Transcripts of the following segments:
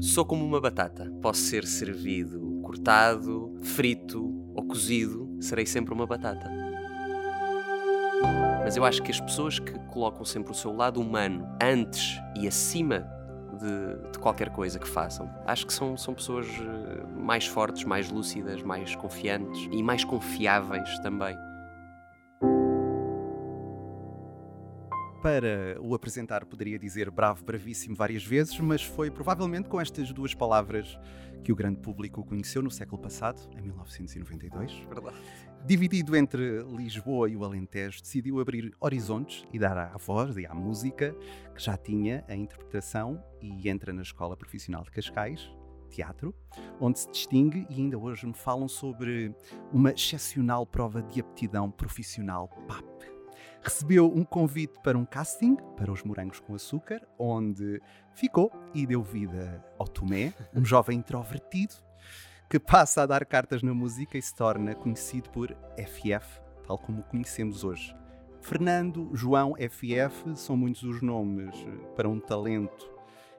Sou como uma batata. Posso ser servido cortado, frito ou cozido, serei sempre uma batata. Mas eu acho que as pessoas que colocam sempre o seu lado humano antes e acima de, de qualquer coisa que façam, acho que são, são pessoas eh, mais fortes, mais lúcidas, mais confiantes e mais confiáveis também. Para o apresentar, poderia dizer bravo, bravíssimo várias vezes, mas foi provavelmente com estas duas palavras que o grande público o conheceu no século passado, em 1992. Verdade. Dividido entre Lisboa e o Alentejo, decidiu abrir horizontes e dar à voz e à música, que já tinha a interpretação, e entra na Escola Profissional de Cascais, teatro, onde se distingue e ainda hoje me falam sobre uma excepcional prova de aptidão profissional PAP recebeu um convite para um casting para os Morangos com Açúcar, onde ficou e deu vida ao Tomé, um jovem introvertido que passa a dar cartas na música e se torna conhecido por FF, tal como o conhecemos hoje. Fernando, João, FF são muitos os nomes para um talento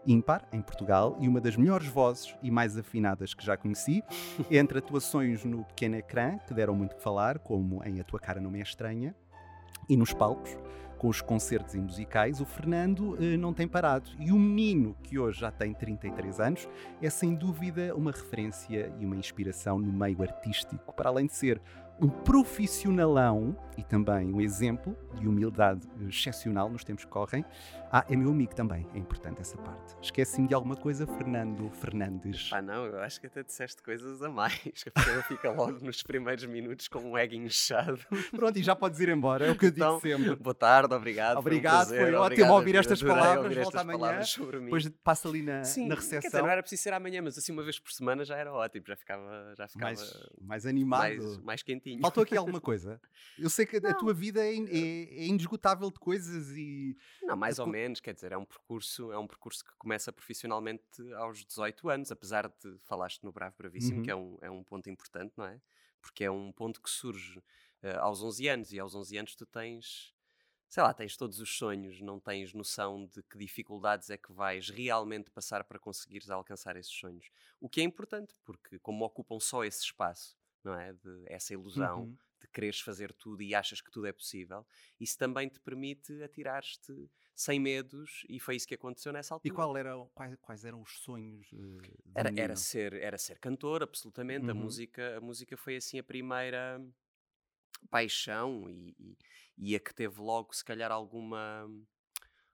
ímpar em Portugal e uma das melhores vozes e mais afinadas que já conheci, entre atuações no pequeno ecrã, que deram muito que falar, como em A Tua Cara Não Me É Estranha, e nos palcos, com os concertos e musicais, o Fernando eh, não tem parado. E o menino, que hoje já tem 33 anos, é sem dúvida uma referência e uma inspiração no meio artístico, para além de ser um profissionalão e também um exemplo de humildade excepcional nos tempos que correm. Ah, é meu amigo também, é importante essa parte. Esqueci-me de alguma coisa, Fernando Fernandes. Ah, não, eu acho que até disseste coisas a mais. A pessoa fica logo nos primeiros minutos com um egg inchado. Pronto, e já podes ir embora, é o que eu então, digo sempre. Boa tarde, obrigado. Obrigado, foi, um foi ótimo ouvir estas palavras. Volta amanhã. Depois passa ali na, Sim, na recepção. Dizer, não era preciso ser amanhã, mas assim uma vez por semana já era ótimo, já ficava, já ficava mais, mais animado. Mais, mais quentinho. Faltou aqui alguma coisa? Eu sei que não. a tua vida é, é, é, indesgotável de coisas e. Não, mais ou menos, quer dizer, é um percurso, é um percurso que começa profissionalmente aos 18 anos, apesar de falaste no Bravo Bravíssimo, uhum. que é um, é um ponto importante, não é? Porque é um ponto que surge uh, aos 11 anos, e aos 11 anos tu tens sei lá, tens todos os sonhos, não tens noção de que dificuldades é que vais realmente passar para conseguires alcançar esses sonhos. O que é importante, porque como ocupam só esse espaço, não é? De essa ilusão uhum. De quereres fazer tudo e achas que tudo é possível, isso também te permite atirar-te sem medos e foi isso que aconteceu nessa altura. E qual era, quais, quais eram os sonhos? Uh, era, era, ser, era ser cantor, absolutamente. Uhum. A, música, a música foi assim a primeira paixão e, e, e, a que teve logo, se calhar, alguma,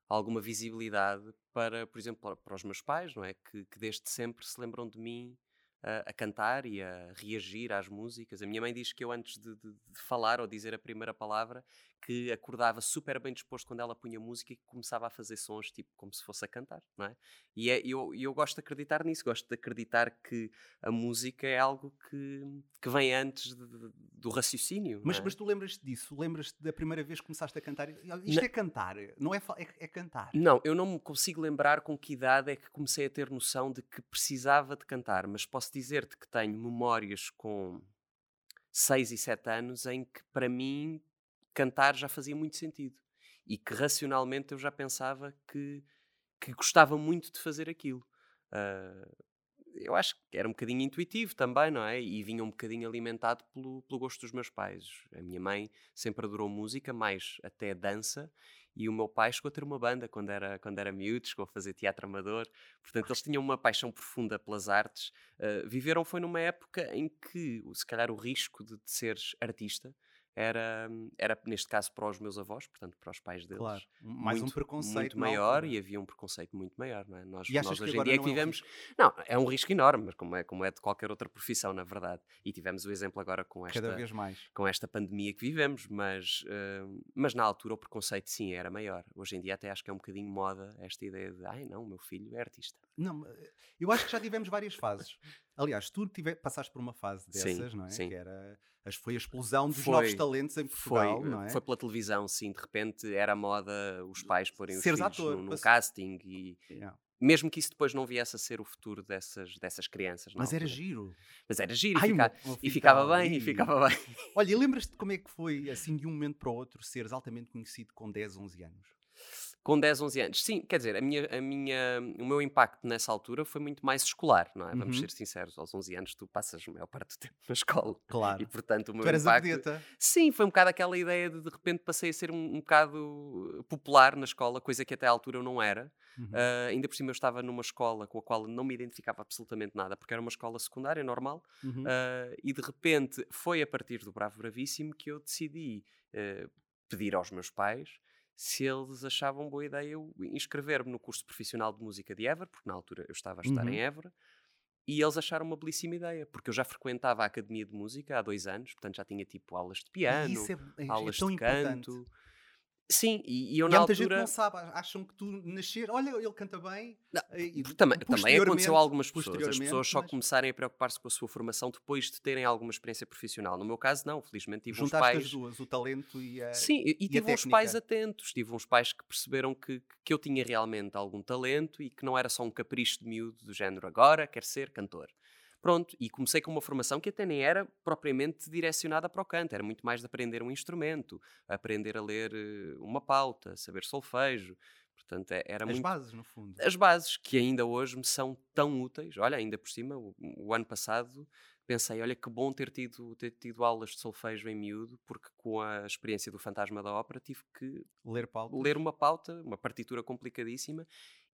alguma visibilidade para, por exemplo, para, para os meus pais, não é? Que, que, desde sempre se lembram de mim a, a, cantar e a reagir às músicas. A minha mãe diz que eu, antes de, de, de falar ou dizer a primeira palavra, que acordava super bem disposto quando ela punha música e que começava a fazer sons, tipo, como se fosse a cantar, não é? E é, eu, eu gosto de acreditar nisso, gosto de acreditar que a música é algo que, que vem antes de, de, do raciocínio. Mas, é? mas tu lembras-te disso? Lembras-te da primeira vez que começaste a cantar? Isto não, é cantar, não é, é, é cantar. Não, eu não me consigo lembrar com que idade é que comecei a ter noção de que precisava de cantar, mas posso dizer-te que tenho memórias com 6 e 7 anos em que para mim cantar já fazia muito sentido e que racionalmente eu já pensava que, que gostava muito de fazer aquilo. Uh, eu acho que era um bocadinho intuitivo também, não é? E vinha um bocadinho alimentado pelo, pelo gosto dos meus pais. A minha mãe sempre adorou música, mais até dança, e o meu pai chegou a ter uma banda quando era, quando era miúdo, chegou a fazer teatro amador. Portanto, eles tinham uma paixão profunda pelas artes. Uh, viveram foi numa época em que, se calhar, o risco de, de seres artista era, era neste caso para os meus avós, portanto para os pais deles. Claro, mais muito, um preconceito muito maior e havia um preconceito muito maior, não é? Nós, nós hoje em dia é que vivemos. É um não, é um risco enorme, mas como é, como é de qualquer outra profissão, na verdade. E tivemos o exemplo agora com esta, Cada vez mais. Com esta pandemia que vivemos, mas, uh, mas na altura o preconceito sim era maior. Hoje em dia até acho que é um bocadinho moda esta ideia de ai não, meu filho é artista. Não, eu acho que já tivemos várias fases. Aliás, tu tive, passaste por uma fase dessas, sim, não é? Sim. Que era foi a explosão dos foi, novos talentos em Portugal, foi, não é? Foi pela televisão, sim. De repente era moda os pais porem os Seres filhos ator, num, casting e Yeah. mesmo que isso depois não viesse a ser o futuro dessas, dessas crianças. Mas era altura. giro. Mas era giro e, Ai, fica- uma- uma e ficava bem, e ficava bem. Olha, e lembras-te como é que foi, assim, de um momento para o outro, seres altamente conhecido com 10, 11 anos? Com 10, 11 anos. Sim, quer dizer, a minha, a minha, o meu impacto nessa altura foi muito mais escolar, não é? Vamos Uhum. ser sinceros, aos 11 anos tu passas a maior parte do tempo na escola. Claro. E portanto o meu tu eras impacto... vedeta. Sim, foi um bocado aquela ideia de de repente passei a ser um, um bocado popular na escola, coisa que até à altura eu não era. Uhum. Ah, ainda por cima eu estava numa escola com a qual não me identificava absolutamente nada, porque era uma escola secundária normal, Uhum. ah, e de repente foi a partir do Bravo Bravíssimo que eu decidi eh, pedir aos meus pais se eles achavam boa ideia eu inscrever-me no curso profissional de música de Évora, porque na altura eu estava a estudar Uhum. em Évora, e eles acharam uma belíssima ideia, porque eu já frequentava a Academia de Música há dois anos, portanto já tinha tipo aulas de piano, é, é- é aulas tão de importante. Sim, e, e eu E na há muita gente altura. não sabe, acham que tu nascer, olha, ele canta bem. Não, e- e Também, também aconteceu a algumas pessoas. As pessoas só mas começarem a preocupar-se com a sua formação depois de terem alguma experiência profissional. No meu caso, não. Felizmente tive uns Juntaste pais. as duas, o talento e a. Sim, e, e tive uns pais atentos. Tive uns pais que perceberam que, que eu tinha realmente algum talento e que não era só um capricho de miúdo do género agora quer ser cantor. Pronto, e comecei com uma formação que até nem era propriamente direcionada para o canto, era muito mais de aprender um instrumento, aprender a ler eh, uma pauta, saber solfejo. Portanto, é- era As muito bases, no fundo. as bases que ainda hoje me são tão úteis. Olha, ainda por cima, o, o ano passado pensei, olha que bom ter tido, ter tido aulas de solfejo em miúdo, porque com a experiência do Fantasma da Ópera tive que Ler pautas. ler uma pauta, uma partitura complicadíssima.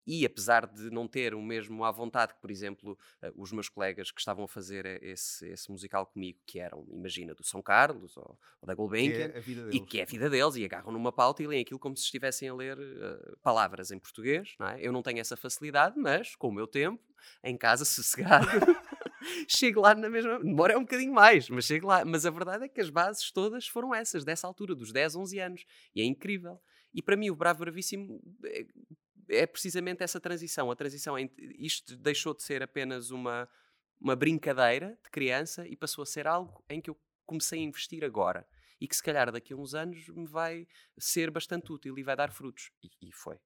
E apesar de não ter o mesmo à vontade que, por exemplo, eh, os meus colegas que estavam a fazer eh, esse, esse musical comigo, que eram, imagina, do São Carlos ou, ou da que Gulbenkian, é e que é a vida deles, e agarram numa pauta e leem aquilo como se estivessem a ler eh, palavras em português. Não é? Eu não tenho essa facilidade, mas com o meu tempo, em casa, sossegado, chego lá na mesma. Demora um bocadinho mais, mas chego lá. Mas a verdade é que as bases todas foram essas, dessa altura, dos 10, 11 anos. E é incrível. E para mim, o Bravo Bravíssimo é, precisamente essa transição. A transição isto deixou de ser apenas uma, uma brincadeira de criança e passou a ser algo em que eu comecei a investir agora e que se calhar daqui a uns anos me vai ser bastante útil e vai dar frutos. E, e foi.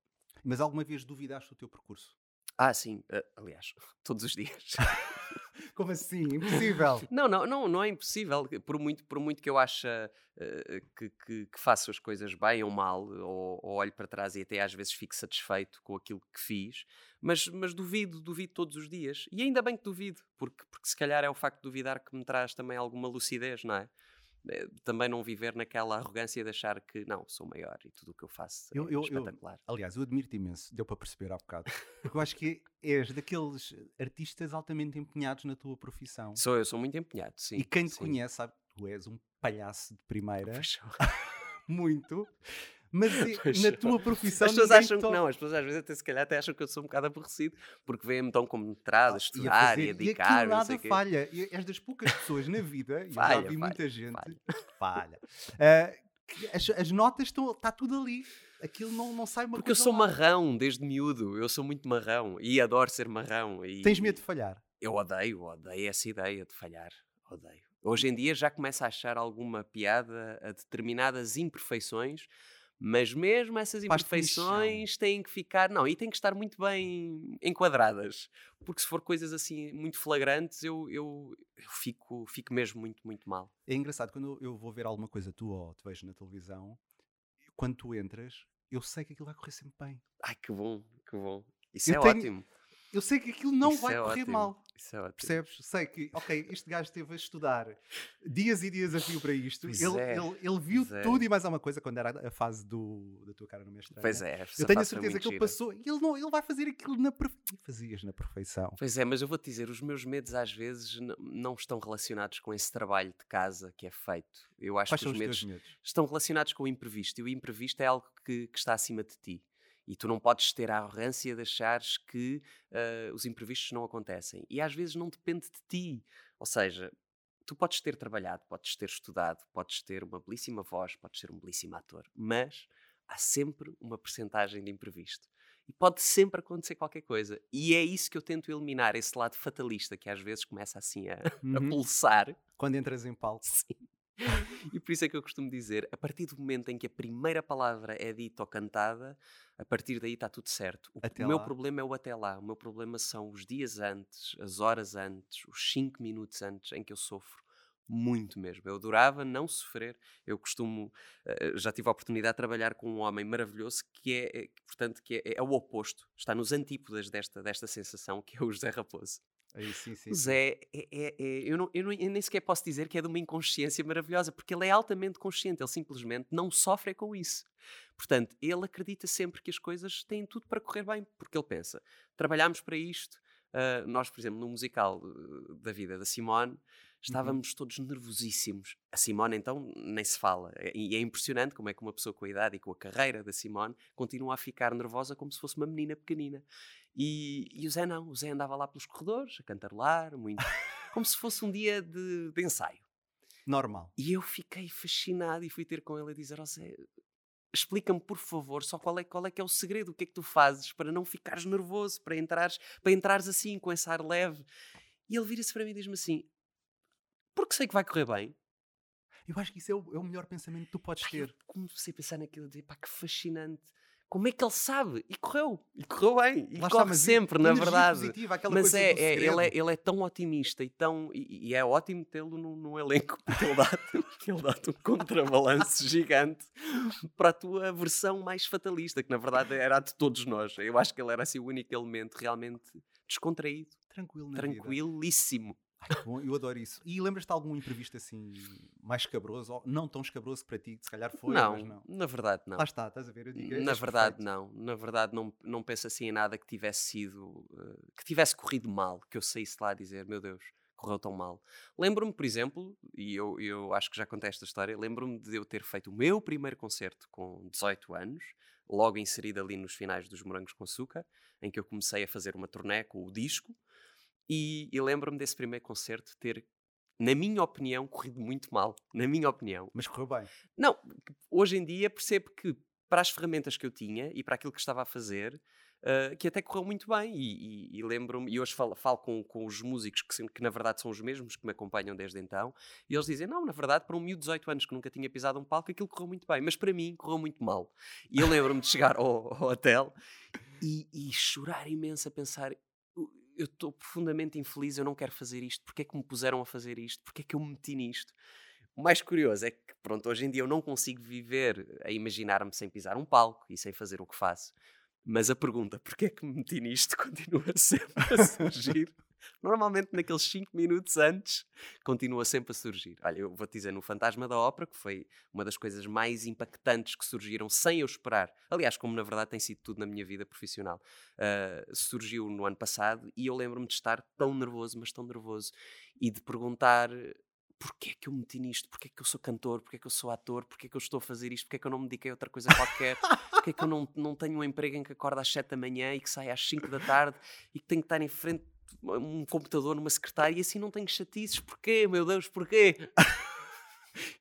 Mas alguma vez duvidaste do teu percurso? Ah, sim, eh, aliás, todos os dias. Como assim? Impossível. Não, não, não, não é impossível. Por muito, por muito que eu ache eh, que, que, que faço as coisas bem ou mal, ou, ou olho para trás e até às vezes fico satisfeito com aquilo que fiz, mas, mas duvido, duvido todos os dias. E ainda bem que duvido, porque, porque se calhar é o facto de duvidar que me traz também alguma lucidez, não é? Eh, Também não viver naquela arrogância de achar que não, sou maior e tudo o que eu faço é Eu- eu- eu- espetacular. Aliás, eu admiro-te imenso, deu para perceber há bocado. Porque eu acho que és daqueles artistas altamente empenhados na tua profissão. Sou eu, sou muito empenhado, sim. e quem te sim. conhece sabe que tu és um palhaço de primeira. Muito. Mas e- Pois na tua profissão. As pessoas acham que não, as pessoas às vezes até se calhar até acham que eu sou um bocado aborrecido, porque veem-me tão compenetrado a Ah, e a estudar fazer- e a e dedicar, não sei nada quê. falha. E És das poucas pessoas na vida, e eu já Falha, vi falha, muita gente, falha. falha, que as, as notas estão, está tudo ali. Aquilo não, não sai uma Porque eu sou lá. marrão desde miúdo, eu sou muito marrão e adoro ser marrão. E Tens medo de falhar. Eu odeio, odeio essa ideia de falhar, odeio. Hoje em dia já começo a achar alguma piada a determinadas imperfeições, mas mesmo essas imperfeições têm que ficar, não, e têm que estar muito bem enquadradas, porque se for coisas assim muito flagrantes, eu, eu, eu fico, fico mesmo muito, muito mal. É engraçado, quando eu vou ver alguma coisa tua ou te vejo na televisão, quando tu entras, eu sei que aquilo vai correr sempre bem. Ai, que bom, que bom. Isso Eu é tenho- ótimo. Eu sei que aquilo não Isso vai é correr ótimo, mal. Isso é ótimo. Percebes? Sei que, ok, este gajo esteve a estudar dias e dias a fio para isto. Pois Ele, é, ele, ele viu pois é. tudo e mais alguma coisa quando era a fase do, da tua cara no mestre. Pois é, essa Eu tenho a certeza que ele passou. e Ele, não, ele vai fazer aquilo na perfeição. Fazias na perfeição. Pois é, mas eu vou-te dizer, os meus medos às vezes não estão relacionados com esse trabalho de casa que é feito. Eu acho Quais que os os medos medos? estão relacionados com o imprevisto. E o imprevisto é algo que, que está acima de ti. E tu não podes ter a arrogância de achares que ah, os imprevistos não acontecem. E às vezes não depende de ti. Ou seja, tu podes ter trabalhado, podes ter estudado, podes ter uma belíssima voz, podes ser um belíssimo ator, mas há sempre uma percentagem de imprevisto. E pode sempre acontecer qualquer coisa. E é isso que eu tento eliminar, esse lado fatalista que às vezes começa assim a, a Uhum. pulsar. Quando entras em palco. Sim. E por isso é que eu costumo dizer: a partir do momento em que a primeira palavra é dita ou cantada, a partir daí está tudo certo. O, Até meu lá. problema é o até lá. O meu problema são os dias antes, as horas antes, os 5 minutos antes em que eu sofro muito mesmo. Eu adorava não sofrer. Eu costumo, uh, já tive a oportunidade de trabalhar com um homem maravilhoso que é, é portanto, que é, é, o oposto, está nos antípodas desta, desta sensação, que é o José Raposo. Aí, sim, sim, o Zé, é, é, é, eu, não, eu, não, eu nem sequer posso dizer que é de uma inconsciência maravilhosa, porque ele é altamente consciente, ele simplesmente não sofre com isso. Portanto, ele acredita sempre que as coisas têm tudo para correr bem, porque ele pensa: trabalhámos para isto. Uh, nós, por exemplo, no musical uh, da vida da Simone, uhum. estávamos uhum. todos nervosíssimos. A Simone, então, nem se fala. E é impressionante como é que uma pessoa com a idade e com a carreira da Simone continua a ficar nervosa como se fosse uma menina pequenina. E, e o Zé não. O Zé andava lá pelos corredores, a cantarolar, muito. como se fosse um dia de, de ensaio. Normal. E eu fiquei fascinado e fui ter com ele a dizer: oh, Zé, explica-me por favor só qual é, qual é que é o segredo, o que é que tu fazes para não ficares nervoso, para entrares, para entrares assim com esse ar leve. E ele vira-se para mim e diz-me assim: porque sei que vai correr bem. Eu acho que isso é o, é o melhor pensamento que tu podes ter. comecei a pensar naquilo e dizer, pá, que fascinante como é que ele sabe? E correu, e correu bem, e Lá corre está, sempre, na verdade. Positiva, mas é, é ele é, ele é tão otimista e tão. E, e é ótimo tê-lo no, no, elenco, porque ele dá-te ele dá um contrabalanço gigante para a tua versão mais fatalista, que na verdade era a de todos nós. Eu acho que ele era assim o único elemento realmente descontraído. Tranquilo, Tranquilíssimo. Vida. Ai, bom, eu adoro isso. E lembras-te de algum imprevisto assim mais escabroso, ou não tão escabroso para ti, que se calhar foi, não, mas não? Na verdade, não. Lá está, estás a ver? Eu digo, na verdade, perfeito. não. Na verdade, não, não penso assim em nada que tivesse sido, uh, que tivesse corrido mal, que eu saísse lá a dizer, meu Deus, correu tão mal. Lembro-me, por exemplo, e eu, eu acho que já contei esta história, lembro-me de eu ter feito o meu primeiro concerto com 18 anos, logo inserido ali nos finais dos Morangos com Açúcar, em que eu comecei a fazer uma turnê com o disco, e, e lembro-me desse primeiro concerto ter, na minha opinião, corrido muito mal. Na minha opinião. Mas correu bem. Não, hoje em dia percebo que para as ferramentas que eu tinha e para aquilo que estava a fazer, Uh, que até correu muito bem. E, e, e lembro-me, e hoje falo, falo com, com, os músicos que, que, na verdade são os mesmos que me acompanham desde então, e eles dizem: Não, na verdade, para um miúdo de 18 anos que nunca tinha pisado um palco, aquilo correu muito bem, mas para mim correu muito mal. E eu lembro-me de chegar ao, ao hotel e, e, chorar imenso a pensar: eu estou profundamente infeliz, eu não quero fazer isto, porque é que me puseram a fazer isto, porque é que eu me meti nisto. O mais curioso é que, pronto, hoje em dia eu não consigo viver a imaginar-me sem pisar um palco e sem fazer o que faço. Mas a pergunta, porque é que me meti nisto, continua sempre a surgir. Normalmente naqueles 5 minutos antes, continua sempre a surgir. Olha, eu vou-te dizer, no Fantasma da Ópera, que foi uma das coisas mais impactantes que surgiram sem eu esperar, aliás, como na verdade tem sido tudo na minha vida profissional, uh, surgiu no ano passado e eu lembro-me de estar tão nervoso, mas tão nervoso, e de perguntar porquê é que eu me meti nisto? Porquê é que eu sou cantor? Porquê é que eu sou ator? Porquê é que eu estou a fazer isto? Porquê é que eu não me dediquei a outra coisa qualquer? Porquê é que eu não, não tenho um emprego em que acordo às 7 da manhã e que sai às 5 da tarde e que tenho que estar em frente um computador numa secretária e assim não tenho chatices. Porquê, meu Deus, porquê?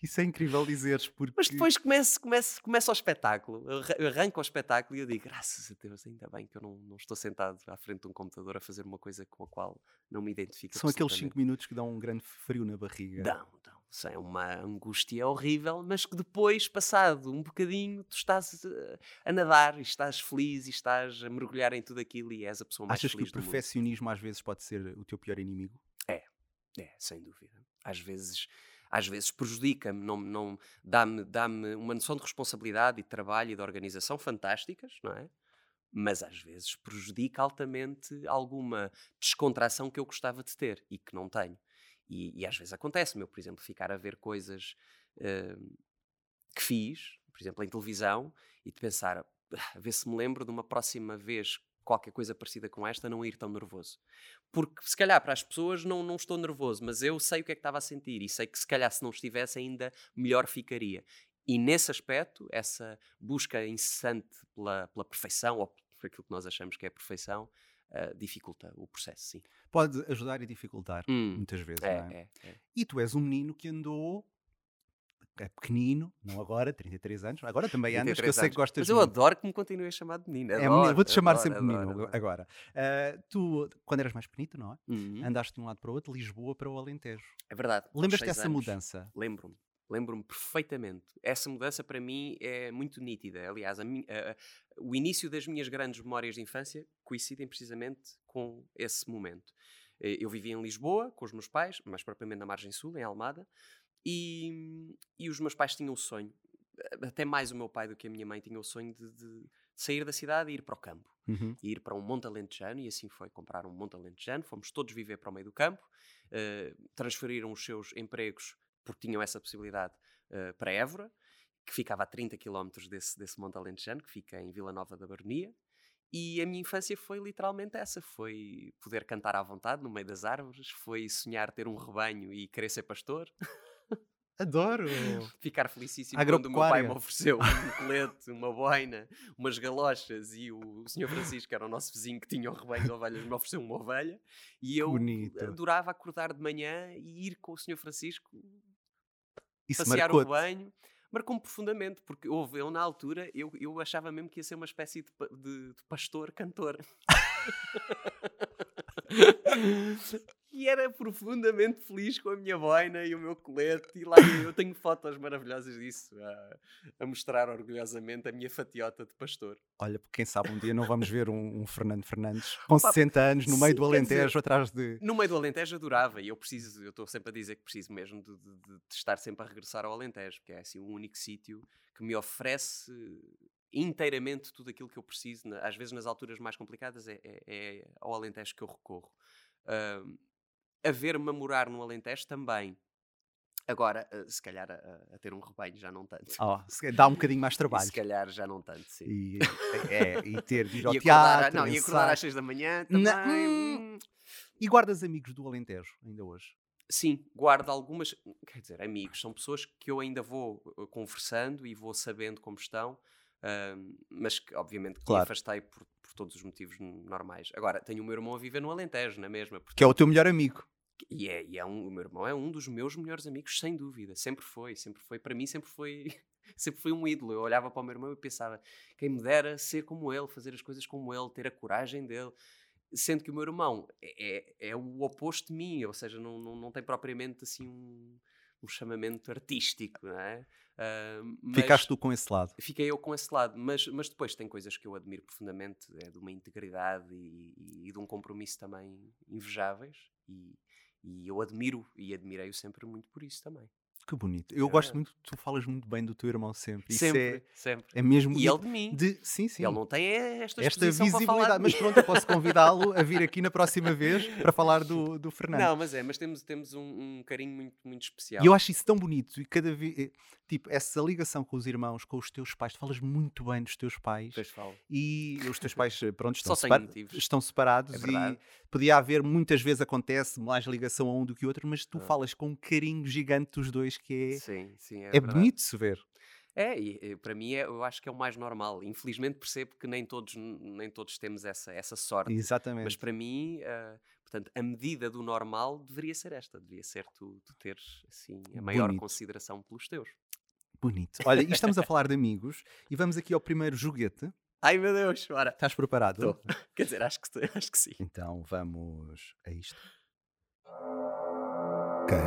Isso é incrível dizeres, porque... Mas depois começa, começa, começa o espetáculo, arranca o espetáculo e eu digo, graças a Deus, ainda bem que eu não, não estou sentado à frente de um computador a fazer uma coisa com a qual não me identifico São aqueles 5 minutos que dão um grande frio na barriga. Dão, dão. Isso é uma angústia horrível, mas que depois, passado um bocadinho, tu estás eh, a nadar e estás feliz e estás a mergulhar em tudo aquilo e és a pessoa mais Achas feliz Achas que o perfeccionismo às vezes pode ser o teu pior inimigo? É, é, sem dúvida. Às vezes às vezes prejudica-me, não, não, dá-me dá uma noção de responsabilidade e de trabalho e de organização fantásticas, não é? Mas às vezes prejudica altamente alguma descontração que eu gostava de ter e que não tenho. E, e às vezes acontece-me, eu, por exemplo, ficar a ver coisas uh, que fiz, por exemplo, em televisão, e de pensar, ah, a ver se me lembro de uma próxima vez qualquer coisa parecida com esta, não ir tão nervoso. Porque se calhar para as pessoas não, não estou nervoso, mas eu sei o que é que estava a sentir e sei que se calhar se não estivesse ainda melhor ficaria. E nesse aspecto, essa busca incessante pela, pela perfeição, ou por aquilo que nós achamos que é perfeição, uh, dificulta o processo, sim. Pode ajudar e dificultar, hum, muitas vezes, é, não é? é? É, E tu és um menino que andou é pequenino, não agora, 33 anos. Agora também andas, que eu sei que gostas Mas eu adoro que me continues a chamar de menino. É adoro, Vou-te chamar adoro, sempre adoro, menino adoro. agora. Uh, tu, quando eras mais pequenito, não é? Uhum. Andaste de um lado para o outro, Lisboa para o Alentejo. É verdade. Lembras-te dessa anos, mudança? Lembro-me. Lembro-me perfeitamente. Essa mudança para mim é muito nítida. Aliás, a a, o início das minhas grandes memórias de infância coincidem precisamente com esse momento. Eh, Eu vivia em Lisboa com os meus pais, mais propriamente na Margem Sul, em Almada, e, e os meus pais tinham o sonho, até mais o meu pai do que a minha mãe, tinha o sonho de, de sair da cidade e ir para o campo. Uhum. E ir para um Monte Alentejano, e assim foi, compraram um Monte Alentejano, fomos todos viver para o meio do campo, eh, transferiram os seus empregos, porque tinham essa possibilidade, eh, para Évora, que ficava a 30 km desse, desse Monte Alentejano, que fica em Vila Nova da Baronia. E a minha infância foi literalmente essa: foi poder cantar à vontade no meio das árvores, foi sonhar ter um rebanho e querer ser pastor, Adoro! ficar felicíssimo quando o meu pai me ofereceu um colete, uma boina, umas galochas e o, o senhor Francisco, que era o nosso vizinho que tinha um rebanho de ovelhas, me ofereceu uma ovelha e eu Bonito. adorava acordar de manhã e ir com o senhor Francisco Isso passear o rebanho. Marcou-me profundamente, porque houve, eu na altura, eu, eu achava mesmo que ia ser uma espécie de, de- de pastor cantor. e era profundamente feliz com a minha boina e o meu colete. E lá eu, tenho fotos maravilhosas disso, a, a mostrar orgulhosamente a minha fatiota de pastor. Olha, porque quem sabe um dia não vamos ver um, um Fernando Fernandes com Pá, 60 anos no meio sim, do quer dizer- Alentejo atrás de. No meio do Alentejo adorava e eu preciso, eu estou sempre a dizer que preciso mesmo de, de- de- estar sempre a regressar ao Alentejo, porque é assim o único sítio que me oferece inteiramente tudo aquilo que eu preciso, às vezes nas alturas mais complicadas é, é- é ao Alentejo que eu recorro. Ahm, a ver-me a morar no Alentejo também. Agora, ah, se calhar a, a- ter um rebanho já não tanto. Oh, dá um bocadinho mais de E trabalho. se calhar já não tanto, sim. E, é, e ter de ir ao E acordar, teatro. não, e acordar às 6 da manhã também. Na- hum. hum. E guardas amigos do Alentejo ainda hoje? Sim, guardo algumas, quer dizer, amigos, são pessoas que eu ainda vou uh, conversando e vou sabendo como estão, ahm, mas que obviamente que me Claro. afastei por, por todos os motivos normais. Agora, tenho o meu irmão a viver no Alentejo, na mesma, Que é o teu melhor amigo. E, é, e é um, o meu irmão é um dos meus melhores amigos, sem dúvida, sempre foi, sempre foi, para mim sempre foi, sempre foi um ídolo. Eu olhava para o meu irmão e pensava, quem me dera ser como ele, fazer as coisas como ele, ter a coragem dele. Sendo que o meu irmão é, é, é o oposto de mim, ou seja, não, não, não tem propriamente assim um, um chamamento artístico, não é? Mas Ficaste tu com esse lado. Fiquei eu com esse lado, mas, mas depois tem coisas que eu admiro profundamente, é de uma integridade e, e- e de um compromisso também invejáveis, e, e eu admiro e admirei-o sempre muito por isso também. Que bonito. Eu É gosto muito, tu falas muito bem do teu irmão sempre. Sempre, é, sempre. é mesmo E ele de mim. de Sim, sim. Ele não tem esta, Esta visibilidade. de Mas pronto, eu posso convidá-lo a vir aqui na próxima vez para falar do, do Fernando. Não, mas é, mas temos, temos um, um carinho muito, muito especial. E eu acho isso tão bonito. E cada vez. Tipo, essa ligação com os irmãos, com os teus pais, tu falas muito bem dos teus pais. Depois falo. E os teus pais, eh, pronto, estão, Só tenho separa- motivos. estão separados É e podia haver, muitas vezes acontece mais ligação a um do que o outro, mas tu Ah. falas com um carinho gigante dos dois que é, Sim, sim, é, é, bonito se ver. É, e, para mim é, eu acho que é o mais normal. Infelizmente percebo que nem todos, nem todos temos essa, essa sorte. Exatamente. Mas para mim, ah, portanto, a medida do normal deveria ser esta. Deveria ser tu, tu teres assim, a maior Bonito. consideração pelos teus. Bonito. Olha, e estamos a falar de amigos e vamos aqui ao primeiro joguete. Ai meu Deus, ora. Estás preparado? Tô. Quer dizer, acho que, acho que sim. Então vamos a isto. Quem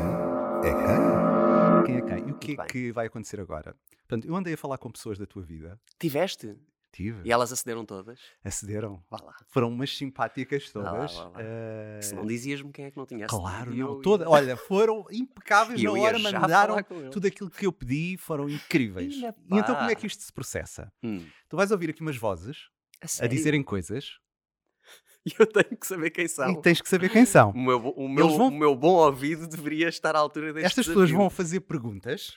é quem? Quem é quem? E o que Muito é bem. que vai acontecer agora? Portanto, eu andei a falar com pessoas da tua vida. Tiveste? Tive. E elas acederam todas? Acederam. Vá lá. Foram umas simpáticas Vá lá, todas. vá lá. Eh, Se não dizias-me quem é que não tinha acedido. Claro, e não. eu Toda, olha, foram impecáveis e na hora, mandaram tudo aquilo que eu pedi, foram incríveis. Ina E então como é que isto se processa? Hum, Tu vais ouvir aqui umas vozes a, a dizerem coisas E eu tenho que saber quem são. e tens que saber quem são. O meu, o, meu, vão- o meu bom ouvido deveria estar à altura deste Estas pessoas desafio. vão fazer perguntas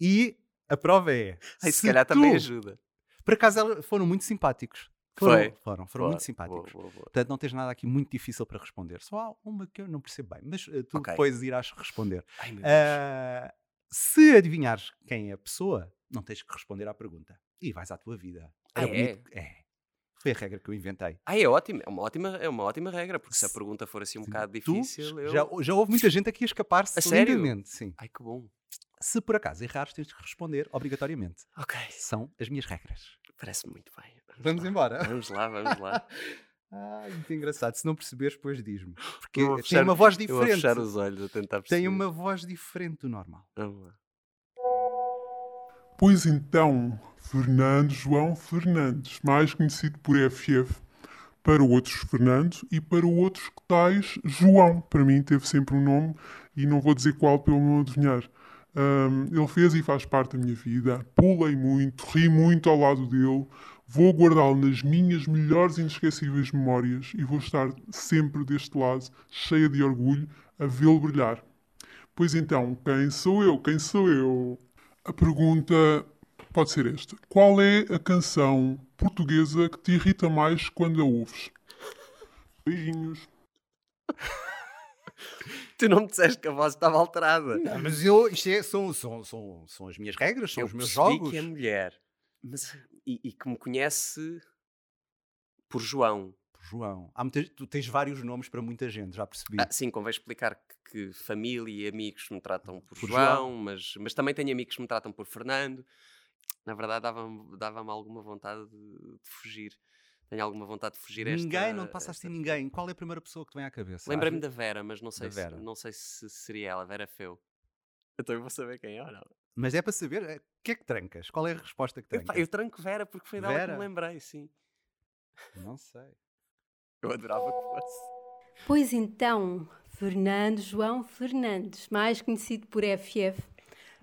e a prova é. Ai, se, se calhar também tu- ajuda. Por acaso foram muito simpáticos. Foram, Foi? foram, foram muito simpáticos. boa, boa, boa. Portanto, não tens nada aqui muito difícil para responder. Só há uma que eu não percebo bem, mas eh, tu Ok. depois irás responder. Ai. Ah, se adivinhares quem é a pessoa, não tens que responder à pergunta. E vais à tua vida. Ah, é? bonito- é. Foi a regra que eu inventei. Ah, é ótimo, é uma ótima, é uma ótima regra, porque se a pergunta for assim um bocado difícil, eu... já, já houve muita gente aqui a escapar-se lindamente. Sim. Ai, que bom. Se por acaso errares, tens que responder obrigatoriamente. Ok, São as minhas regras. parece muito bem. Vamos lá. embora. Vamos lá, vamos lá. Ah, muito engraçado. Se não perceberes, depois diz-me. Porque Eu vou tem fechar- uma voz Eu vou fechar diferente. os olhos a tentar perceber. Tem uma voz diferente do normal. Vamos lá. Pois então, Fernando João Fernandes, mais conhecido por FF, para outros Fernando e para outros que tais João. Para mim teve sempre um nome e não vou dizer qual pelo não adivinhar. Um, ele fez e faz parte da minha vida. Pulei muito, ri muito ao lado dele. Vou guardá-lo nas minhas melhores e inesquecíveis memórias e vou estar sempre deste lado, cheia de orgulho, a vê-lo brilhar. Pois então, quem sou eu? Quem sou eu? A pergunta pode ser esta: Qual é a canção portuguesa que te irrita mais quando a ouves? Beijinhos. tu não me disseste que a voz estava alterada. Não, mas eu, isto é, são, são, são, são as minhas regras, são eu os meus jogos. que é mulher. Mas, e, e que me conhece por João. João. Há muita- tu tens vários nomes para muita gente, já percebi. Ah, sim, convém explicar que, que família e amigos me tratam por, Por João, João. Mas, mas também tenho amigos que me tratam por Fernando. Na verdade, dava-me dava alguma vontade de, de fugir. Tenho alguma vontade de fugir a esta. ninguém, não te passa esta assim ninguém. Qual é a primeira pessoa que te vem à cabeça? Lembrei-me da Vera, mas não sei, se, não sei se seria ela, Vera Feu. Então eu vou saber quem é ou não. Mas é para saber, é, o que é que trancas? Qual é a resposta que trancas? eu tranco Vera porque foi dela que me lembrei, sim. Não sei. Eu adorava que fosse. Pois então, Fernando João Fernandes, mais conhecido por FF,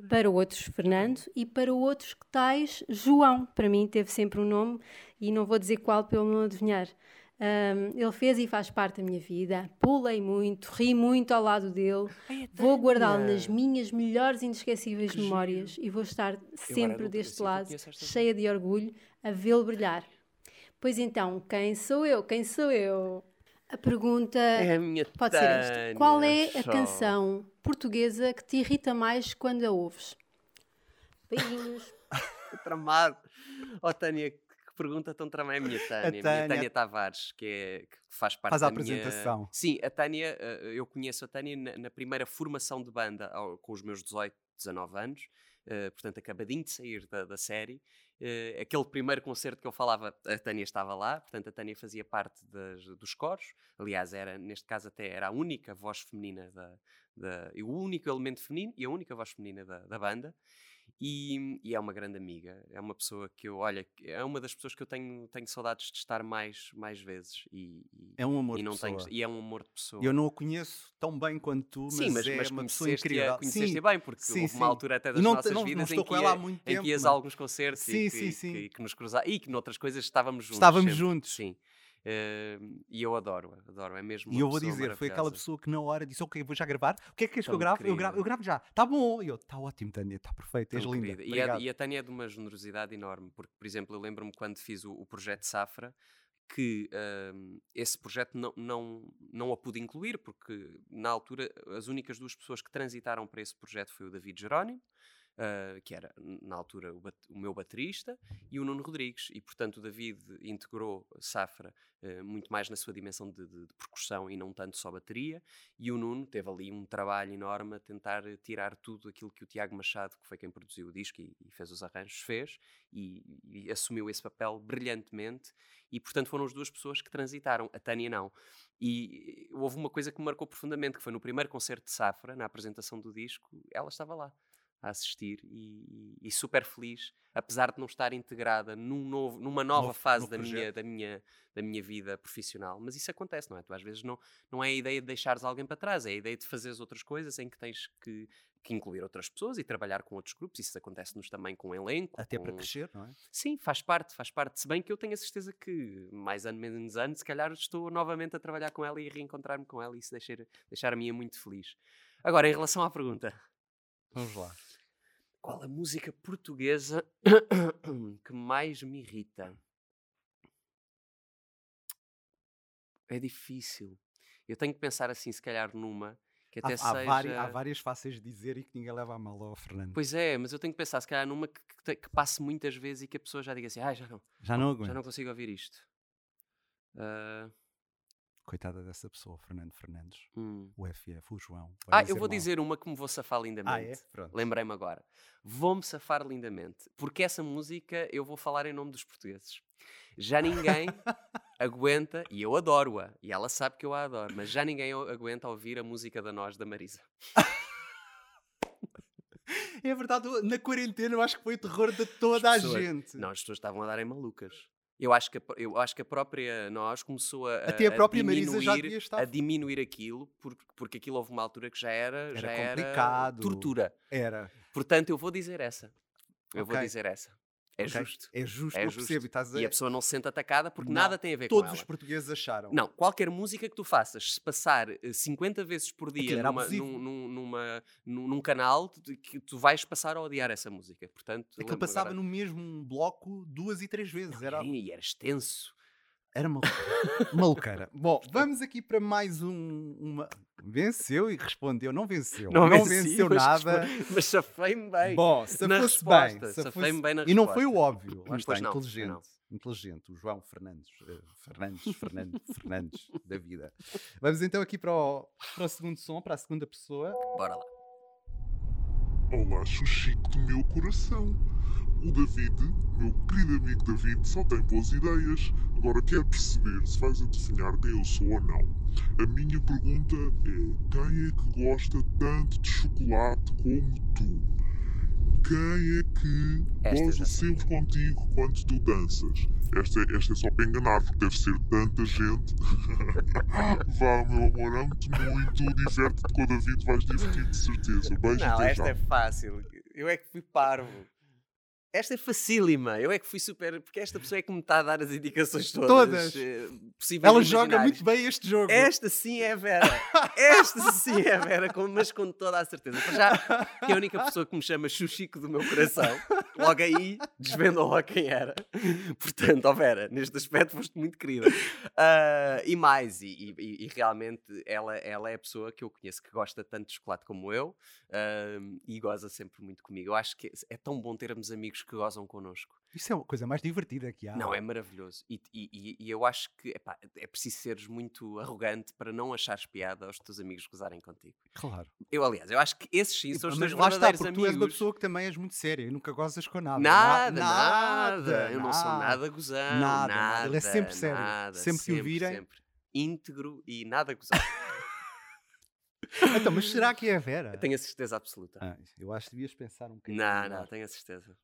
para outros Fernando e para outros que tais João. Para mim teve sempre um nome e não vou dizer qual pelo não adivinhar. Ahm, ele fez e faz parte da minha vida. Pulei muito, ri muito ao lado dele. Vou guardá-lo nas minhas melhores e inesquecíveis Que memórias e vou estar sempre deste lado, cheia de orgulho, a vê-lo brilhar. Pois então, quem sou eu? Quem sou eu? A pergunta É a minha pode ser esta. Tânia, Qual é a só. canção portuguesa que te irrita mais quando a ouves? Beijinhos. Tramado. Oh, Tânia, que pergunta tão tramada é a minha Tânia. A minha Tânia- Tânia Tavares, que, é, que faz parte Faz a da minha- apresentação. Sim, a Tânia, eh, eu conheço a Tânia na, na primeira formação de banda ao- com os meus 18, 19 anos. Eh, portanto, acabadinho de sair da, da série. Eh, aquele primeiro concerto que eu falava, a Tânia estava lá, portanto, a Tânia fazia parte das- dos coros. Aliás, era, neste caso, até era a única voz feminina da, da- o único elemento feminino e a única voz feminina da, da banda. E, e é uma grande amiga, é uma pessoa que eu, olha, é uma das pessoas que eu tenho, tenho saudades de estar mais, mais vezes. E, e- É um amor e de não pessoa. tenho, e é um amor de pessoa. Eu não a conheço tão bem quanto tu, mas, Sim, mas, é mas uma pessoa incrível. conheceste Sim, bem, porque sim, houve uma altura até das não, nossas não, não vidas estou em, com que ia- muito em tempo. que ias não a é? alguns concertos Sim, e, sim, que, sim. que- que nos cruzava e que noutras coisas estávamos juntos. Estávamos sempre. juntos. Sim. Eh, e eu adoro, adoro, é mesmo E eu vou dizer, foi aquela pessoa que na hora disse, ok, vou já gravar. O que é que queres que eu Tão grave? Eu gravo, eu gravo já. Tá bom. E eu, tá ótimo, Tânia, tá perfeito, és Tão linda. E a, e a Tânia é de uma generosidade enorme, porque, por exemplo, eu lembro-me quando fiz o, o projeto Safra, que ahm, esse projeto não, não, não a pude incluir, porque na altura as únicas duas pessoas que transitaram para esse projeto foi o David Jerónimo, ah, que era na altura o, o meu baterista, e o Nuno Rodrigues. E portanto o David integrou Safra eh, muito mais na sua dimensão de, de- de percussão e não tanto só bateria. E o Nuno teve ali um trabalho enorme a tentar tirar tudo aquilo que o Tiago Machado, que foi quem produziu o disco e, e fez os arranjos, fez e, e assumiu esse papel brilhantemente. E portanto foram as duas pessoas que transitaram, a Tânia não. E eh, houve uma coisa que me marcou profundamente, que foi no primeiro concerto de Safra, na apresentação do disco, ela estava lá a assistir e, e- e super feliz, apesar de não estar integrada num novo, numa nova Novo- fase novo da, minha, da, minha, da minha vida profissional. Mas isso acontece, não é? Tu às vezes não, não é a ideia de deixares alguém para trás, é a ideia de fazeres outras coisas em que tens que, que incluir outras pessoas e trabalhar com outros grupos. Isso acontece-nos também com elenco. Até para com- crescer, não é? Sim, faz parte, faz parte. Se bem que eu tenho a certeza que mais ano, menos ano, se calhar estou novamente a trabalhar com ela e a reencontrar-me com ela e isso deixar, deixar a minha muito feliz. Agora, em relação à pergunta, Vamos lá. Qual a música portuguesa que mais me irrita? É difícil. Eu tenho que pensar assim, se calhar numa que Há, até há seja... vari- há várias fáceis de dizer e que ninguém leva a mal ao Fernando. Pois é, mas eu tenho que pensar, se calhar numa que, que, que passe muitas vezes e que a pessoa já diga assim, ah, já não, Já não aguento. já não consigo ouvir isto. Ah, Coitada dessa pessoa, Fernando Fernandes. hum. O FF, o João. Ah, eu vou mal. dizer uma que me vou safar lindamente. Ah, é? Lembrei-me agora. Vou-me safar lindamente. Porque essa música eu vou falar em nome dos portugueses. Já ninguém aguenta, e eu adoro-a, e ela sabe que eu a adoro, mas já ninguém aguenta ouvir a música da Nós da Marisa. É verdade, na quarentena eu acho que foi o terror de toda a pessoas- gente. Não, as pessoas estavam a darem malucas. Eu acho que a, eu acho que a própria nós começou a, Até a própria a Marisa diminuir, já estar. a diminuir aquilo, porque, porque aquilo houve uma altura que já era, Era já complicado. era tortura. Era. Portanto, eu vou dizer essa. Eu vou Ok. dizer essa. É Ok? justo. É justo, É eu justo. percebo. E, estás a... E a pessoa não se sente atacada porque Não. nada tem a ver Todos com os ela. portugueses acharam. Não, qualquer música que tu faças, se passar eh, 50 vezes por dia numa, num, num- numa- num- canal, tu- que tu vais passar a odiar essa música. Portanto, Aquilo lembro-me passava agora- no mesmo bloco duas e três vezes. Era, E era extenso. Era maluqueira. maluqueira. Bom, vamos aqui para mais um. Uma... Venceu e respondeu. Não venceu. Não, venci, venceu mas nada. Mas safei-me bem. Bom, se na fosse resposta, bem. Se fosse... bem na E não foi o resposta. óbvio. Lá está, não, inteligente. não. Inteligente. O João Fernandes. eh, Fernandes, Fernandes, Fernandes da vida. Vamos então aqui para o, para o segundo som, para a segunda pessoa. Bora lá. Olá, Xuxico do meu coração. O David, meu querido amigo David, só tem boas ideias. Agora quer perceber se vais adivinhar quem eu sou ou não. A minha pergunta é: quem é que gosta tanto de chocolate como tu? Quem é que Esta goza sempre contigo quando tu danças? Esta, é- esta é só para enganar, porque deve ser tanta gente. Vá, meu amor, amo-te muito. Diverte-te com o David, vais divertir de certeza. Beijo Não, esta já. é fácil. Eu é que fui parvo. Esta é facílima. Eu é que fui super. Porque esta pessoa é que me está a dar as indicações todas. Todas. eh, possíveis Ela joga muito bem este jogo. Esta sim é a Vera. Esta sim é a Vera, com- mas com toda a certeza. Para já, que é a única pessoa que me chama Xuxico do meu coração. Logo aí, desvendam logo quem era. Portanto, ó Vera, neste aspecto foste muito querida. Ah, e mais, e, e- e realmente ela, ela é a pessoa que eu conheço que gosta tanto de chocolate como eu ah, e goza sempre muito comigo. Eu acho que é tão bom termos amigos que gozam connosco. Isso é a coisa mais divertida que há. Não, é maravilhoso. E, e- e- eu acho que epá, é preciso seres muito arrogante para não achares piada aos teus amigos gozarem contigo. Claro. Eu, aliás, eu acho que esses sim são os Mas teus lá está, verdadeiros porque amigos. tu és uma pessoa que também és muito séria e nunca gozas com nada. Nada, Na- nada, Eu não sou nada gozão. Nada, Nada, nada. Ele é sempre sério. nada, Sempre que o virem- Sempre. Íntegro e nada gozão. Então, mas será que é a Vera? Eu tenho a certeza absoluta. Ah, eu acho que devias pensar um bocadinho. não, não, tenho a certeza.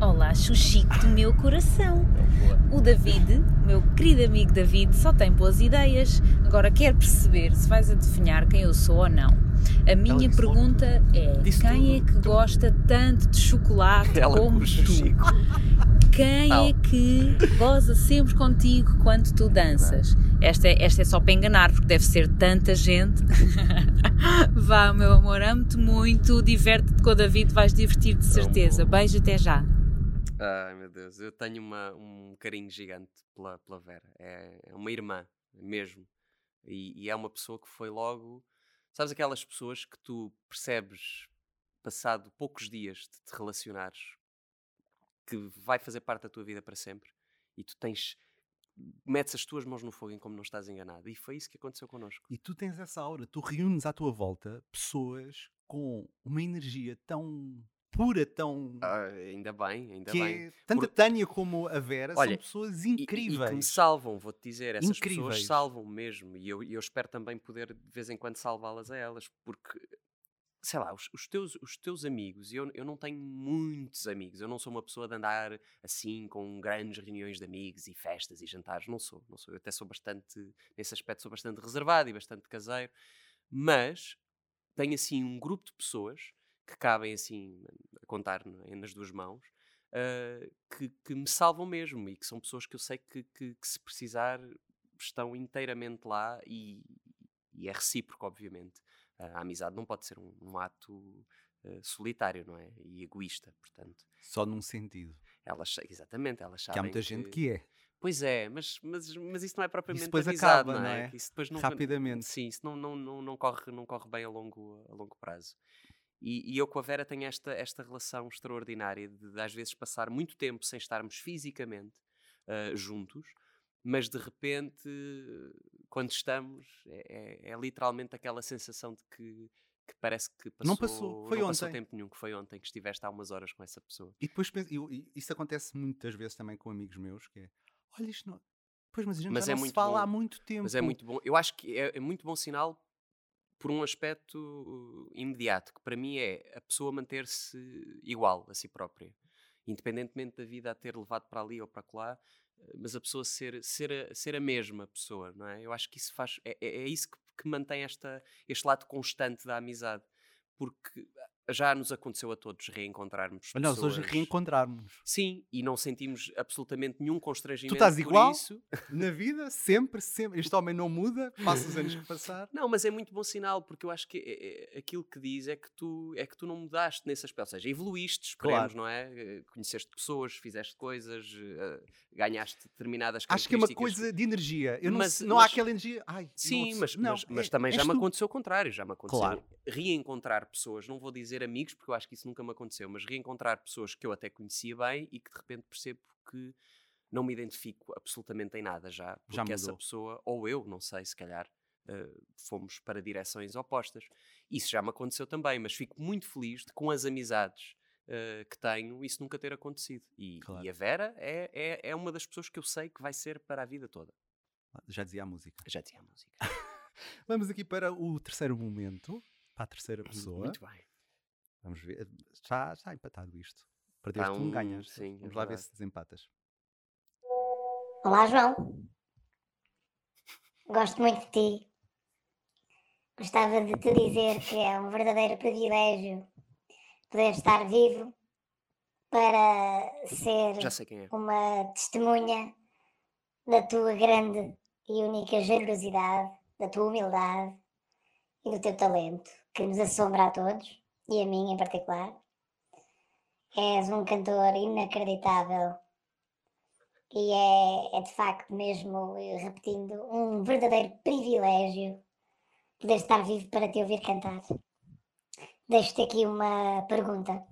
Olá, Xuxico do meu coração. O David, meu querido amigo David, só tem boas ideias. Agora quer perceber se vais adivinhar quem eu sou ou não. A minha pergunta é: quem é que gosta tanto de chocolate como tu? Quem é que goza sempre contigo quando tu danças? Esta é, esta é só para enganar, porque deve ser tanta gente. Vá, meu amor, amo-te muito, diverte-te com o David, vais divertir de certeza. Beijo, até já. Ai meu Deus, eu tenho uma- um carinho gigante pela, pela Vera. É, é uma irmã, mesmo. E, e é uma pessoa que foi logo. Sabes aquelas pessoas que tu percebes, passado poucos dias de te relacionares, que vai fazer parte da tua vida para sempre e tu tens. metes as tuas mãos no fogo em como não estás enganado. E foi isso que aconteceu connosco. E tu tens essa aura, tu reúnes à tua volta pessoas com uma energia tão pura, tão. Ah, ainda bem, ainda que bem. é, tanto Por- a Tânia como a Vera Olha, são pessoas E- e- incríveis. E, que me salvam, vou-te dizer. Essas Incríveis. pessoas salvam mesmo. E eu, eu espero também poder, de vez em quando, salvá-las a elas. Porque, sei lá, os, os teus, os teus amigos, eu, eu não tenho muitos amigos. Eu não sou uma pessoa de andar assim, com grandes reuniões de amigos e festas e jantares. Não sou, não sou. Eu até sou bastante, nesse aspecto, sou bastante reservado e bastante caseiro. Mas tenho, assim, um grupo de pessoas que cabem, assim, a contar na- nas duas mãos. Uh, que, que me salvam mesmo e que são pessoas que eu sei que, que- que se precisar estão inteiramente lá e, e é recíproco, obviamente. Uh, a amizade não pode ser um, um ato uh, solitário, não é? E egoísta, portanto. Só num sentido. Elas, exatamente, elas sabem Que há muita gente que é. Pois é, mas, mas, mas isso não é propriamente depois avisado, acaba, não não é? é? Isso depois não, Rapidamente. Sim, isso não, não, não, não, corre, não corre bem a longo, a longo prazo. E, e eu com a Vera tenho esta, esta relação extraordinária de, de às vezes passar muito tempo sem estarmos fisicamente ah, juntos, mas de repente, quando estamos, é, é- é literalmente aquela sensação de que, que parece que passou, Não passou, foi não passou ontem. tempo nenhum, que foi ontem que estiveste há umas horas com essa pessoa. E depois eu- isso acontece muitas vezes também com amigos meus, que é, olha isto não... Pois, mas a gente Mas é não se fala bom. há muito tempo. Mas é muito bom. Eu acho que é, é muito bom sinal por um aspecto uh, imediato, que para mim é a pessoa manter-se igual a si própria. independentemente da vida a ter levado para ali ou para lá, eh, mas a pessoa ser, ser, a, ser a mesma pessoa, não é? Eu acho que isso faz, é, é, é isso que, que mantém esta, este lado constante da amizade, porque já nos aconteceu a todos reencontrarmos Mas nós hoje reencontrarmos. Sim, e não sentimos absolutamente nenhum constrangimento Tu estás igual? isso. Na vida, sempre, sempre. Este homem não muda, passa os anos que passar. Não, mas é muito bom sinal, porque eu acho que é- é- aquilo que diz é que tu, é que tu não mudaste nesse aspecto. Ou seja, evoluíste, esperemos, Claro. não é? Eh, Conheceste pessoas, fizeste coisas, eh, ganhaste determinadas Acho que é uma coisa de energia. Eu não, Mas- não há aquela energia. Ai, Sim, mas, não, mas, mas é- também já és me tu. aconteceu o contrário. Já me aconteceu Claro. Reencontrar pessoas, não vou dizer amigos, porque eu acho que isso nunca me aconteceu, mas reencontrar pessoas que eu até conhecia bem e que de repente percebo que não me identifico absolutamente em nada já, porque Já essa mudou. pessoa, ou eu, não sei, se calhar, eh, fomos para direções opostas. Isso já me aconteceu também, mas fico muito feliz de com as amizades eh, que tenho isso nunca ter acontecido. E, Claro. e a Vera é, é, é uma das pessoas que eu sei que vai ser para a vida toda. Já dizia a música. Já tinha a música. Vamos aqui para o terceiro momento, para a terceira pessoa. Muito bem. Vamos ver. Já está empatado isto. Perdeste Tá um, um- ganhas. sim, é Vamos lá ver se desempatas. Olá, João. Gosto muito de ti. Gostava de te dizer que é um verdadeiro privilégio poder estar vivo para ser Já sei quem é. uma testemunha da tua grande e única generosidade, da tua humildade e do teu talento, que nos assombra a todos e a mim em particular. És um cantor inacreditável e é, é de facto mesmo, eh, repetindo, um verdadeiro privilégio poder estar vivo para te ouvir cantar. Deixo-te aqui uma pergunta.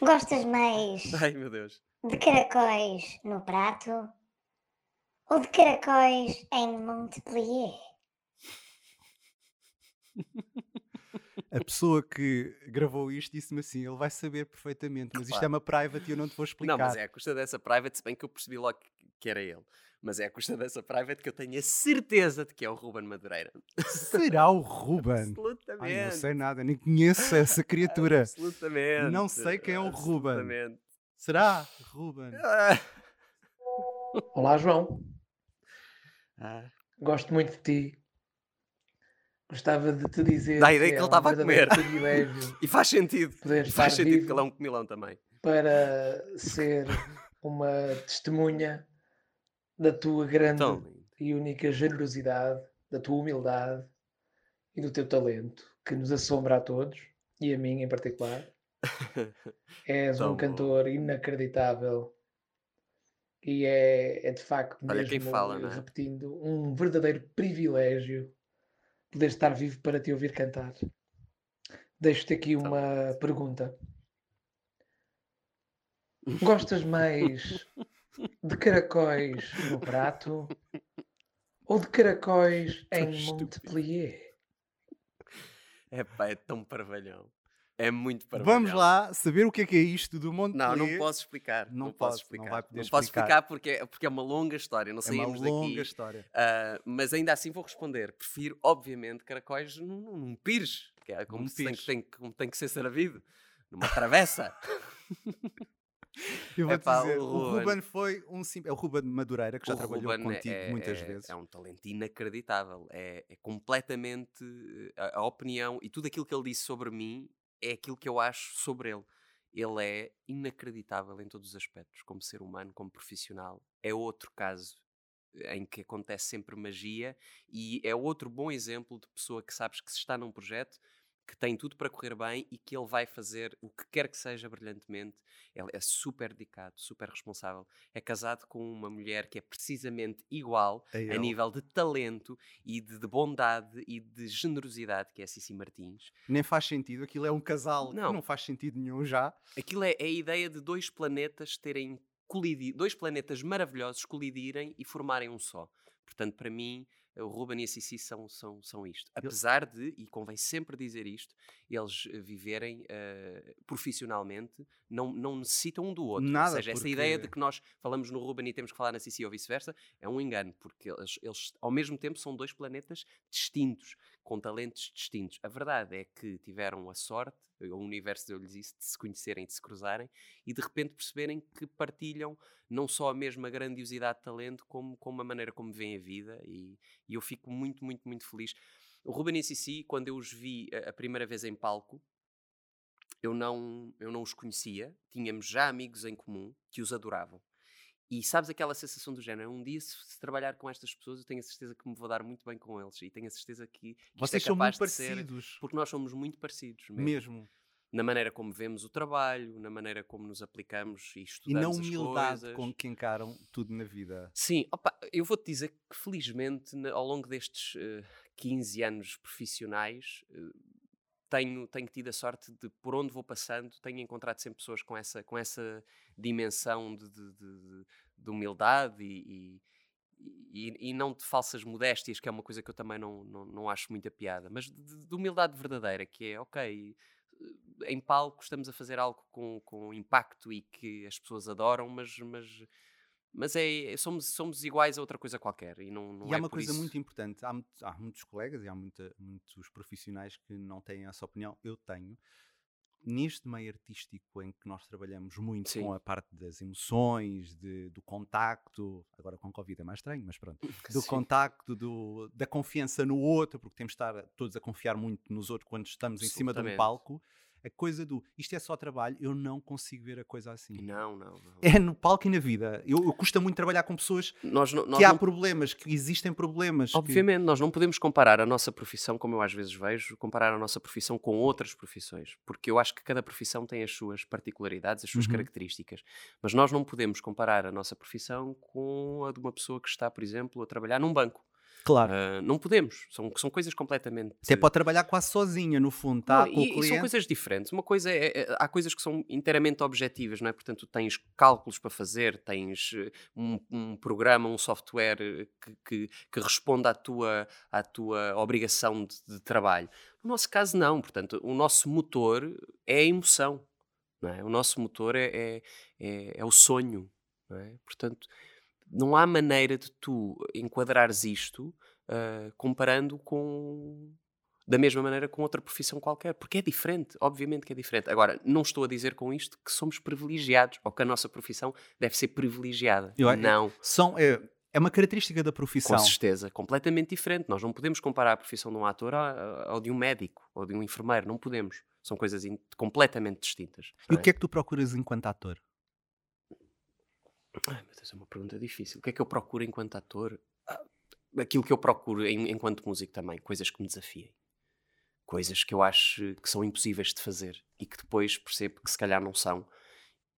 Gostas mais Ai meu Deus. de caracóis no prato ou de caracóis em Montpellier? A pessoa que gravou isto disse-me assim: ele vai saber perfeitamente, mas isto é uma private e eu não te vou explicar. Não, mas é à custa dessa private, se bem que eu percebi logo que- que era ele. Mas é à custa dessa private que eu tenho a certeza de que é o Ruben Madureira. Será o Ruben? Absolutamente. Ai, não sei nada, nem conheço essa criatura. Absolutamente. Não sei quem é o Ruben. Absolutamente. Será Ruben? Ah. Olá, João. Ah. Gosto muito de ti. Gostava de te dizer Dá a ideia que que é ele um estava a verdadeiro comer. E faz sentido. E faz sentido que ele é um comilão também. para ser uma testemunha da tua grande Tão lindo. e única generosidade, da tua humildade e do teu talento, que nos assombra a todos e a mim em particular. És um cantor inacreditável e é, é de facto Olha quem mesmo, fala, é? repetindo, um verdadeiro privilégio poder estar vivo para te ouvir cantar. Deixo-te aqui Tão uma pergunta. Gostas mais de caracóis no prato ou de caracóis em. Montpellier? É pá, é tão parvalhão. É muito parvalhão. Vamos lá saber o que é que é isto do Monte Não, não posso explicar. Não Não, posso, posso não explicar. vai poder posso explicar. explicar porque, é- porque é uma longa história. Não É uma saímos longa daqui. história. Ah, mas ainda assim vou responder. Prefiro, obviamente, caracóis num, num, pires, que é como, tem, tem, como tem que ser servido. Numa travessa. Eu vou Epá, dizer, o o Ruben. Ruben foi um sim... É o Ruben Madureira que já O trabalhou Ruben contigo é- muitas é- vezes. É um talento inacreditável. É, é completamente eh, a, a opinião e tudo aquilo que ele disse sobre mim é aquilo que eu acho sobre ele. Ele é inacreditável em todos os aspectos, como ser humano, como profissional. É outro caso em que acontece sempre magia e é outro bom exemplo de pessoa que sabes que se está num projeto que tem tudo para correr bem e que ele vai fazer o que quer que seja brilhantemente. Ele é super dedicado, super responsável. É casado com uma mulher que é precisamente igual É a ele. nível de talento e de, de bondade e de generosidade, que é a Cici Martins. Nem faz sentido. Aquilo é um casal Não. não faz sentido nenhum já. Aquilo é, é a ideia de dois planetas terem colidido, dois planetas maravilhosos colidirem e formarem um só. Portanto, para mim, o Ruben e a Cici são, são, são isto. Apesar de, e convém sempre dizer isto, eles eh, viverem eh, profissionalmente, não, não necessitam um do outro. Nada, Ou seja, essa porque- ideia de que nós falamos no Ruben e temos que falar na Cici ou vice-versa é um engano, porque eles, eles, ao mesmo tempo, são dois planetas distintos, com talentos distintos. A verdade é que tiveram a sorte o universo deu-lhes isso, de se conhecerem, de se cruzarem e de repente perceberem que partilham não só a mesma grandiosidade de talento, como, como a maneira como veem a vida. E, e eu fico muito, muito, muito feliz. O Ruben e Cici, quando eu os vi a, a primeira vez em palco, eu não, eu não os conhecia, tínhamos já amigos em comum que os adoravam. E sabes aquela sensação do género? Um dia, se, se, trabalhar com estas pessoas, eu tenho a certeza que me vou dar muito bem com eles. E tenho a certeza que. que Vocês é são muito parecidos. Ser, porque nós somos muito parecidos mesmo. mesmo. Na maneira como vemos o trabalho, na maneira como nos aplicamos e estudamos. E na humildade com que encaram tudo na vida. Sim, opa, eu vou-te dizer que felizmente, ao longo destes uh, 15 anos profissionais, uh, tenho, tenho tido a sorte de, por onde vou passando, tenho encontrado sempre pessoas com essa, com essa dimensão de, de, de, de humildade e, e, e, não de falsas modéstias, que é uma coisa que eu também não, não, não acho muita piada, mas de, humildade verdadeira, que é, ok, em palco estamos a fazer algo com, com impacto e que as pessoas adoram, mas, mas mas é, somos, somos iguais a outra coisa qualquer. E, não, não e é há uma coisa isso... muito importante: há, há, muitos colegas e há muita, muitos profissionais que não têm essa opinião. Eu tenho. Neste meio artístico em que nós trabalhamos muito Sim. com a parte das emoções, de, do contacto, agora com Covid é mais estranho, mas pronto, do Sim. contacto, do, da confiança no outro, porque temos de estar todos a confiar muito nos outros quando estamos em cima de um palco a coisa do isto é só trabalho, eu não consigo ver a coisa assim. Não, não. não. É no palco e na vida. Eu, eu custa muito trabalhar com pessoas nós, nós que há não... problemas, que existem problemas. Obviamente, que... nós não podemos comparar a nossa profissão, como eu às vezes vejo, comparar a nossa profissão com outras profissões, porque eu acho que cada profissão tem as suas particularidades, as suas uhum. características. Mas nós não podemos comparar a nossa profissão com a de uma pessoa que está, por exemplo, a trabalhar num banco. Claro. Uh, não podemos. São, são coisas completamente. Você pode trabalhar quase sozinha, no fundo, tá? Não, e, e, são coisas diferentes. Uma coisa é, é, há coisas que são inteiramente objetivas, não é? Portanto, tens cálculos para fazer, tens eh, um, um programa, um software que, que, que, responde à tua, à tua obrigação de, de, trabalho. No nosso caso, não. Portanto, o nosso motor é a emoção. Não é? O nosso motor é, é, é, é o sonho. Não é? Portanto não há maneira de tu enquadrares isto uh, comparando com da mesma maneira com outra profissão qualquer, porque é diferente, obviamente que é diferente. Agora, não estou a dizer com isto que somos privilegiados ou que a nossa profissão deve ser privilegiada. Eu, não. São, é, é uma característica da profissão. Com certeza, completamente diferente. Nós não podemos comparar a profissão de um ator ao de um médico ou de um enfermeiro, não podemos. São coisas completamente distintas. E o é? que é que tu procuras enquanto ator? Ai, meu Deus, é uma pergunta difícil. O que é que eu procuro enquanto ator? Ah, aquilo que eu procuro em, enquanto músico também. Coisas que me desafiem. Coisas que eu acho que são impossíveis de fazer e que depois percebo que se calhar não são.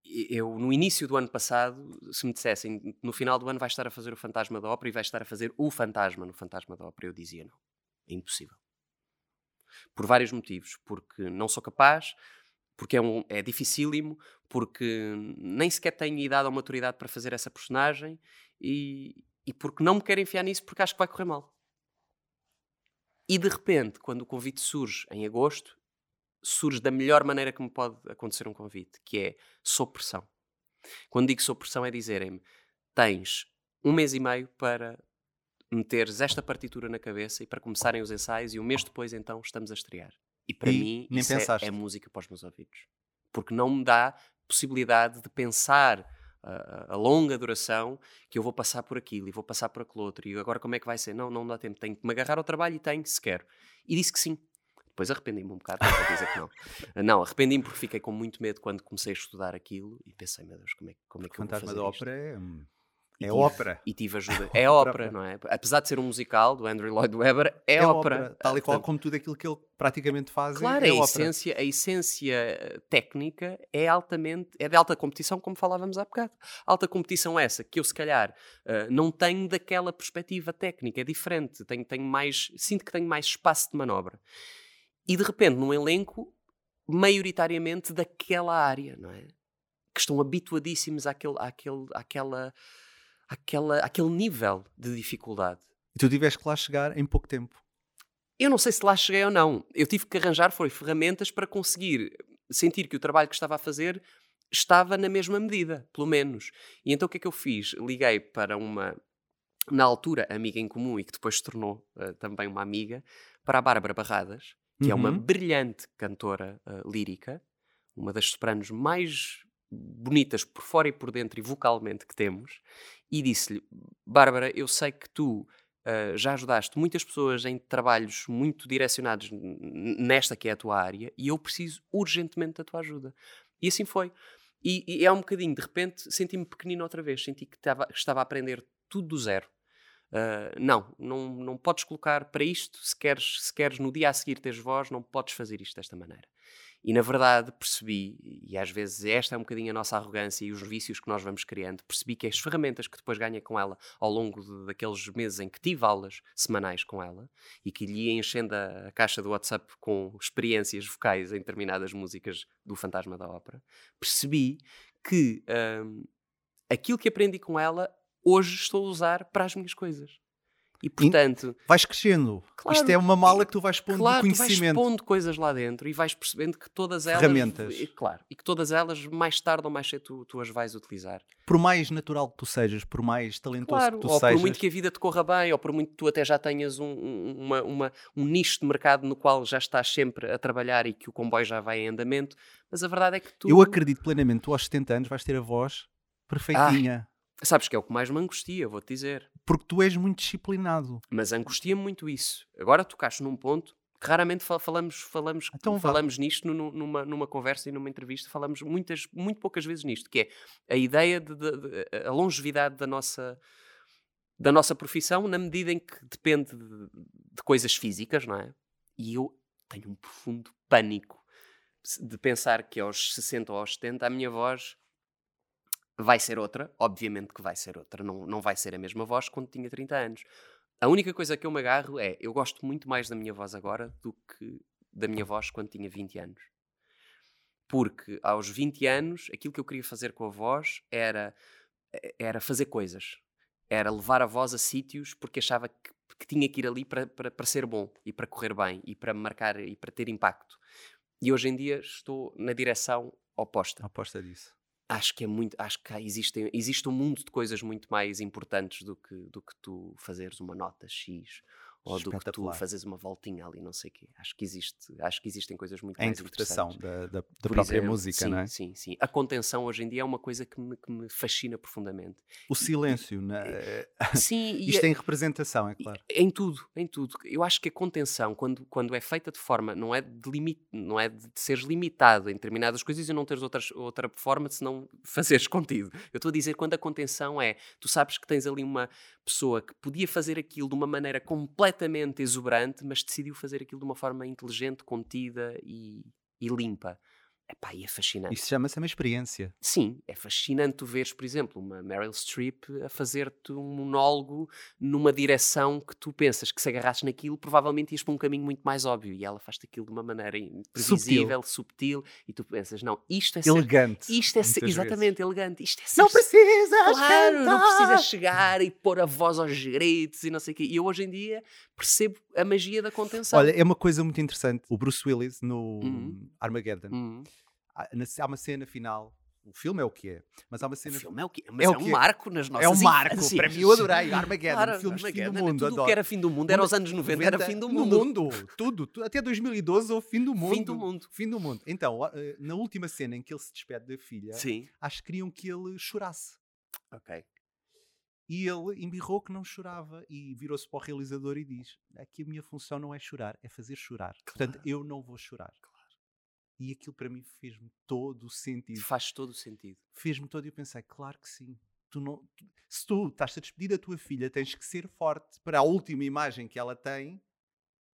Eu, no início do ano passado, se me dissessem no final do ano vais estar a fazer o Fantasma da Ópera e vais estar a fazer o Fantasma no Fantasma da Ópera, eu dizia não. É impossível. Por vários motivos. Porque não sou capaz, porque é, um, é dificílimo, porque nem sequer tenho idade ou maturidade para fazer essa personagem e, e porque não me quero enfiar nisso porque acho que vai correr mal. E de repente, quando o convite surge em agosto, surge da melhor maneira que me pode acontecer um convite, que é sob pressão. Quando digo sob pressão é dizerem-me tens um mês e meio para meteres esta partitura na cabeça e para começarem os ensaios e um mês depois então estamos a estrear. E para e mim, isso é, é, música para os meus ouvidos. Porque não me dá possibilidade de pensar a, a, longa duração que eu vou passar por aquilo e vou passar por aquele outro. E agora como é que vai ser? Não, não dá tempo. Tenho que me agarrar ao trabalho e tenho, se quero. E disse que sim. Depois arrependi-me um bocado para dizer que não. Não, arrependi-me porque fiquei com muito medo quando comecei a estudar aquilo e pensei, meu Deus, como é, como é que eu vou fazer da ópera é é tive, ópera. E tive ajuda. É ópera, não é? Apesar de ser um musical do Andrew Lloyd Webber, é, é ópera. ópera. Tal e qual como tudo aquilo que ele praticamente faz. Claro, é a, essência, a essência eh, técnica é altamente, é de alta competição, como falávamos há bocado. Alta competição essa, que eu se calhar uh, não tenho daquela perspectiva técnica, é diferente. Tenho, tenho mais, sinto que tenho mais espaço de manobra. E de repente, num elenco, maioritariamente daquela área, não é? Que estão habituadíssimos àquele, àquele, àquela aquela, aquele nível de dificuldade. E tu tiveste que lá chegar em pouco tempo. Eu não sei se lá cheguei ou não. Eu tive que arranjar foi ferramentas para conseguir sentir que o trabalho que estava a fazer estava na mesma medida, pelo menos. E então o que é que eu fiz? Liguei para uma, na altura, amiga em comum e que depois se tornou uh, também uma amiga, para a Bárbara Barradas, que é uma Uhum. brilhante cantora uh, lírica, uma das sopranos mais bonitas por fora e por dentro e vocalmente que temos, e disse-lhe: Bárbara, eu sei que tu uh, já ajudaste muitas pessoas em trabalhos muito direcionados nesta que é a tua área, e eu preciso urgentemente da tua ajuda. E assim foi. E, e é um bocadinho, de repente, senti-me pequenino outra vez, senti que que estava a aprender tudo do zero. Uh, não, não, não podes colocar para isto, se queres, se queres no dia a seguir teres voz, não podes fazer isto desta maneira. E na verdade percebi, e às vezes esta é um bocadinho a nossa arrogância e os vícios que nós vamos criando, percebi que as ferramentas que depois ganha com ela ao longo de- daqueles meses em que tive aulas semanais com ela e que lhe enchendo a, a caixa do WhatsApp com experiências vocais em determinadas músicas do Fantasma da Ópera, percebi que hum, aquilo que aprendi com ela hoje estou a usar para as minhas coisas. E portanto, Vais crescendo. Claro. Isto é uma mala que tu vais pondo claro, tu vais conhecimento. pondo coisas lá dentro e vais percebendo que todas elas. Ferramentas. e, claro, e que todas elas, mais tarde ou mais cedo, tu, tu as vais utilizar. Por mais natural que tu sejas, por mais talentoso Claro, que tu ou sejas. por muito que a vida te corra bem, ou por muito que tu até já tenhas um, um- uma, uma- um nicho de mercado no qual já estás sempre a trabalhar e que o comboio já vai em andamento, mas a verdade é que tu. Eu acredito plenamente, tu aos 70 anos vais ter a voz perfeitinha. Sabes que é o que mais me angustia, vou-te dizer. Porque tu és muito disciplinado. Mas angustia-me muito isso. Agora tocaste num ponto que raramente fa- falamos, falamos, Então falamos nisto nu- nu- numa, numa conversa e numa entrevista, falamos muitas, muito poucas vezes nisto, que é a ideia de, de- de- a longevidade da nossa, da nossa profissão na medida em que depende de, de coisas físicas, não é? E eu tenho um profundo pânico de pensar que aos 60 ou aos 70 a minha voz vai ser outra, obviamente que vai ser outra, não, não vai ser a mesma voz quando tinha 30 anos. A única coisa que eu me agarro é, eu gosto muito mais da minha voz agora do que da minha voz quando tinha 20 anos. Porque aos 20 anos, aquilo que eu queria fazer com a voz era, era fazer coisas. Era levar a voz a sítios porque achava que, que tinha que ir ali para, para, ser bom e para correr bem e para marcar e para ter impacto. E hoje em dia estou na direção oposta Aposta disso. Acho que é muito acho que existem existe um mundo de coisas muito mais importantes do que do que tu fazeres uma nota X ou do que tu fazeres uma voltinha ali não sei o quê acho que existe acho que existem coisas muito A mais interpretação da, da- da própria exemplo, música, sim, não é? sim sim a contenção hoje em dia é uma coisa que me, que me fascina profundamente O silêncio. na- eh, sim e Isto a- em representação, é claro. em tudo, em tudo. Eu acho que a contenção, quando, quando é feita de forma, não é de, limite, não é de seres limitado em determinadas coisas e não teres outras, outra forma de se não fazeres contido. Eu estou a dizer quando a contenção é, tu sabes que tens ali uma pessoa que podia fazer aquilo de uma maneira completamente exuberante, mas decidiu fazer aquilo de uma forma inteligente, contida e, e limpa. Epá, e é fascinante. Isso chama-se uma experiência. Sim, é fascinante tu veres, por exemplo, uma Meryl Streep a fazer-te um monólogo numa direção que tu pensas que se agarrasses naquilo, provavelmente ias para um caminho muito mais óbvio. E ela faz-te aquilo de uma maneira imprevisível, subtil, e tu pensas, não, isto é ser. Elegante. Isto é ser, exatamente, elegante. Isto é ser. Não precisas Claro, não cantar. precisas chegar e pôr a voz aos gritos e não sei o quê. E eu hoje em dia percebo a magia da contenção. Olha, é uma coisa muito interessante. O Bruce Willis no Uhum. Armageddon. Hum, Há, na- há uma cena final. O filme é o que é, mas há uma o cena filme é o quê? Mas É é, o um marco nas nossas É um marco. infâncias. Para mim, eu adorei. Armageddon, Claro, filmes de fim do Armageddon, mundo. Tudo o adoro. que era fim do mundo era aos anos 90, era fim do mundo. Mundo, tudo, tu- Até 2012 houve fim do mundo. Fim do mundo. Fim do mundo. Então, eh, na última cena em que ele se despede da filha, Sim. acho que queriam que ele chorasse. Ok. E ele embirrou que não chorava e virou-se para o realizador e diz: Aqui a minha função não é chorar, é fazer chorar. Portanto, eu não vou chorar. E aquilo para mim fez-me todo o sentido. Faz todo o sentido. Fez-me todo e eu pensei: Claro que sim. Tu não, tu- se tu estás a despedir da tua filha, tens que ser forte para a última imagem que ela tem.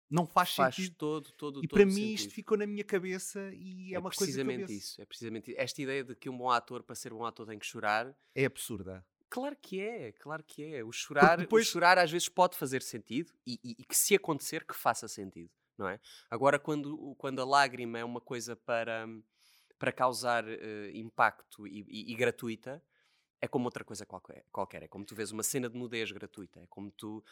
Não faz, Faz sentido. todo, todo, E todo para mim isto sentido. ficou na minha cabeça e é, uma coisa que eu precisamente isso. É precisamente isso. Esta ideia de que um bom ator, para ser bom ator, tem que chorar. É absurda. Claro que é, claro que é. O chorar, depois- o chorar às vezes pode fazer sentido e, e- e que se acontecer que faça sentido, não é? Agora, quando, quando a lágrima é uma coisa para, para causar eh, impacto e, e- e gratuita, é como outra coisa qualquer, qualquer. É como tu vês uma cena de nudez gratuita. É como tu...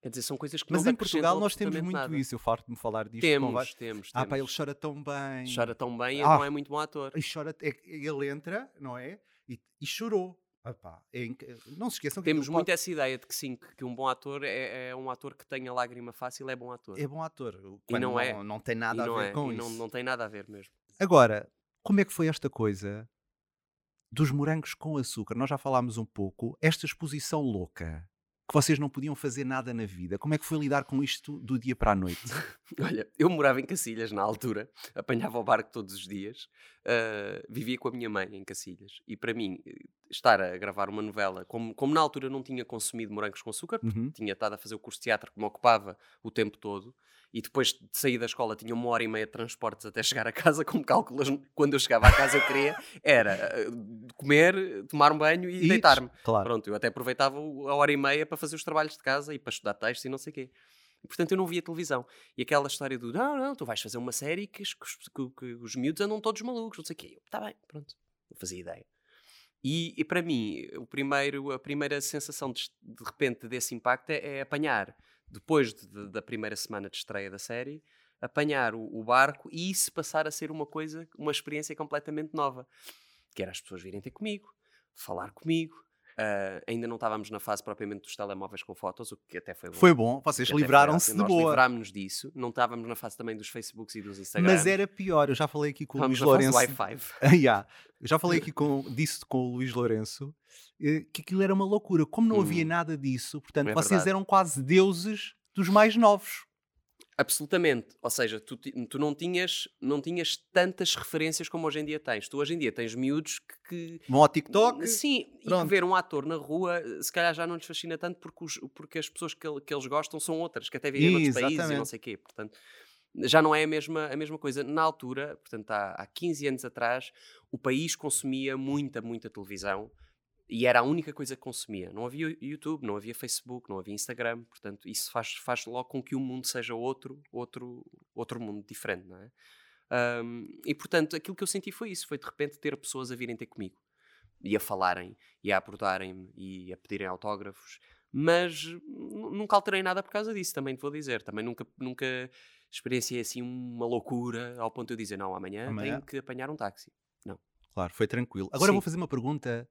Quer dizer, são coisas que Mas em Portugal nós temos muito nada. isso. Eu farto-me falar disto. Temos, temos, Ah, pá, ele chora tão bem. Chora tão bem e Ah. não é muito bom ator. E chora, é- ele entra, não é? E, e chorou. Epá, é inc- Não se esqueçam que Temos muito pode- essa ideia de que sim, que, um bom ator é, é um ator que tenha lágrima fácil, é bom ator. é bom ator. E quando não é. Não tem nada a não ver é, com e isso. não, não tem nada a ver mesmo. Agora, como é que foi esta coisa dos morangos com açúcar? Nós já falámos um pouco. Esta exposição louca, que vocês não podiam fazer nada na vida. Como é que foi lidar com isto do dia para a noite? Olha, eu morava em Cacilhas na altura, apanhava o barco todos os dias, ah, vivia com a minha mãe em Cacilhas. E para mim, estar a gravar uma novela, como, como na altura não tinha consumido morangos com açúcar, porque Uhum. tinha estado a fazer o curso de teatro que me ocupava o tempo todo, e depois de sair da escola tinha uma hora e meia de transportes até chegar a casa, como calculas, quando eu chegava a casa eu queria, era ah, comer, tomar um banho e, E- deitar-me. Claro. Pronto, eu até aproveitava a hora e meia para fazer os trabalhos de casa e para estudar textos e não sei o quê. E, portanto, eu não via televisão. E aquela história do não, não, tu vais fazer uma série que, os- que os- que- que os miúdos andam todos malucos, não sei o quê. Está bem, pronto. Não fazia ideia. E, e para mim, o primeiro, a primeira sensação de, de repente desse impacto é, é apanhar, depois de- de- da primeira semana de estreia da série, apanhar o, o barco e isso passar a ser uma coisa, uma experiência completamente nova. Que era as pessoas virem ter comigo, falar comigo. Ah, ainda não estávamos na fase propriamente dos telemóveis com fotos, o que até foi bom. Foi bom, vocês livraram-se de Nós boa. livrámos-nos disso. Não estávamos na fase também dos Facebooks e dos Instagrams. Mas era pior, eu já falei aqui com o Estávamos Luís Lourenço. Ah, yeah. Eu já falei aqui com, disso com o Luís Lourenço, eh, que aquilo era uma loucura. Como não havia Hum. nada disso, portanto, É vocês verdade. eram quase deuses dos mais novos. Absolutamente. Ou seja, tu, tu não, tinhas, não tinhas tantas referências como hoje em dia tens. Tu hoje em dia tens miúdos que. que Vão ao TikTok. Sim, e que Pronto. ver um ator na rua eh, se calhar já não lhes fascina tanto porque, os- porque as pessoas que, que eles gostam são outras, que até vivem noutros países e não sei o quê. Portanto, já não é a mesma, a mesma coisa. Na altura, portanto, há, há 15 anos atrás, o país consumia muita, muita televisão e era a única coisa que consumia. Não havia YouTube, não havia Facebook, não havia Instagram. Portanto, isso faz, faz logo com que o mundo seja outro, outro, outro mundo diferente, não é? Ahm, e portanto, aquilo que eu senti foi isso: foi de repente ter pessoas a virem ter comigo e a falarem e a abordarem-me e a pedirem autógrafos. Mas nu- nunca alterei nada por causa disso, também te vou dizer. Também nunca, nunca experienciei assim uma loucura ao ponto de eu dizer: não, amanhã, Amanhã? tenho que apanhar um táxi. Claro, foi tranquilo. Agora Sim. vou fazer uma pergunta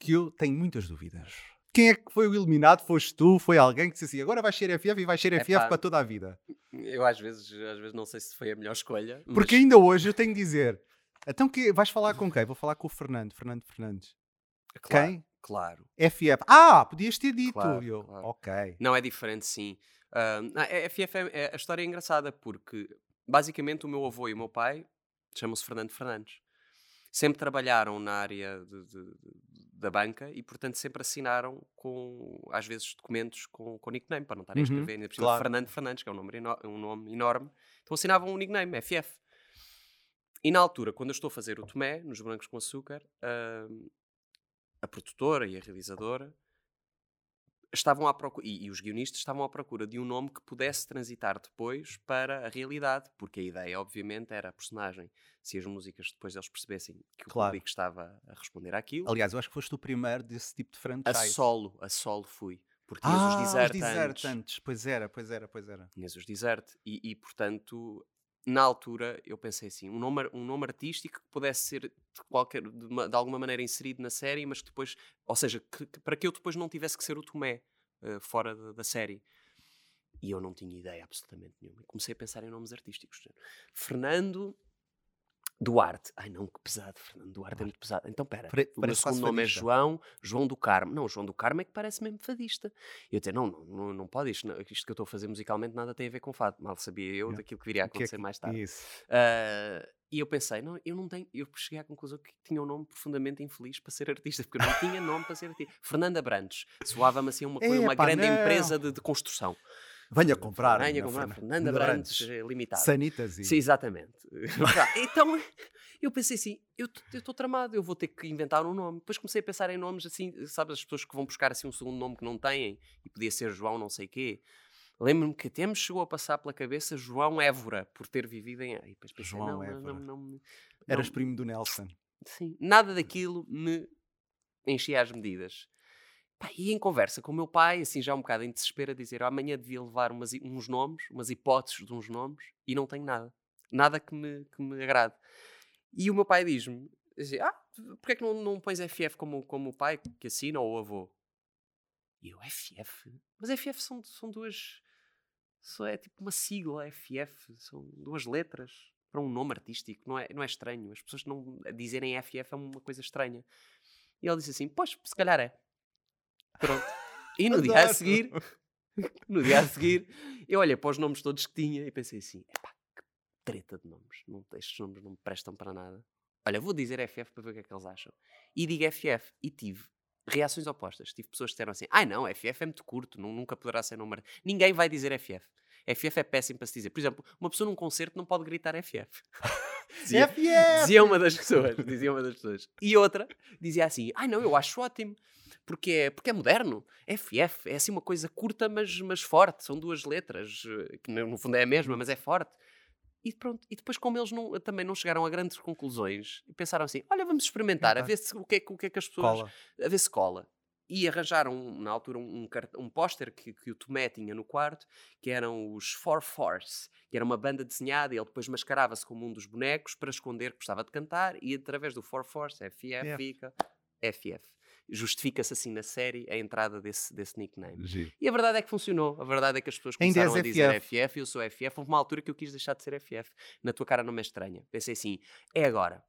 que eu tenho muitas dúvidas. Quem é que foi o eliminado? Foste tu? Foi alguém que disse assim, agora vais ser FF e vais ser FF Epá. para toda a vida? Eu às vezes, às vezes não sei se foi a melhor escolha. Porque mas- ainda hoje eu tenho de dizer, então que vais falar com quem? Vou falar com o Fernando, Fernando Fernandes. Claro, Quem? Claro. FF. Ah, podias ter dito. Claro, eu, claro. ok. Não, é diferente, sim. Ah, a FF é, é- a história é engraçada porque basicamente o meu avô e o meu pai chamam-se Fernando Fernandes. Sempre trabalharam na área de- de- da banca e, portanto, sempre assinaram com, às vezes, documentos com, com nickname, para não estarem a Uhum, escrever ainda por cima claro. Fernando Fernandes, que é um nome, um nome enorme. Então assinavam um nickname, FF. E na altura, quando eu estou a fazer o Tomé, nos Brancos com Açúcar, ah, a produtora e a realizadora estavam à procura, e, e os guionistas estavam à procura de um nome que pudesse transitar depois para a realidade, porque a ideia, obviamente, era a personagem. Se as músicas depois eles percebessem que o Claro. público estava a responder àquilo, Aliás, eu acho que foste o primeiro desse tipo de a franchise. solo, a solo fui. Porque tinhas ah, os desert, os antes, desertantes. Pois era, pois era, pois era. tinhas os desert, e, e, portanto, na altura eu pensei assim, um nome, um nome artístico que pudesse ser de, qualquer, de, uma- de alguma maneira inserido na série, mas que depois, ou seja, que- que- para que eu depois não tivesse que ser o Tomé eh, fora da, da série. E eu não tinha ideia absolutamente nenhuma. Comecei a pensar em nomes artísticos. Fernando Duarte. Ai não, que pesado. Fernando Duarte é muito pesado. Então, pera. Pare- O meu segundo nome é fadista. João, João do Carmo. Não, João do Carmo é que parece mesmo fadista. E eu disse, não, não, não, não pode, isto, não- isto que eu estou a fazer musicalmente nada tem a ver com fado. Mal sabia eu Yeah. daquilo que viria a O que é acontecer que- mais tarde. Isso. Ah, e eu pensei, não, eu não tenho, eu cheguei à conclusão que tinha um nome profundamente infeliz para ser artista, porque eu não tinha nome para ser artista. Fernanda Brandes, soava-me assim uma, uma grande não. empresa de, de construção. Venha comprar. Venha comprar Fernan- Fernanda Brandes eh, Limitada. Sanitas e... Sim, exatamente. Então eu pensei assim, eu estou tramado, eu vou ter que inventar um nome. Depois comecei a pensar em nomes assim, sabes, as pessoas que vão buscar assim um segundo nome que não têm, e podia ser João não sei quê. Lembro-me que até me chegou a passar pela cabeça João Évora, por ter vivido em... E depois pensei, João não, não, Évora. não, não, me- Eras não- primo do Nelson. Sim, nada daquilo me enchia as medidas. Pá, e em conversa com o meu pai, assim já um bocado em desespero, a dizer amanhã devia levar umas, uns nomes, umas hipóteses de uns nomes, e não tenho nada. Nada que me, que me agrade. E o meu pai diz-me, ah, porque é que não, não pões FF como, como o pai que assina ou o avô? E eu, FF? Mas FF são, são duas. Só é tipo uma sigla, FF, são duas letras para um nome artístico, não é, não é estranho. As pessoas não dizerem FF é uma coisa estranha. E ele disse assim: Pois, se calhar é. Pronto. E no dia a seguir, no dia a seguir, eu olhei para os nomes todos que tinha e pensei assim: epá, que treta de nomes. Não, estes nomes não me prestam para nada. Olha, vou dizer FF para ver o que é que eles acham. E digo FF e tive reações opostas. Tive pessoas que disseram assim: ai não, FF é muito curto, não, nunca poderá ser número. Ninguém vai dizer FF. FF é péssimo para se dizer. Por exemplo, uma pessoa num concerto não pode gritar FF. dizia, FF! Dizia uma das pessoas. Dizia uma das pessoas. E outra dizia assim: ai não, eu acho ótimo. Porque é, porque é moderno. FF é assim uma coisa curta, mas, mas forte. São duas letras, eh, que no fundo é a mesma, mas é forte. E pronto, e depois como eles não, também não chegaram a grandes conclusões, pensaram assim, olha, vamos experimentar, a ver se, o, que é, o que é que as pessoas... Cola. A ver se cola. E arranjaram, na altura, um, um, um póster que, que o Tomé tinha no quarto, que eram os Four Force, que era uma banda desenhada, e ele depois mascarava-se como um dos bonecos para esconder que gostava de cantar, e através do Four Force, FF, fica FF justifica-se assim na série a entrada desse, desse nickname. Giro. E a verdade é que funcionou. A verdade é que as pessoas começaram a dizer FF. FF, eu sou FF. Houve uma altura que eu quis deixar de ser FF. Na tua cara não me é estranha. Pensei assim, é agora.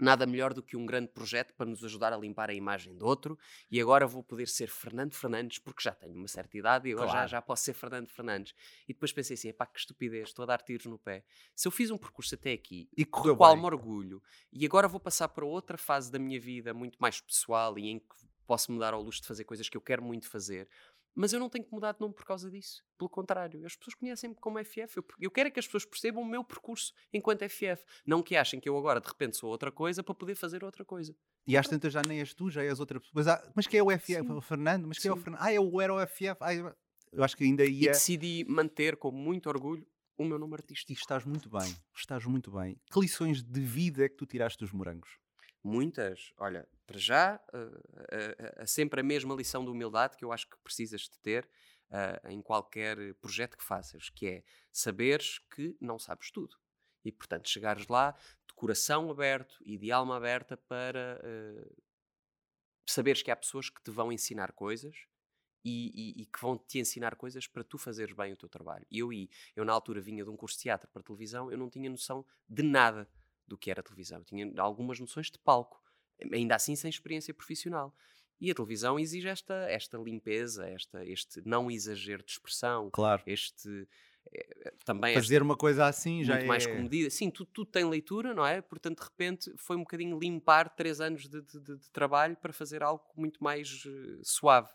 Nada melhor do que um grande projeto para nos ajudar a limpar a imagem do outro e agora vou poder ser Fernando Fernandes porque já tenho uma certa idade e agora Claro. já, já posso ser Fernando Fernandes. E depois pensei assim, pá, que estupidez, estou a dar tiros no pé. Se eu fiz um percurso até aqui E correu bem. me orgulho. E agora vou passar para outra fase da minha vida muito mais pessoal e em que posso me dar ao luxo de fazer coisas que eu quero muito fazer. Mas eu não tenho que mudar de nome por causa disso. Pelo contrário, as pessoas conhecem-me como FF. Eu, eu quero é que as pessoas percebam o meu percurso enquanto FF. Não que achem que eu agora de repente sou outra coisa para poder fazer outra coisa. E às tantas já nem és tu, já és outra pessoa. Mas, há- mas quem é o FF? Sim. O Fernando? Mas quem é o Sim. Fernando? Ah, eu era o FF. Ah, eu... acho que ainda E ia. decidi manter com muito orgulho o meu nome E artístico. estás muito bem. Estás muito bem. Que lições de vida é que tu tiraste dos morangos? Muitas. Olha, para já, eh, eh, sempre a mesma lição de humildade que eu acho que precisas de ter eh, em qualquer projeto que faças, que é saberes que não sabes tudo. E, portanto, chegares lá de coração aberto e de alma aberta para eh, saberes que há pessoas que te vão ensinar coisas e, e- e que vão te ensinar coisas para tu fazeres bem o teu trabalho. Eu, e eu na altura vinha de um curso de teatro para televisão, eu não tinha noção de nada do que era televisão. Eu tinha algumas noções de palco, ainda assim sem experiência profissional. E a televisão exige esta, esta limpeza, esta, este não exagero de expressão, Claro. este eh, também Fazer uma coisa assim já muito é. mais comedida. Sim, tudo, tudo tem leitura, não é? Portanto, de repente, foi um bocadinho limpar três anos de, de- de- trabalho para fazer algo muito mais eh, suave.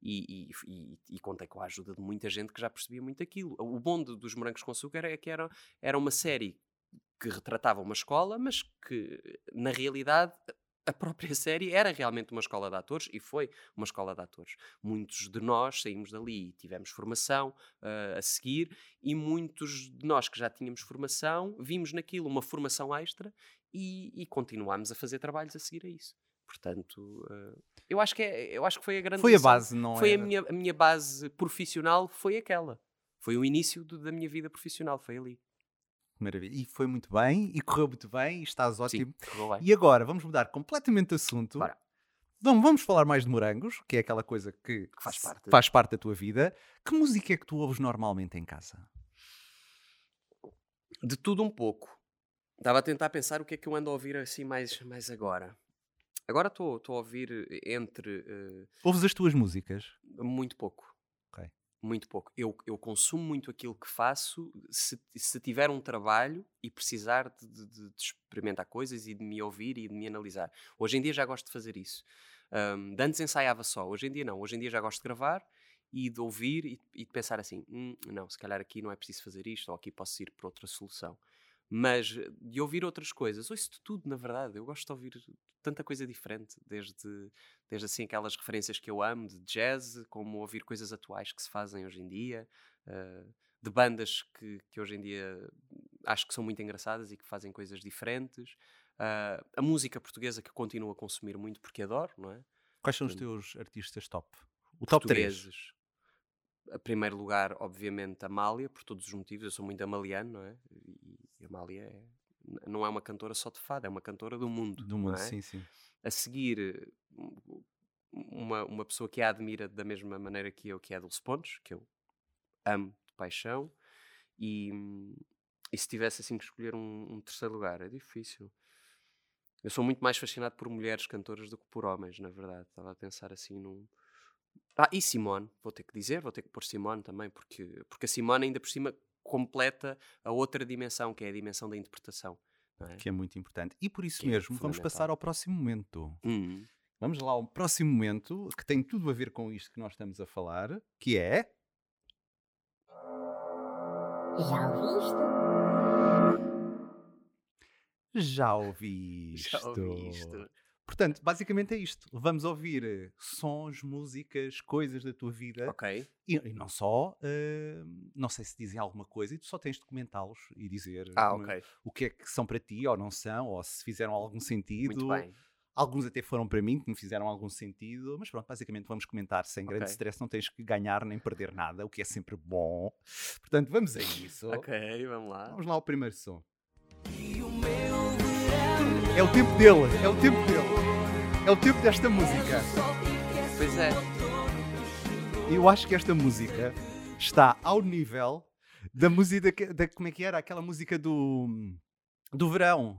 E, e- e- e contei com a ajuda de muita gente que já percebia muito aquilo. O bom de- dos Morangos com Açúcar é que era, era uma série que retratava uma escola, mas que, na realidade, a própria série era realmente uma escola de atores e foi uma escola de atores. Muitos de nós saímos dali e tivemos formação ah, a seguir, e muitos de nós que já tínhamos formação vimos naquilo uma formação extra e, e continuámos a fazer trabalhos a seguir a isso. Portanto, ah, eu, acho que é, eu acho que foi a grande Foi a base, não Foi a era? minha, a minha base profissional, foi aquela. Foi o início do- da minha vida profissional, foi ali. Maravilha. E foi muito bem, e correu muito bem, e estás ótimo. Sim, correu bem. E agora vamos mudar completamente de assunto. Bora. Vamos, vamos falar mais de morangos, que é aquela coisa que, faz se- parte. faz parte da tua vida. Que música é que tu ouves normalmente em casa? De tudo um pouco. Estava a tentar pensar o que é que eu ando a ouvir assim mais, mais agora. Agora estou a ouvir eh, entre eh, Ouves as tuas músicas? muito pouco. Ok. Muito pouco. Eu, eu consumo muito aquilo que faço se, se tiver um trabalho e precisar de, de- de- experimentar coisas e de me ouvir e de me analisar. Hoje em dia já gosto de fazer isso. Ahm, de antes ensaiava só, hoje em dia não. Hoje em dia já gosto de gravar e de ouvir e, e de pensar assim: "Hum, não, se calhar aqui não é preciso fazer isto ou aqui posso ir para outra solução. Mas eh, de ouvir outras coisas, ouço de tudo, na verdade. Eu gosto de ouvir tanta coisa diferente, desde, desde assim aquelas referências que eu amo de jazz, como ouvir coisas atuais que se fazem hoje em dia, eh, de bandas que, que hoje em dia acho que são muito engraçadas e que fazem coisas diferentes. Ah, a música portuguesa que continuo a consumir muito porque adoro, não é? Quais são os teus artistas top? O top 3. Portugueses. A primeiro lugar, obviamente, Amália, por todos os motivos. Eu sou muito amaliano, não é? E, e Amália é não é uma cantora só de fado, é uma cantora do mundo. Do mundo, é? sim, sim. A seguir, um, uma, uma pessoa que a admira da mesma maneira que eu, que é a Dulce Pontes, que eu amo de paixão, e, e se tivesse assim que escolher um, um terceiro lugar, é difícil. Eu sou muito mais fascinado por mulheres cantoras do que por homens, na verdade. Estava a pensar assim num. Ah, e Simone, vou ter que dizer, vou ter que pôr Simone também, porque, porque a Simone ainda por cima completa a outra dimensão, que é a dimensão da interpretação. não é? Que é muito importante. E por isso Que é mesmo, vamos fundamental. passar ao próximo momento. Hum. Vamos lá ao próximo momento, que tem tudo a ver com isto que nós estamos a falar, que é. Já ouviste? Já ouvi isto. Já ouvi isto. Portanto, basicamente é isto. Vamos ouvir eh, sons, músicas, coisas da tua vida. Ok. E, e não só, eh, não sei se dizem alguma coisa, e tu só tens de comentá-los e dizer Ah, eh, ok. o que é que são para ti ou não são, ou se fizeram algum sentido. Muito bem. Alguns até foram para mim, que me fizeram algum sentido, mas pronto, basicamente vamos comentar sem grande stress, não tens que ganhar nem perder nada, o que é sempre bom. Portanto, vamos a isso. Ok, vamos lá. Vamos lá ao primeiro som. É o tempo dele, é o tempo dele. É o tempo desta música. Pois é. Eu acho que esta música está ao nível da música que- da, como é que era aquela música do do verão.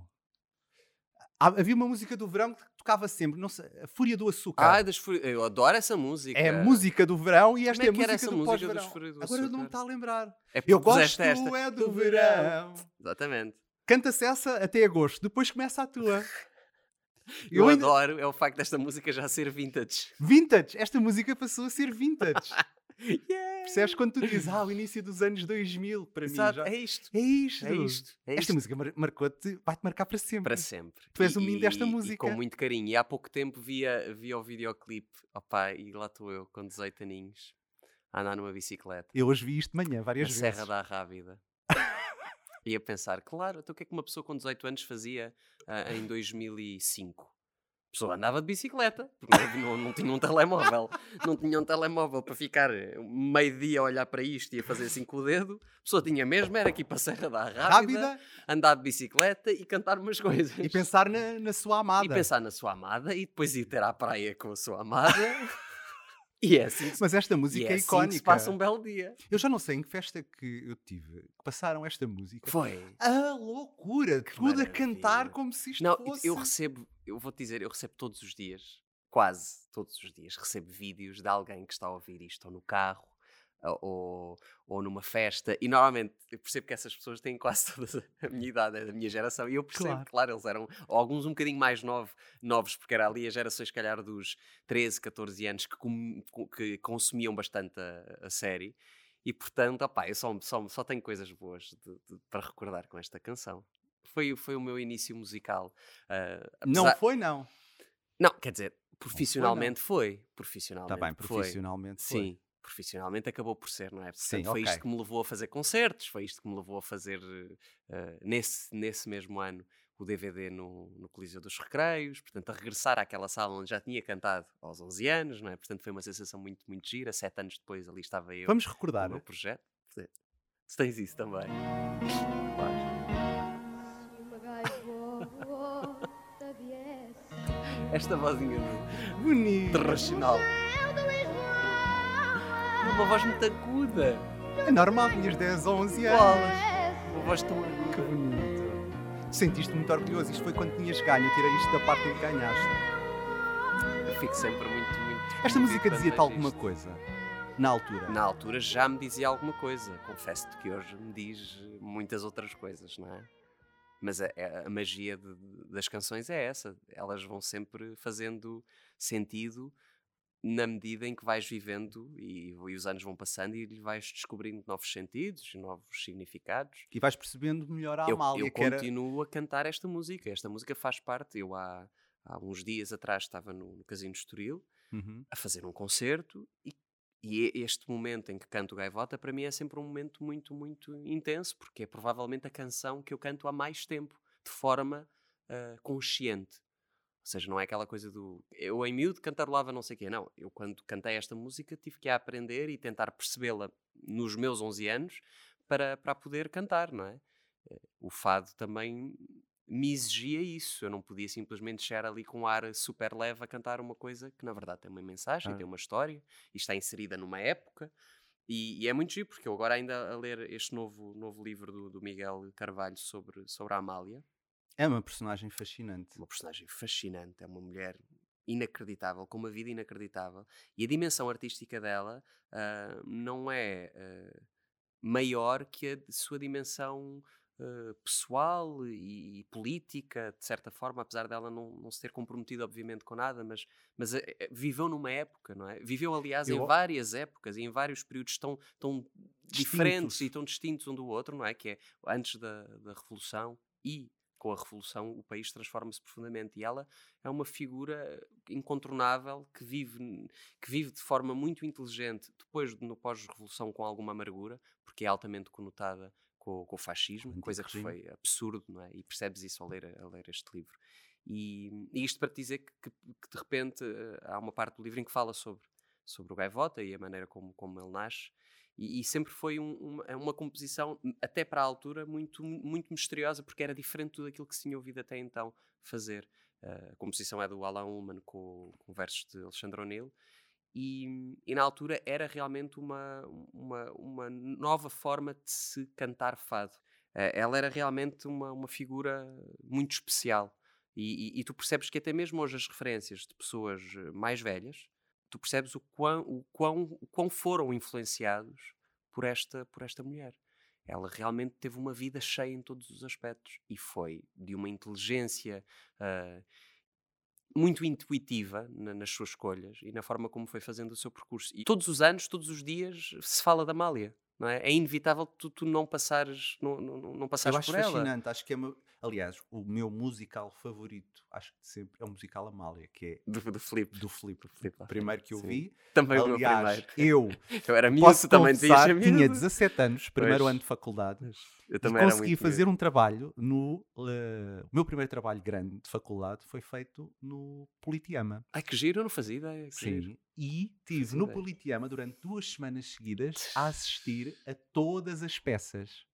Havia uma música do verão que tocava sempre, não sei, a Fúria do Açúcar. Ah, das Fúri- eu adoro essa música. é a música do verão e esta Como é é a que era música essa do música pós-verão. Fúria do Agora não me Açúcar? está a lembrar. É Eu gosto esta. é do verão. Exatamente. Canta-se essa até agosto, depois começa a tua. Eu, ainda- adoro é o facto desta música já ser vintage. Vintage, esta música passou a ser vintage. Yeah. Percebes quando tu dizes, ah, o início dos anos 2000, para Exato, mim já... É isto. É isto. É isto. É Esta isto. música mar- marcou-te, vai-te marcar para sempre. Para sempre. Tu és o menino desta e- e música. com muito carinho. E há pouco tempo via, via o videoclipe. Opá, e lá estou eu, com 18 aninhos, a andar numa bicicleta. Eu hoje vi isto de manhã, Na várias vezes. Serra da Rábida. E a pensar, claro, então o que é que uma pessoa com 18 anos fazia ah, em 2005? A pessoa andava de bicicleta, porque não, não, tinha um telemóvel. Não tinha um telemóvel para ficar eh, meio dia a olhar para isto e a fazer assim com o dedo. A pessoa tinha mesmo, era aqui para a Serra da Rábida, Rápida andar de bicicleta e cantar umas coisas. e pensar na, na sua amada. E pensar na sua amada e depois ir ter à praia com a sua amada. e é assim que Mas esta música é é, assim que icónica. se passa um belo dia. Eu já não sei em que festa que eu tive que passaram esta música. Foi. A loucura! Tudo a maravilha. cantar como se isto Não, fosse. eu recebo, eu vou-te dizer, eu recebo todos os dias, quase todos os dias, recebo vídeos de alguém que está a ouvir isto ou no carro ou, ou, numa festa. E normalmente eu percebo que essas pessoas têm quase toda a minha idade, é da minha geração. E eu percebo, Claro. claro, eles eram alguns um bocadinho mais novo, novos, porque era ali as gerações, se calhar, dos 13, 14 anos que, com- que consumiam bastante a, a série. E portanto, opá, eu só, só, só tenho coisas boas de- de- para recordar com esta canção. Foi, foi o meu início musical. Não apesar- foi, não. não, quer dizer, profissionalmente foi. Está Profissionalmente Tá bem, foi. profissionalmente foi. Sim, profissionalmente acabou por ser, não é? Portanto, Sim, foi ok. isto que me levou a fazer concertos, foi isto que me levou a fazer, eh, nesse, nesse mesmo ano, o DVD no, no Coliseu dos Recreios, portanto, a regressar àquela sala onde já tinha cantado aos 11 anos, não é? Portanto, foi uma sensação muito, muito gira. Sete anos depois ali estava eu Vamos recordar. meu projeto. Tu tens isso também. Esta vozinha do Bonito. internacional. É uma voz muito aguda. É normal, tinhas 10, 11 anos. Bolas. Uma voz tão Que aguda. bonito. Sentiste muito orgulhoso. Isto foi quando tinhas ganho. Eu tirei isto da parte em que ganhaste. Eu fico sempre muito, muito. Esta música dizia-te alguma isto. coisa? Na altura? Na altura já me dizia alguma coisa. Confesso-te que hoje me diz muitas outras coisas, não é? Mas a, a- a magia de- das canções é essa. Elas vão sempre fazendo sentido na medida em que vais vivendo e, e os anos vão passando e vais descobrindo novos sentidos, novos significados. E vais percebendo melhor a eu, Amália, eu era... continuo a cantar esta música. Esta música faz parte. Eu há, há uns dias atrás estava no, no Casino de Estoril Uhum. a fazer um concerto e, e este momento em que canto Gaivota para mim é sempre um momento muito, muito intenso porque é provavelmente a canção que eu canto há mais tempo, de forma ah, consciente. Ou seja, não é aquela coisa do eu em miúdo cantarolava não sei o quê. Não, eu quando cantei esta música tive que a aprender e tentar percebê-la nos meus 11 anos para, para poder cantar, não é? o fado também me exigia isso. Eu não podia simplesmente chegar ali com um ar super leve a cantar uma coisa que na verdade tem uma mensagem, Ah. tem uma história e está inserida numa época. E, e é muito giro, porque eu agora ainda a ler este novo, novo livro do, do Miguel Carvalho sobre, sobre a Amália, É uma personagem fascinante. uma personagem fascinante, é uma mulher inacreditável, com uma vida inacreditável. E a dimensão artística dela ah, não é ah, maior que a de sua dimensão ah, pessoal e, e política, de certa forma, apesar dela não, não se ter comprometido, obviamente, com nada, mas, mas eh, eh, viveu numa época, não é? Viveu, aliás, em Eu- várias épocas e em vários períodos tão, tão diferentes e tão distintos um do outro, não é? Que é antes da, da Revolução e com a Revolução o país transforma-se profundamente e ela é uma figura incontornável que vive, que vive de forma muito inteligente depois de, no pós-revolução com alguma amargura, porque é altamente conotada com, com o fascismo, Com coisa que foi absurdo, não é? E percebes isso ao ler, a ler este livro. E, e isto para te dizer que, que- que de repente eh, há uma parte do livro em que fala sobre, sobre o Gaivota e a maneira como, como ele nasce. E, e sempre foi um- uma, é uma composição, m- até para a altura, muito, muito misteriosa, porque era diferente de tudo aquilo que se tinha ouvido até então fazer. Eh, a composição é do Alan Ullman com, com versos de Alexandre O'Neill. E, e na altura era realmente uma, uma, uma nova forma de se cantar fado. Eh, ela era realmente uma, uma figura muito especial. E, e- e tu percebes que até mesmo hoje as referências de pessoas eh, mais velhas, tu percebes o quão, o quão, o quão foram influenciados por esta, por esta mulher. Ela realmente teve uma vida cheia em todos os aspectos e foi de uma inteligência ah, muito intuitiva na- nas suas escolhas e na forma como foi fazendo o seu percurso. E todos os anos, todos os dias, se fala da Amália. Não é? é inevitável tu, tu não passares, não, não, não Eu passares acho por ela. fascinante. Acho que é uma... Aliás, o meu musical favorito, acho que sempre é o musical Amália, que é Do, do Flip. do Lafayette, primeiro que eu sim. vi. Também o meu Aliás, primeiro. eu Eu era miúdo, também confessar, tinha miúdo. 17 anos, primeiro Pois. ano de faculdade. Eu E também era consegui fazer miúdo. um trabalho no. eh, o meu primeiro trabalho grande de faculdade foi feito no Politeama. Ai, que giro, eu não fazia ideia. que giro. E tive no. Politeama durante duas semanas seguidas a assistir a todas as peças.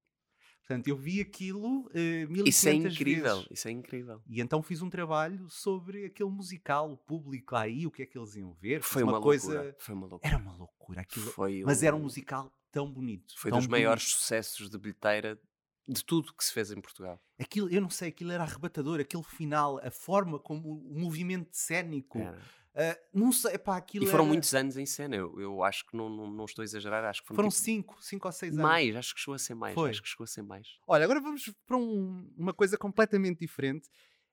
Portanto, eu vi aquilo eh, 1500 Isso é incrível, vezes. isso é incrível. E então fiz um trabalho sobre aquele musical, o público aí, o que é que eles iam ver. Foi uma, coisa. loucura. Foi uma loucura. Era uma loucura aquilo. Foi Mas era um musical tão bonito. Foi tão dos maiores bonito. sucessos de bilheteira de tudo que se fez em Portugal. Aquilo, eu não sei, aquilo era arrebatador, aquele final, a forma como o movimento cénico. Era. Ah, não sei, epá, aquilo E foram era- muitos anos em cena. Eu, eu acho que não, não, não estou a exagerar. Acho que foram, Foram tipo, cinco, cinco ou seis anos. mais. Acho que chegou a ser mais. Foi. Acho que chegou a ser mais. Olha, agora vamos para um- uma coisa completamente diferente.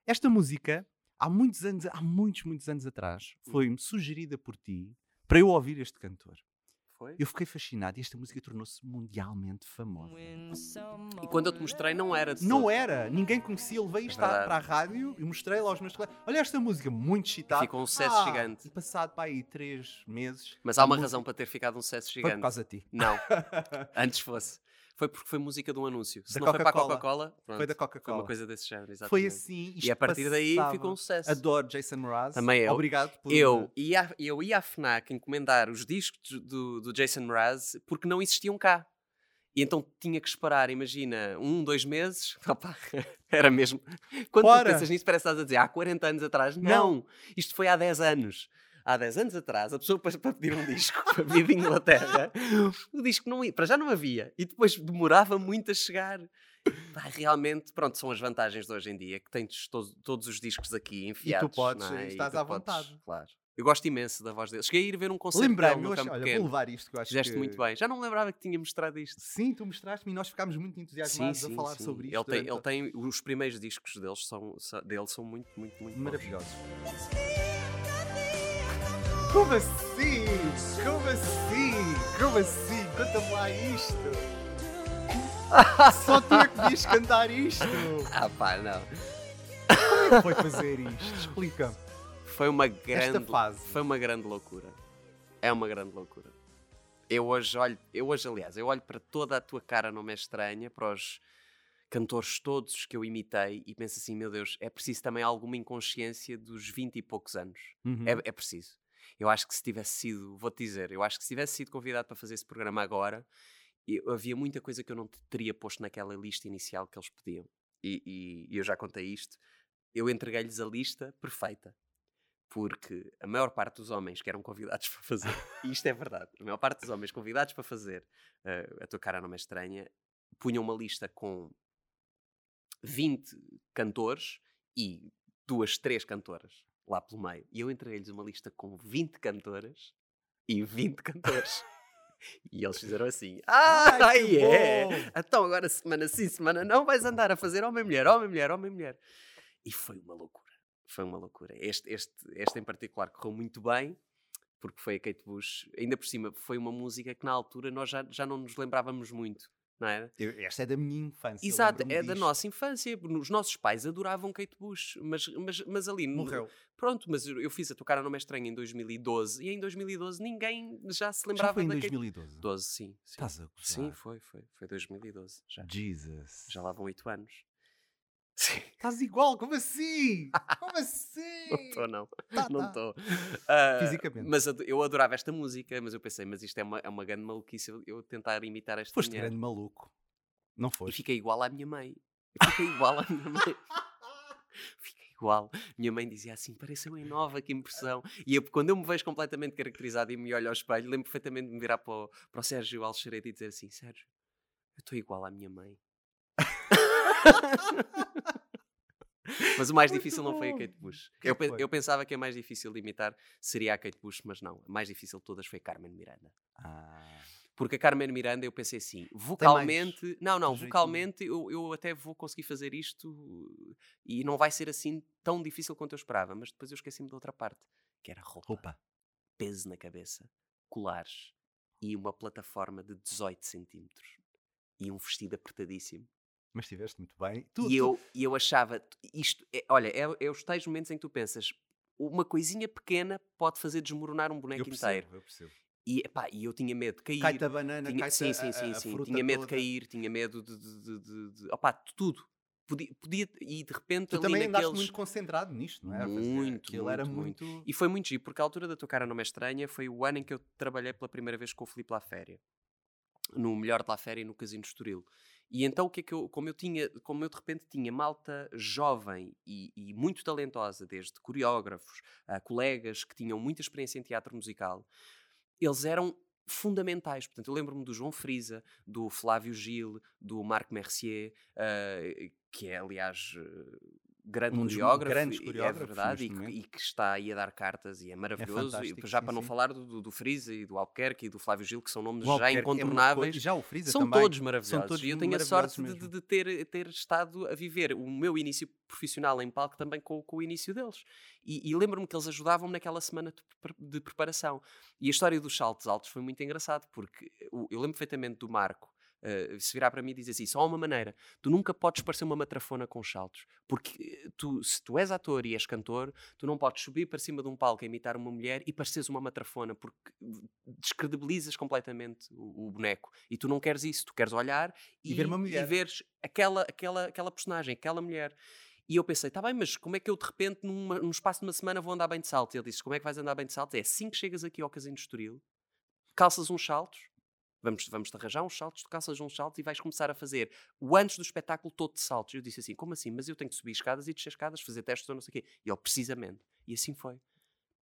Esta música, há muitos anos, há muitos, muitos anos atrás, Hum. foi-me sugerida por ti para eu ouvir este cantor. Foi? Eu fiquei fascinado e esta música tornou-se mundialmente famosa. E quando eu te mostrei, não era de Não era, ninguém conhecia, levei É isto verdade. para a rádio e mostrei lá aos meus colegas. Olha esta música, muito excitado. Ficou um sucesso Ah, gigante. E passado para aí três meses. Mas há uma música- razão para ter ficado um sucesso Foi gigante. por causa de ti. Não, antes fosse. Foi porque foi música de um anúncio. Se Da não foi para a Coca-Cola. Foi da Foi Coca-Cola. uma coisa desse género, exatamente. Foi assim. E a partir daí ficou um sucesso. Adoro Jason Mraz. Também eu. Obrigado por. Eu ia, eu ia à FNAC encomendar os discos do, do Jason Mraz porque não existiam cá. E então tinha que esperar, imagina, um, dois meses. Opa, era mesmo. Quando Ora. tu pensas nisso, parece que estás a dizer há 40 anos atrás. Não, isto foi há 10 anos. Há 10 anos atrás, a pessoa para, para pedir um disco para vir de Inglaterra, o disco não ia, para já não havia. E depois demorava muito a chegar. Pá, realmente, pronto, são as vantagens de hoje em dia, que tens todos, todos os discos aqui enfiados. podes, não é? estás tu à podes, vontade. Claro. Eu gosto imenso da voz dele. Cheguei a ir ver um concerto Lembrei-me, no Campo olha, Pequeno. vou levar isto que eu acho Fizeste que... muito bem. Já não me lembrava que tinha mostrado isto. Sim, tu mostraste-me e nós ficámos muito entusiasmados a falar sobre isto. Ele tem, durante ele tem os primeiros discos deles são, dele são muito, muito, muito bons. Como assim? Como assim? Como assim? Conta-me lá isto. Só tu é que podias cantar isto. Ah pá, não. Como é que foi fazer isto? Explica-me. Foi uma grande, fase. foi uma grande loucura. É uma grande loucura. Eu hoje olho, eu hoje, aliás, eu olho para toda a tua cara não me é estranha, para os cantores todos que eu imitei e penso assim, meu Deus, é preciso também alguma inconsciência dos 20 e poucos anos. Uhum. É, é preciso. Eu acho que se tivesse sido, vou-te dizer, eu acho que se tivesse sido convidado para fazer esse programa agora, eu- havia muita coisa que eu não te- teria posto naquela lista inicial que eles pediam. E, e- e eu já contei isto. Eu entreguei-lhes a lista perfeita. Porque a maior parte dos homens que eram convidados para fazer, e isto é verdade, a maior parte dos homens convidados para fazer eh, A Tua Cara Não É Estranha, punham uma lista com 20 cantores e duas, três cantoras lá pelo meio. E eu entreguei-lhes uma lista com 20 cantoras e 20 cantores. e eles fizeram assim: Ah, Ai, é! bom!" Então agora semana sim, semana não, vais andar a fazer homem-mulher, homem-mulher, homem-mulher. E foi uma loucura. Foi uma loucura. Este, este, este em particular correu muito bem, porque foi a Kate Bush. Ainda por cima, foi uma música que na altura nós já, já não nos lembrávamos muito, não? Eu- Esta é da minha infância. Exato, é da disto. nossa infância. Os nossos pais adoravam Kate Bush, mas, mas, mas ali. no- Morreu. Pronto, mas eu fiz a tocar a Nome é Estranho em 2012 e em 2012 ninguém já se Já lembrava foi em da Kate 2012. 12, sim. sim. Estás a gozar. Sim, foi, foi. Foi 2012. Já, Jesus. já lá vão 8 anos. Sim. Estás igual, como assim? Como assim? Não estou, não. Tá, não tá. estou. Fisicamente. Mas eu adorava esta música, mas eu pensei, mas isto é uma, é uma grande maluquice eu, tentar imitar esta Foste mulher. grande maluco. Não E foste? fiquei igual à minha mãe. Fiquei igual à minha mãe. Fiquei igual. Minha mãe dizia assim: pareceu bem nova, que impressão. E eu, quando eu me vejo completamente caracterizado e me olho ao espelho, lembro perfeitamente de me virar para o, para o Sérgio Alxerete e dizer assim: Sérgio, eu estou igual à minha mãe. Mas o mais Muito difícil não foi a bom. Kate Bush. Quem Eu, eu pensava que a mais difícil de imitar seria a Kate Bush, mas não. A mais difícil de todas foi a Carmen Miranda. Ah, Porque a Carmen Miranda eu pensei assim, vocalmente, não, não, vocalmente eu, eu até vou conseguir fazer isto e não vai ser assim tão difícil quanto eu esperava, mas depois eu esqueci-me da outra parte, que era roupa, roupa. peso na cabeça, colares e uma plataforma de 18 centímetros e um vestido apertadíssimo. Mas estiveste muito bem. Tu, e, tu- eu, e eu achava, isto, é- olha, é, é os tais momentos em que tu pensas, uma coisinha pequena pode fazer desmoronar um boneco eu percebo, inteiro. eu percebo. E, epá, e eu tinha medo de cair. Cai-te a banana, Tinha, cai-te sim, a- sim, sim, a sim. Tinha medo de toda. cair, tinha medo de. de, de, de, de opá, de tudo. Podia, podia, e de repente Tu ali também andaste naqueles. muito concentrado nisto, não é? Muito, Aquilo era muito, muito. E foi muito giro, porque a altura da tua cara não é estranha foi o ano em que eu trabalhei pela primeira vez com o Filipe Laféria. No melhor de Laféria e no Casino de Estoril. E então o que é que eu, como eu tinha, como eu de repente tinha malta jovem e, e muito talentosa, desde coreógrafos a colegas que tinham muita experiência em teatro musical, eles eram fundamentais. Portanto, eu lembro-me do João Frisa, do Flávio Gil, do Marc Mercier, eh, que é, aliás, grande Um coreógrafo, grandes e- coreógrafos é verdade, e que, e que está aí a dar cartas e é maravilhoso. fantástico, e já sim, para não sim. falar do, do, Frisa e do Albuquerque e do Flávio Gil, que são nomes já é incontornáveis. coisa- Já o Frisa São também. todos maravilhosos. todos e eu tenho a sorte de, de- ter, ter estado a viver o meu início profissional em palco também com, com o início deles. E, e lembro-me que eles ajudavam-me naquela semana de, de preparação. E a história dos saltos altos foi muito engraçado, porque o- eu lembro perfeitamente do Marco. Eh, se virar para mim e dizer assim, só há uma maneira, tu nunca podes parecer uma matrafona com os saltos, porque eh, tu, se tu és ator e és cantor, tu não podes subir para cima de um palco a imitar uma mulher e pareceres uma matrafona, porque descredibilizas completamente o, o boneco. E tu não queres isso, tu queres olhar E ver uma e mulher. veres aquela, aquela, aquela personagem, aquela mulher. E eu pensei, tá bem, mas como é que eu de repente, numa- num espaço de uma semana, vou andar bem de salto? E ele disse: Como é que vais andar bem de salto? É assim que chegas aqui ao Casino de Estoril, calças uns saltos, vamos, vamos te arranjar uns saltos, tu calças uns saltos e vais começar a fazer o antes do espetáculo todo de saltos. Eu disse assim: Como assim? Mas eu tenho que subir escadas e descer escadas, fazer testes ou não sei o quê. E ele, precisamente. E assim foi.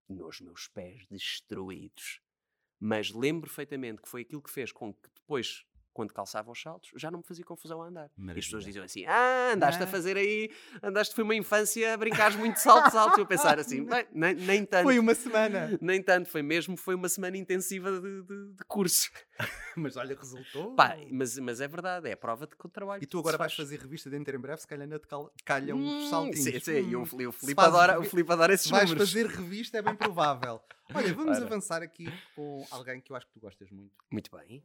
Nos meus pés destruídos. Mas lembro perfeitamente que foi aquilo que fez com que depois, quando calçava os saltos, já não me fazia confusão a andar. E as pessoas Maravilha. diziam assim: Ah, andaste Ah. a fazer aí, andaste, foi uma infância a brincar muito de saltos altos. E eu pensar assim: "Bem, nem, nem tanto. Foi uma semana. Nem tanto, foi mesmo, foi uma semana intensiva de, de, de curso. Mas olha, resultou. Pá, mas, mas é verdade, é a prova de que o trabalho. E tu agora vais faz. fazer revista dentro em breve, se calhar ainda te cal- calham Hum, uns saltinhos. Sim, sim, e o, Hum. Fili- o Se Filipe adora, o Filipe adora esses Se vais números. fazer revista, é bem provável. Olha, vamos Ora. avançar aqui com alguém que eu acho que tu gostas muito. Muito bem.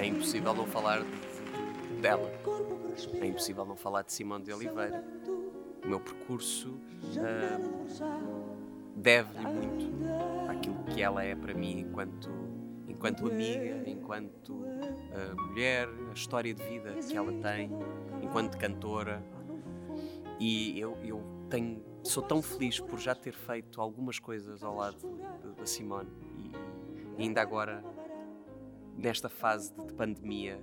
É impossível não falar de- dela. É impossível não falar de Simone de Oliveira. O meu percurso ah, deve-lhe muito àquilo que ela é para mim enquanto, enquanto amiga, enquanto ah, mulher, a história de vida que ela tem, enquanto cantora. E eu, eu tenho sou tão feliz por já ter feito algumas coisas ao lado da Simone e, e ainda agora, nesta fase de pandemia,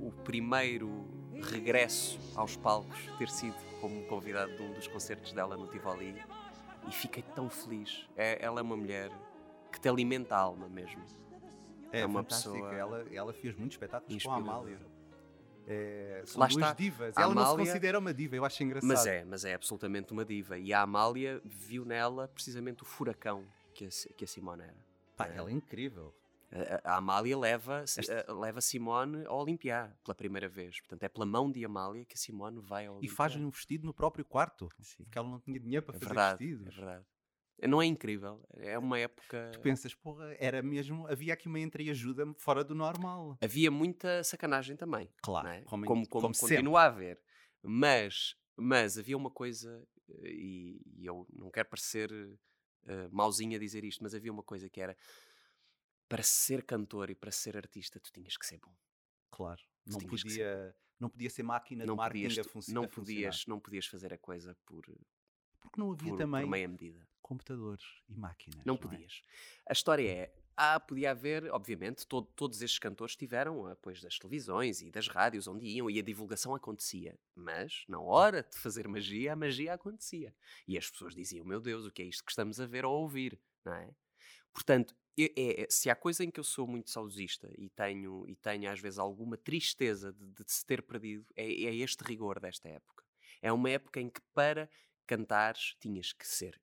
o primeiro regresso aos palcos ter sido como convidado de um dos concertos dela no Tivoli e fiquei tão feliz. É, ela é uma mulher que te alimenta a alma mesmo. É, é uma pessoa. Ela, ela fez muitos espetáculos com a Amália. É, são Lá duas está. divas. A ela não Amália- se considera uma diva, eu acho engraçado. Mas é, mas é absolutamente uma diva. E a Amália viu nela precisamente o furacão que a, que a Simone era. Pá, ela é incrível. A, a Amália leva, a- leva Simone ao Olimpiá pela primeira vez. Portanto, é pela mão de Amália que a Simone vai ao E Olimpiá. faz-lhe um vestido no próprio quarto. Sim. Porque ela não tinha dinheiro para É fazer verdade, vestidos. é verdade. Não é incrível? É uma época... Tu pensas, porra, era mesmo. Havia aqui uma entreajuda fora do normal. Havia muita sacanagem também. Claro, é? como, como, como, como continua a haver. Mas, mas havia uma coisa, eh, e, e eu não quero parecer uh, mauzinho a dizer isto, mas havia uma coisa que era para ser cantor e para ser artista, tu tinhas que ser bom. Claro. Não podia, não podia ser máquina de Não marketing podias, a, funci- não, a funcionar. podias, não podias fazer a coisa por, Porque não havia por, também por meia medida. Computadores e máquinas. Não é? podias. A história é. Ah, podia haver, obviamente, todo- todos estes cantores tiveram apoio das televisões e das rádios onde iam e a divulgação acontecia. Mas, na hora de fazer magia, a magia acontecia. E as pessoas diziam: Meu Deus, o que é isto que estamos a ver ou a ouvir? Não é? Portanto, é- é- se há coisa em que eu sou muito saudosista e tenho, e tenho às vezes alguma tristeza de, de se ter perdido, é, é este rigor desta época. É uma época em que para cantares tinhas que ser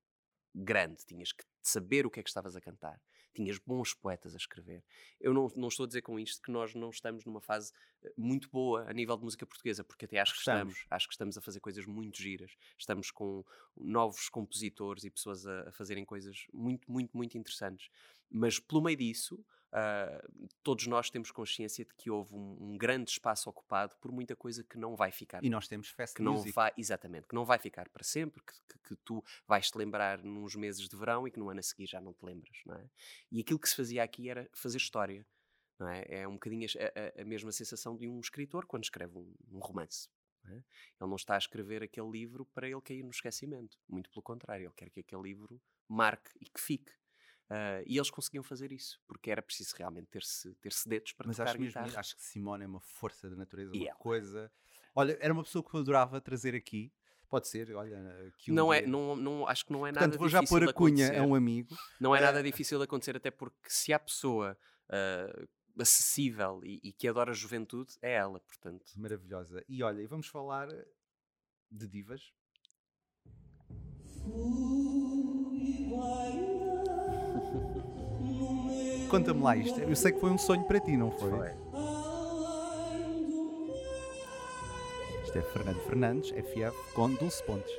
grande, tinhas que saber o que é que estavas a cantar, tinhas bons poetas a escrever. Eu não, não estou a dizer com isto que nós não estamos numa fase eh, muito boa a nível de música portuguesa, porque até acho que Estamos. estamos. Acho que estamos a fazer coisas muito giras. Estamos com novos compositores e pessoas a, a fazerem coisas muito, muito, muito interessantes. Mas pelo meio disso, ah, todos nós temos consciência de que houve um, um grande espaço ocupado por muita coisa que não vai ficar E nós temos fast que não music. vai, exatamente, que não vai ficar para sempre, que, que- que tu vais te lembrar nos meses de verão e que no ano a seguir já não te lembras, não é? E aquilo que se fazia aqui era fazer história, não é? É um bocadinho a, a- a mesma sensação de um escritor quando escreve um, um romance. é? Ele não está a escrever aquele livro para ele cair no esquecimento, muito pelo contrário, ele quer que aquele livro marque e que fique. Ah, e eles conseguiam fazer isso, porque era preciso realmente ter-se ter dedos para Mas tocar acho mesmo, guitarra. acho que Simone é uma força da natureza, E uma ela. coisa. Olha, era uma pessoa que eu adorava trazer aqui. Pode ser, olha, que um não é, dia- não, não, acho que não é nada Portanto, vou já difícil pôr a cunha acontecer. a um amigo. Não é nada Eh, difícil de acontecer, até porque se há pessoa ah, acessível e, e que adora a juventude, é ela, portanto. Maravilhosa. E olha, e vamos falar de divas. Conta-me lá isto. Eu sei que foi um sonho para ti, não foi? Isto é Fernando Fernandes, FF, com Dulce Pontes.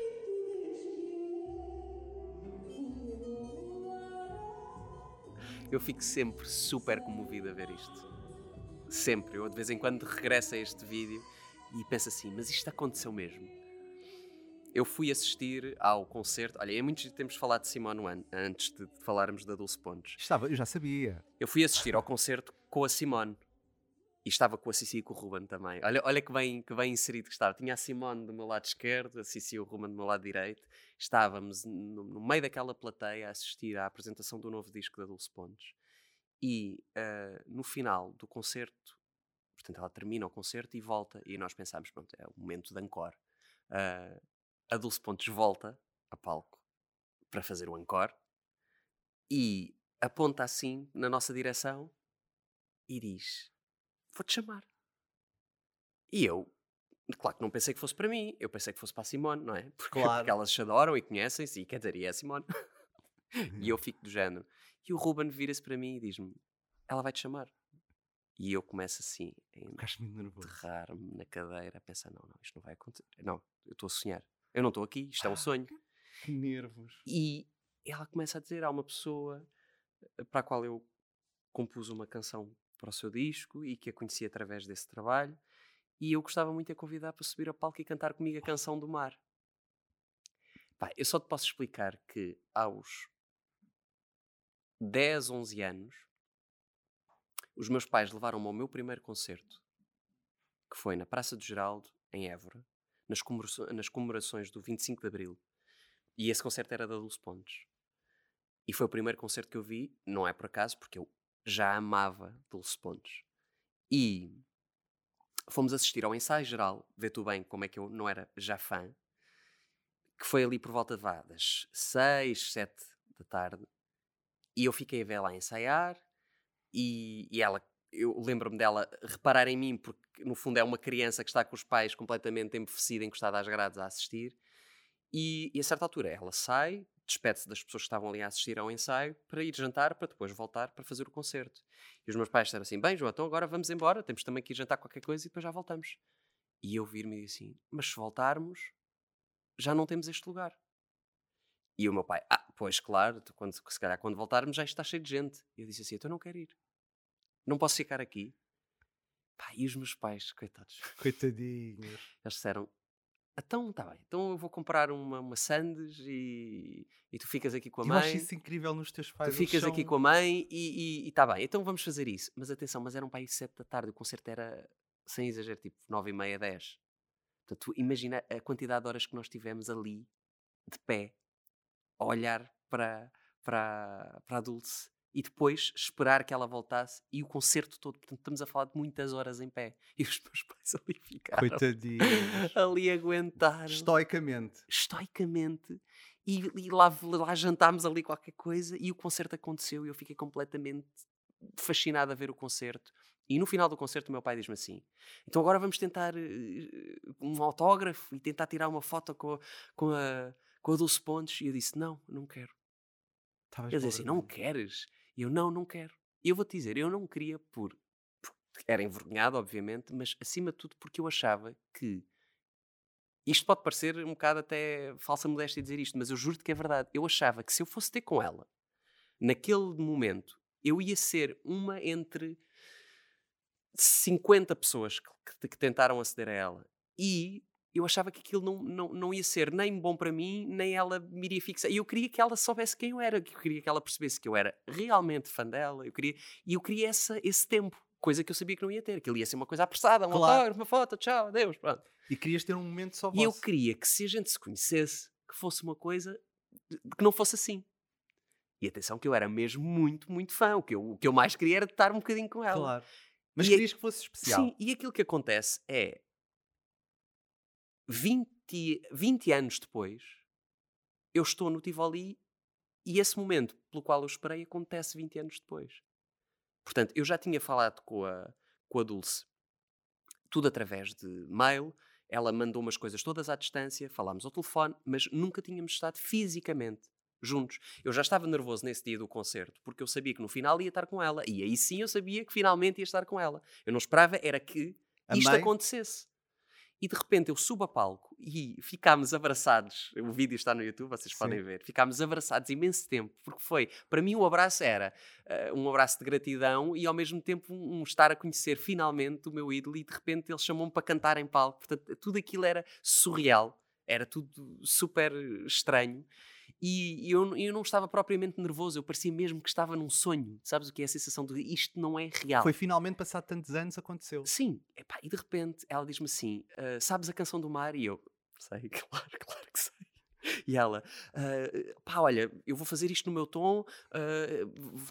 Eu fico sempre super comovido a ver isto. Sempre. Eu de vez em quando regresso a este vídeo e penso assim, mas isto aconteceu mesmo. Eu fui assistir ao concerto. Olha, é muito giro termos falado de Simone Wan antes de falarmos da Dulce Pontes. Estava, eu já sabia. Eu fui assistir ao concerto com a Simone. E estava com a Cici e com o Ruben também. Olha, olha que, bem, que bem inserido que estava. Tinha a Simone do meu lado esquerdo, a Cici e o Ruben do meu lado direito. Estávamos no, no meio daquela plateia a assistir à apresentação do novo disco da Dulce Pontes. E ah, no final do concerto, portanto, ela termina o concerto e volta. E nós pensámos, pronto, é o momento de encore. Ah, a Dulce Pontes volta a palco para fazer o encore e aponta assim na nossa direção e diz: Vou-te chamar. E eu, claro que não pensei que fosse para mim, eu pensei que fosse para a Simone, não é? Porque, Claro. porque elas se adoram e conhecem-se, e quer dizer, e é a Simone. e eu fico do género. E o Ruben vira-se para mim e diz-me: Ela vai-te chamar. E eu começo assim, a enterrar-me na cadeira, a pensar: Não, não, isto não vai acontecer. Não, eu estou a sonhar. Eu não estou aqui, isto é um sonho. Que nervos. E ela começa a dizer: há uma pessoa eh, para a qual eu compus uma canção para o seu disco e que a conheci através desse trabalho, e eu gostava muito de a convidar para subir ao palco e cantar comigo a canção do mar. Pá, eu só te posso explicar que aos 10, 11 anos, os meus pais levaram-me ao meu primeiro concerto, que foi na Praça do Geraldo, em Évora, nas, nas comemorações do 25 de Abril E esse concerto era da Dulce Pontes. E foi o primeiro concerto que eu vi, não é por acaso, porque eu já amava Dulce Pontes. E fomos assistir ao ensaio geral, vê tu bem como é que eu não era já fã, que foi ali por volta de, vá, das 6, 7 da tarde. E eu fiquei a ver lá ensaiar e, e ela, eu lembro-me dela reparar em mim, porque no fundo é uma criança que está com os pais completamente embevecida, encostada às grades a assistir. E, e a certa altura ela sai, despede-se das pessoas que estavam ali a assistir ao ensaio para ir jantar, para depois voltar para fazer o concerto. E os meus pais disseram assim: Bem, João, então agora vamos embora, temos também que ir jantar qualquer coisa e depois já voltamos. E eu vir-me e assim: Mas se voltarmos, já não temos este lugar. E o meu pai: Ah, pois claro, quando, se calhar quando voltarmos já está cheio de gente. E eu disse assim: Então não quero ir. Não posso ficar aqui. Pá, e os meus pais, coitados. Coitadinhos. Eles disseram: então, tá bem. Então eu vou comprar uma, uma sandes e, e tu ficas aqui com a Eu mãe. acho isso incrível nos teus pais. Tu ficas aqui com a mãe e, e, e tá bem. Então vamos fazer isso. Mas atenção, mas era um país sete da tarde. O concerto era, sem exagero, tipo nove e meia, dez. Portanto, tu imagina a quantidade de horas que nós tivemos ali, de pé, a olhar para, para, para a Dulce e depois esperar que ela voltasse e o concerto todo. Portanto, estamos a falar de muitas horas em pé. E os meus pais ali ficaram Coitadinhos. ali a aguentar Estoicamente. estoicamente e, e lá, lá jantámos ali qualquer coisa e o concerto aconteceu e eu fiquei completamente fascinado a ver o concerto. E no final do concerto o meu pai diz-me assim, então agora vamos tentar eh, um autógrafo e tentar tirar uma foto com, a- com, a, com a Dulce Pontes. E eu disse, não, não quero. Estavas Ele disse assim, não queres? E eu, não, não quero. E eu vou-te dizer, eu não queria por... Era envergonhado, obviamente, mas acima de tudo porque eu achava que... Isto pode parecer um bocado até falsa modéstia dizer isto, mas eu juro-te que é verdade. Eu achava que se eu fosse ter com ela, naquele momento, eu ia ser uma entre 50 pessoas que, que- que tentaram aceder a ela. E eu achava que aquilo não, não, não ia ser nem bom para mim, nem ela me iria fixar. E eu queria que ela soubesse quem eu era, que eu queria que ela percebesse que eu era realmente fã dela. Eu queria, e eu queria essa, esse tempo, coisa que eu sabia que não ia ter, que ele ia ser uma coisa apressada, um Claro. autógrafo, uma foto, tchau, adeus, pronto. E querias ter um momento só E eu queria que se a gente se conhecesse, que fosse uma coisa que não fosse assim. E atenção que eu era mesmo muito, muito fã. O que eu, o que eu mais queria era estar um bocadinho com ela. Claro. Mas E- querias que fosse especial. Sim, e aquilo que acontece é 20, 20 anos depois, eu estou no Tivoli e esse momento pelo qual eu esperei acontece 20 anos depois. Portanto, eu já tinha falado com a, com a Dulce, tudo através de mail. Ela mandou umas coisas todas à distância, falámos ao telefone, mas nunca tínhamos estado fisicamente juntos. Eu já estava nervoso nesse dia do concerto, porque eu sabia que no final ia estar com ela, e aí sim eu sabia que finalmente ia estar com ela. Eu não esperava, era que isto mãe? acontecesse. E de repente eu subo a palco e ficámos abraçados. O vídeo está no YouTube, vocês Sim. podem ver. Ficámos abraçados imenso tempo, porque foi, para mim, o abraço era eh, um abraço de gratidão e ao mesmo tempo um, um estar a conhecer finalmente o meu ídolo e de repente ele chamou-me para cantar em palco. Portanto, tudo aquilo era surreal, era tudo super estranho. E eu, eu não estava propriamente nervoso, eu parecia mesmo que estava num sonho. Sabes o que é a sensação de isto não é real? Foi finalmente, passado tantos anos, aconteceu. Sim, epá, e de repente ela diz-me assim: "Ah, Sabes a canção do mar? E eu, sei, claro, claro que sei. E ela, "Ah, pá, olha, eu vou fazer isto no meu tom, ah,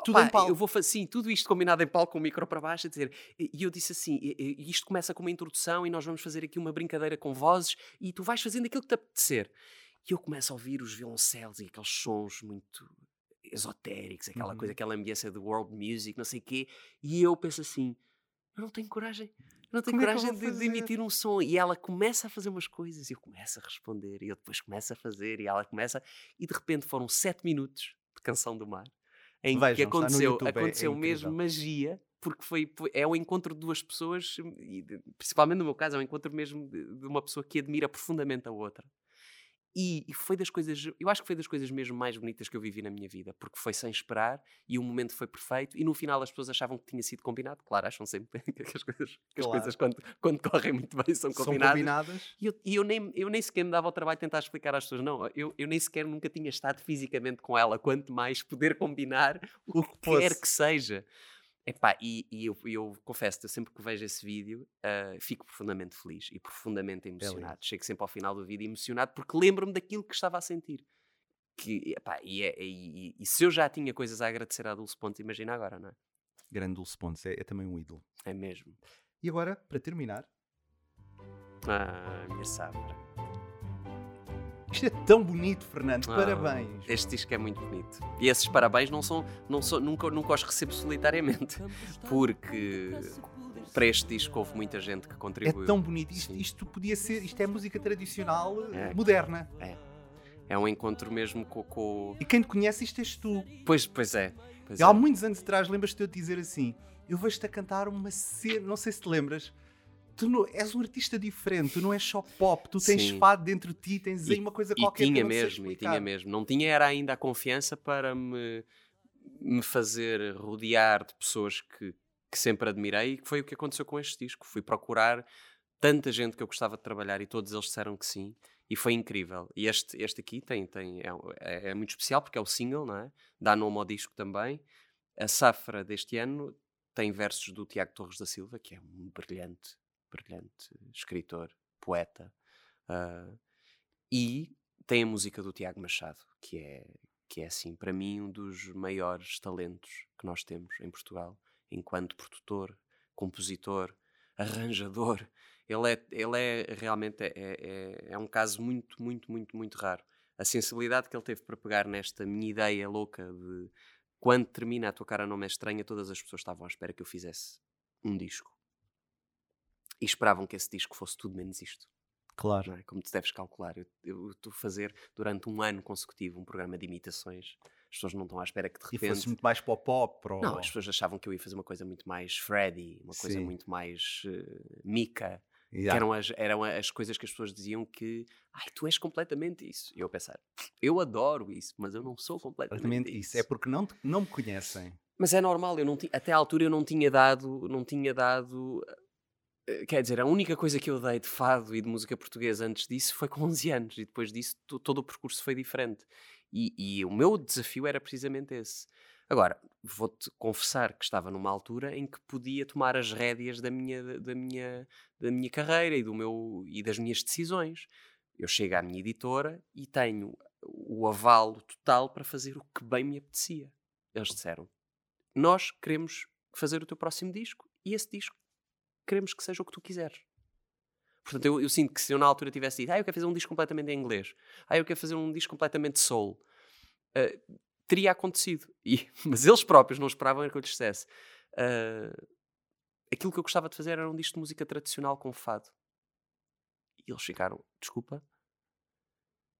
Tudo pá, em palco. Eu vou fazer, sim, tudo isto combinado em palco com o micro para baixo, a dizer. E eu disse assim: "E- e- Isto começa com uma introdução e nós vamos fazer aqui uma brincadeira com vozes e tu vais fazendo aquilo que te apetecer. E eu começo a ouvir os violoncelos e aqueles sons muito esotéricos, aquela Uhum. coisa, aquela ambiência de world music, não sei o quê, e eu penso assim: eu não tenho coragem. Eu não tenho Como é que coragem vou de, de emitir um som. E ela começa a fazer umas coisas e eu começo a responder. E eu depois começo a fazer e ela começa. E de repente foram sete minutos de Canção do Mar em que Vejam, no aconteceu, YouTube, é- é aconteceu mesmo magia. Porque foi, é o encontro de duas pessoas, e principalmente no meu caso, é o encontro mesmo de, de uma pessoa que admira profundamente a outra. E, e foi das coisas, eu acho que foi das coisas mesmo mais bonitas que eu vivi na minha vida, porque foi sem esperar e o momento foi perfeito. E no final as pessoas achavam que tinha sido combinado. Claro, acham sempre que as coisas, que as Claro. coisas quando, quando correm muito bem são São combinadas. combinadas. E eu, e eu nem, eu nem sequer me dava o trabalho de tentar explicar às pessoas, não, eu, eu nem sequer nunca tinha estado fisicamente com ela, quanto mais poder combinar o, O que que quer que seja. Epá, e, e eu, eu confesso, eu sempre que vejo esse vídeo, ah, fico profundamente feliz e profundamente emocionado. Chego sempre ao final do vídeo emocionado porque lembro-me daquilo que estava a sentir. que, epá, e, é, e, e, se eu já tinha coisas a agradecer à Dulce Pontes, imagina agora, não é? Grande Dulce Pontes, é, é também um ídolo. É mesmo. E agora, para terminar. Ah, minha safra. Isto é tão bonito, Fernando. Ah, parabéns. Este disco é muito bonito. E esses parabéns não são, não são nunca, nunca os recebo solitariamente. Porque para este disco houve muita gente que contribuiu. É tão bonito. Isto, isto podia ser, isto é música tradicional é. moderna. É. É um encontro mesmo com, com. E quem te conhece, isto és tu. Pois, pois é. Pois há é. muitos anos atrás, lembras-te de eu te dizer assim: eu vejo-te a cantar uma cena, não sei se te lembras. Tu não, és um artista diferente, tu não és só pop, tu tens Sim. fado dentro de ti, tens e, aí uma coisa e qualquer tinha mesmo, E tinha mesmo, não tinha era ainda a confiança para me, me fazer rodear de pessoas que, que sempre admirei e que foi o que aconteceu com este disco. Fui procurar tanta gente que eu gostava de trabalhar e todos eles disseram que sim e foi incrível. E este, este aqui tem, tem, é, é, é muito especial porque é o single, não é? Dá nome ao disco também. A safra deste ano tem versos do Tiago Torres da Silva, que é um brilhante, brilhante escritor, poeta. Uh, e tem a música do Tiago Machado, que é, que é assim, para mim, um dos maiores talentos que nós temos em Portugal, enquanto produtor, compositor, arranjador ele é, ele é realmente é, é, é um caso muito, muito, muito, muito raro. A sensibilidade que ele teve para pegar nesta minha ideia louca de quando termina a tua cara não é estranha, todas as pessoas estavam à espera que eu fizesse um disco. E esperavam que esse disco fosse tudo menos isto. Claro. É? Como tu deves calcular. Eu estou a fazer durante um ano consecutivo um programa de imitações as pessoas não estão à espera que de repente. E fosse muito mais pop pop. Ou... Não, as pessoas achavam que eu ia fazer uma coisa muito mais Freddy, uma coisa Sim. muito mais uh, Mika. Yeah. Que eram as, eram as coisas que as pessoas diziam que ai, tu és completamente isso. E eu pensar, eu adoro isso, mas eu não sou completamente, isso. isso. É porque não, não me conhecem. Mas é normal, eu não até à altura eu não tinha dado, não tinha dado. Eh, quer dizer, a única coisa que eu dei de fado e de música portuguesa antes disso foi com 11 anos, e depois disso todo o percurso foi diferente. E, e o meu desafio era precisamente esse. Agora, vou-te confessar que estava numa altura em que podia tomar as rédeas da minha, da minha, da minha carreira e, do meu, e das minhas decisões. Eu chego à minha editora e tenho o avalo total para fazer o que bem me apetecia. Eles disseram: Nós queremos fazer o teu próximo disco e esse disco queremos que seja o que tu quiseres. Portanto, eu, eu sinto que se eu na altura tivesse dito, ah, eu quero fazer um disco completamente em inglês, ah, eu quero fazer um disco completamente soul, uh, teria acontecido. E, mas eles próprios não esperavam que eu lhes dissesse. Uh, aquilo que eu gostava de fazer era um disco de música tradicional com fado. E eles ficaram, desculpa.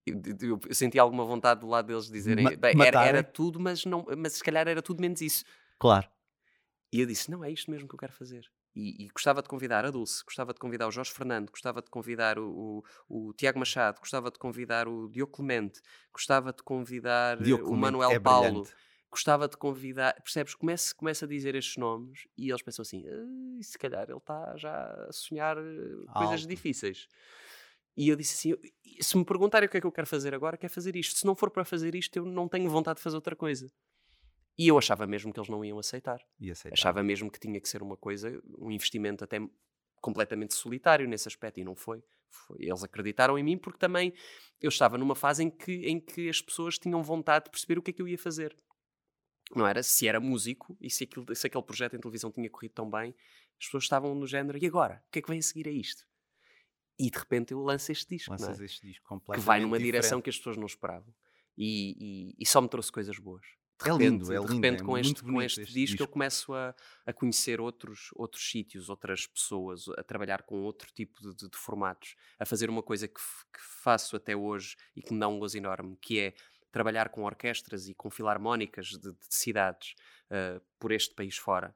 Eu, eu, eu senti alguma vontade do lado deles dizerem, Ma bem, era, era, tudo, mas, não, mas se calhar era tudo menos isso. Claro. E eu disse, não, é isto mesmo que eu quero fazer. E, e, gostava de convidar a Dulce, gostava de convidar o Jorge Fernando, gostava de convidar o, o, o Tiago Machado, gostava de convidar o Diogo Clemente, gostava de convidar Diogo o Manuel é Paulo, brilhante. gostava de convidar. Percebes? Começa, começa a dizer estes nomes e eles pensam assim: se calhar ele está já a sonhar eh, Alto. coisas difíceis. E eu disse assim: se me perguntarem o que é que eu quero fazer agora, quero fazer isto. Se não for para fazer isto, eu não tenho vontade de fazer outra coisa. E eu achava mesmo que eles não iam aceitar. aceitar. Achava mesmo que tinha que ser uma coisa, um investimento até completamente solitário nesse aspecto, e não foi. foi. Eles acreditaram em mim porque também eu estava numa fase em que, em que as pessoas tinham vontade de perceber o que é que eu ia fazer. Não era se era músico e se, aquilo, se aquele projeto em televisão tinha corrido tão bem, as pessoas estavam no género, e agora? O que é que vem a seguir a isto? E de repente eu lanço este disco, Lanças é? este disco completamente que vai numa diferente. direção que as pessoas não esperavam. E, e, e só me trouxe coisas boas é lindo, é lindo. De repente, é com, este, com este, este disco, disco, eu começo a, a conhecer outros, outros sítios, outras pessoas, a trabalhar com outro tipo de, de, de formatos, a fazer uma coisa que, que, faço até hoje e que me dá um gozo enorme, que é trabalhar com orquestras e com filarmónicas de, de cidades uh, por este país fora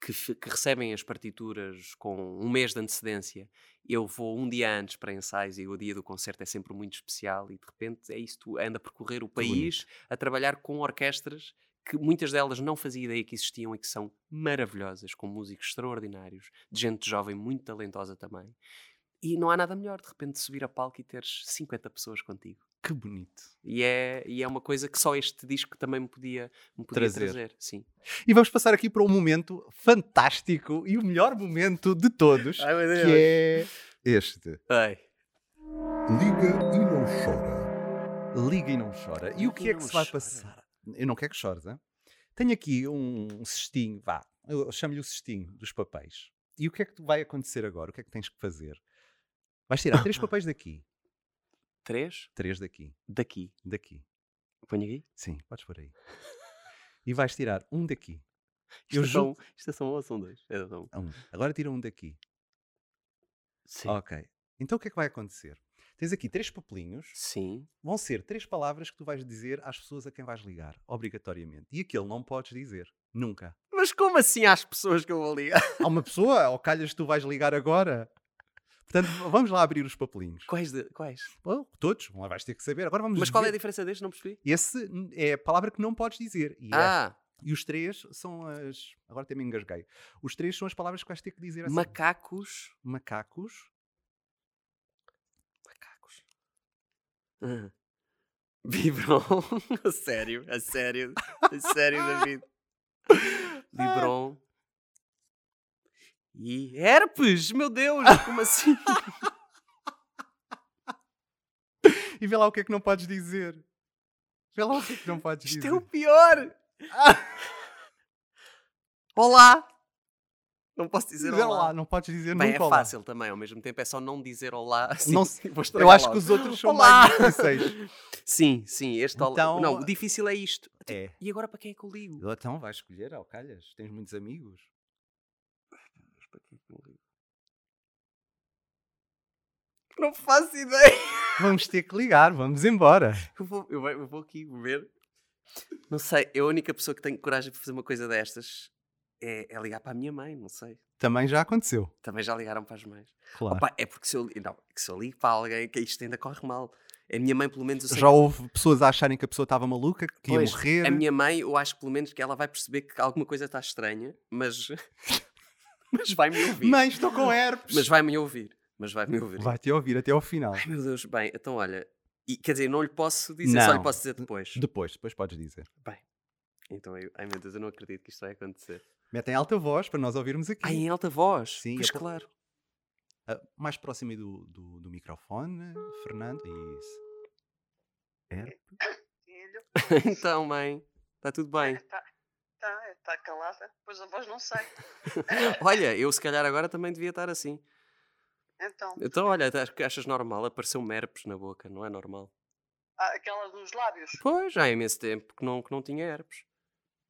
que, que, recebem as partituras com um mês de antecedência, eu vou um dia antes para ensaios e o dia do concerto é sempre muito especial e de repente é isso, tu anda a percorrer o país a trabalhar com orquestras que muitas delas não fazia ideia que existiam e que são maravilhosas, com músicos extraordinários, de gente jovem muito talentosa também. E não há nada melhor de repente subir a palco e teres 50 pessoas contigo. Que bonito. E é, e é uma coisa que só este disco também me podia, me podia trazer. trazer. Sim. E vamos passar aqui para um momento fantástico e o melhor momento de todos, Ai, que é este. Ai. Liga e não chora. Liga e não chora. E o que é que se vai passar? Eu não quero que chores, hein? Tenho aqui um cestinho, vá, eu chamo-lhe o cestinho dos papéis. E o que é que vai acontecer agora? O que é que tens que fazer? Vais tirar três papéis daqui, Três três daqui, daqui. daqui. Ponho aqui. Sim, podes por aí. E vais tirar um daqui. Isto, Eu é só um, isto é só um ou são dois? É só um. Um. Agora tira um daqui. Sim. Ok. Então o que é que vai acontecer? Tens aqui três papelinhos, Sim. vão ser três palavras que tu vais dizer às pessoas a quem vais ligar, obrigatoriamente. E aquele não podes dizer, nunca. Mas como assim às pessoas que eu vou ligar? Há uma pessoa, ou calhas tu vais ligar agora. Portanto, vamos lá abrir os papelinhos. Quais? De, quais? Oh, todos, lá vais ter que saber. Agora vamos Mas qual é a diferença destes? Não percebi. Esse é a palavra que não podes dizer. E, é- Ah, e os três são as. Agora até me engasguei. Os três são as palavras que vais ter que dizer assim. macacos. Macacos. Macacos. Ah. Vibron. a sério, a sério. A sério, David. Vibron. E herpes! Meu Deus! Como assim? E vê lá o que é que não podes dizer. Vê lá o que é que não podes Isto dizer. é o pior! Olá! Não posso dizer Dizer olá. olá, não podes dizer Bem, é nunca olá. fácil também, ao mesmo tempo é só não dizer olá. Assim, Não Eu acho logo. que os outros são Olá! mais difíceis. Sim, sim, este olá. Então- Não, o difícil é isto. É. E agora para quem é que eu ligo? Então vais escolher, ao calhas. Tens muitos amigos. Para quem é que eu ligo? Não faço ideia. Vamos ter que ligar, vamos embora. Eu vou, eu vou- eu vou aqui ver. Não sei, eu a única pessoa que tenho coragem para fazer uma coisa destas é, é ligar para a minha mãe, não sei. Também já aconteceu. Também já ligaram para as mães. Claro. Opa, é porque se eu, não, é se eu ligo para alguém, que isto ainda corre mal. A minha mãe, pelo menos, Já houve pessoas a acharem que a pessoa estava maluca, que ia Pois, morrer. A minha mãe, eu acho pelo menos que ela vai perceber que alguma coisa está estranha, mas. mas vai-me ouvir. Mãe, estou com herpes. Mas vai-me ouvir. Mas vai-me ouvir. Vai-te ouvir até ao final. Ai meu Deus, bem, então olha. E, quer dizer, não lhe posso dizer, só Não. lhe posso dizer depois. Depois, depois podes dizer. Bem, então eu. Ai meu Deus, eu não acredito que isto vai acontecer. Mete em alta voz para nós ouvirmos aqui. Ai, em alta voz? Sim, pois claro. Ah, mais próximo aí do, do, do microfone, Fernando. Isso. Herpes. Filho, então, mãe, está tudo bem. está tá, tá calada, pois a voz não sai. Olha, eu se calhar agora também devia estar assim. Então, Então, olha, achas normal? Apareceu herpes na boca, não é normal? ah, aquela dos lábios. Pois, já há imenso tempo que não, que não tinha herpes.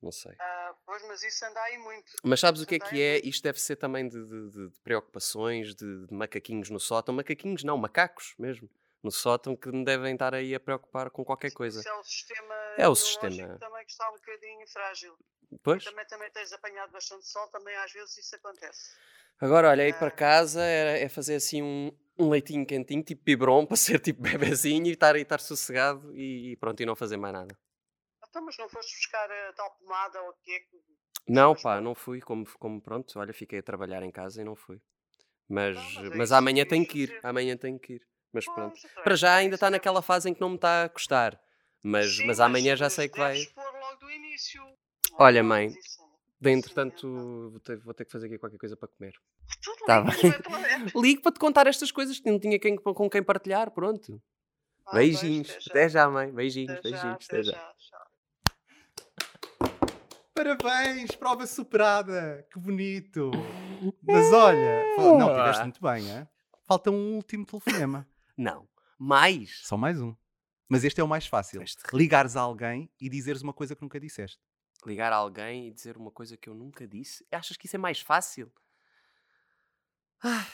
Não sei. Ah, pois, mas isso anda aí muito. Mas sabes o que é Isso que é? muito. Isto deve ser também de, de- de- preocupações, de, de macaquinhos no sótão. Macaquinhos não, macacos mesmo. No sótão que me devem estar aí a preocupar com qualquer coisa. Isso é o sistema É o sistema. também que está um bocadinho frágil. Pois. Também, também tens apanhado bastante sol, também às vezes isso acontece. Agora, olha, ir para Ah. casa é, é fazer assim um, um leitinho quentinho, tipo biberon, para ser tipo bebezinho e estar, e estar sossegado e, e pronto, e não fazer mais nada. Então, mas não foste buscar a tal pomada ou o que é que... Não, pá, não. não fui, como, como pronto, olha, fiquei a trabalhar em casa e não fui. Mas, mas é mas amanhã que tenho que ir, fazer. amanhã tenho que ir. Mas Pois, pronto. então Para é- já é ainda está naquela fase em que não me está a custar. Mas, Sim, mas amanhã já mas sei que vai. pôr logo do início. Olha, Ah, mãe, mas isso é- Bem, Sim, entretanto, vou ter, vou ter que fazer aqui qualquer coisa para comer. Tudo Tá bem. Ligo para te contar estas coisas que não tinha quem, com quem partilhar, pronto. Ah, pois, Beijinhos. Até já, mãe. Beijinhos, Até já, beijinhos. até Até já. já. Parabéns, prova superada. Que bonito. Mas olha, não, tiveste muito bem, é? Falta um último telefonema. Não. Mais. Só mais um. Mas este é o mais fácil. Ligares a alguém e dizeres uma coisa que nunca disseste. Ligar a alguém e dizer uma coisa que eu nunca disse. Achas que isso é mais fácil? Ah,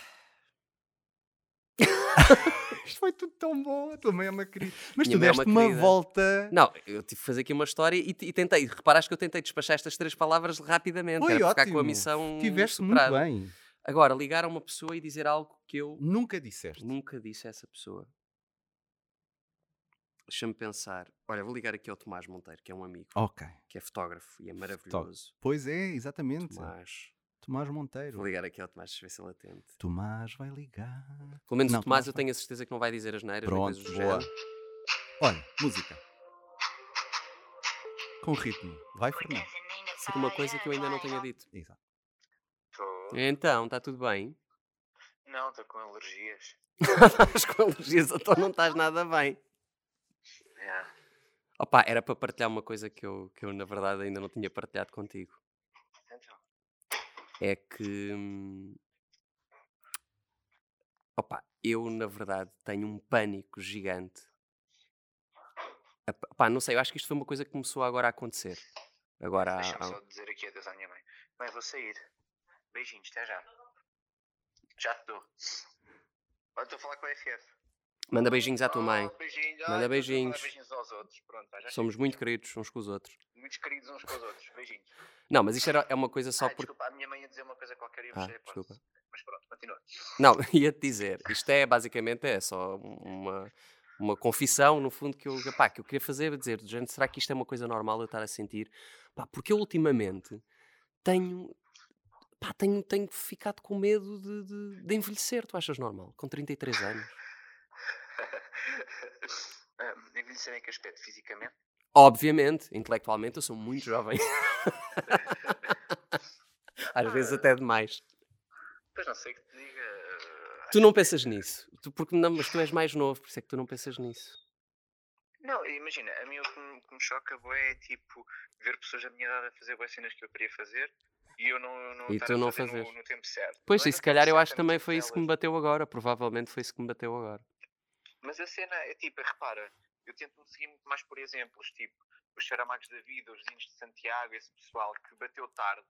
Isto foi tudo tão bom. A tua mãe é uma querida. Mas Minha tu mãe é uma deste uma volta. Não, eu tive que fazer aqui uma história e, e tentei. Reparaste que eu tentei despachar estas três palavras rapidamente. Foi era ótimo. com a missão. Tiveste muito superada. bem. Agora, ligar a uma pessoa e dizer algo que eu Nunca disseste. nunca disse a essa pessoa. Deixa-me pensar. Olha, vou ligar aqui ao Tomás Monteiro, que é um amigo, Ok. que é fotógrafo e é maravilhoso. Pois é, exatamente. Tomás. Tomás Monteiro. Vou ligar aqui ao Tomás, ver se ele atende. Tomás vai ligar. Pelo menos Não, o Tomás Tomás eu vai. tenho a certeza que não vai dizer as neiras Pronto, coisas do boa. género. Olha, música. Com ritmo. Vai, Fernando. Ser uma coisa que eu ainda não tenha dito. Exato. Tô. Então, está tudo bem? Não, estou com alergias. Estás com alergias, então não estás nada bem. Yeah. Opa, era para partilhar uma coisa que eu, que eu, na verdade, ainda não tinha partilhado contigo. Então, É que. Opa, eu, na verdade, tenho um pânico gigante. Pá, não sei, eu acho que isto foi uma coisa que começou agora a acontecer. Agora deixa-me há- só dizer aqui adeus à minha mãe. Mãe, vou sair. Beijinhos, até já. Já te dou. Olha, estou a falar com a FF. Manda beijinhos à tua mãe. Oh, beijinhos. Manda beijinhos. beijinhos aos outros. Pronto, Somos muito queridos uns com os outros. Muitos queridos uns com os outros. Beijinhos. Não, mas isto era, é uma coisa só Ai, porque. desculpa, a minha mãe ia dizer uma coisa qualquer e eu Ah, desculpa. Mas pronto, continua. Não, ia-te dizer, isto é basicamente é só uma, uma confissão, no fundo, que eu, pá, que eu queria fazer, dizer, género, será que isto é uma coisa normal eu estar a sentir? Pá, porque eu ultimamente tenho, pá, tenho, tenho ficado com medo de, de, de envelhecer, tu achas normal? Com 33 anos? Ah, Envelhecer em que aspecto? Fisicamente? Obviamente, intelectualmente eu sou muito jovem. Às vezes até demais. Pois não sei que te diga. ah, Tu não pensas nisso, tu, porque não, mas tu és mais novo, por isso é que tu não pensas nisso. Não, imagina, a mim o que me, que me choca bué é tipo ver pessoas da minha idade a fazer boas cenas que eu queria fazer e eu não, não E tu não fazer no, no tempo certo. Pois, Não é e no se calhar eu certo, acho é que também foi isso que me bateu agora. Provavelmente foi isso que me bateu agora. Mas a cena é tipo, repara, eu tento me seguir muito mais por exemplos, tipo os Charamagos da Vida, os Vinhos de Santiago, esse pessoal que bateu tarde,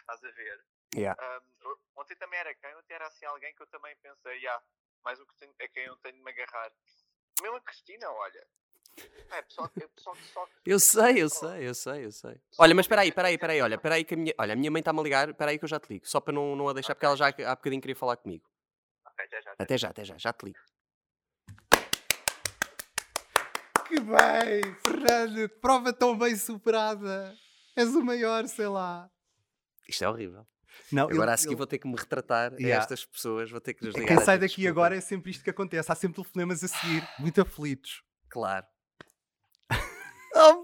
estás a ver? Yeah. Ahm, ontem também era quem? Ontem era assim alguém que eu também pensei, ah, mais o que tenho, é quem eu tenho de me agarrar. Mesmo a Cristina, olha. É pessoal, é pessoal que só. Eu sei, eu sei, eu sei, eu sei. Olha, mas espera aí, espera aí, espera aí, olha, espera aí que a minha, olha, a minha mãe está-me a ligar, espera aí que eu já te ligo, só para não, não a deixar, porque ela já há bocadinho queria falar comigo. Ok, até já. até Até já, até já, já te ligo. Que bem, Fernando, que prova tão bem superada. És o maior, sei lá. Isto é horrível. Não, Agora ele- a seguir ele- vou ter que me retratar Yeah. a estas pessoas, vou ter que lhes ligar. Quem sai daqui desculpa. agora é sempre isto que acontece. Há sempre telefonemas a seguir, muito aflitos. Claro.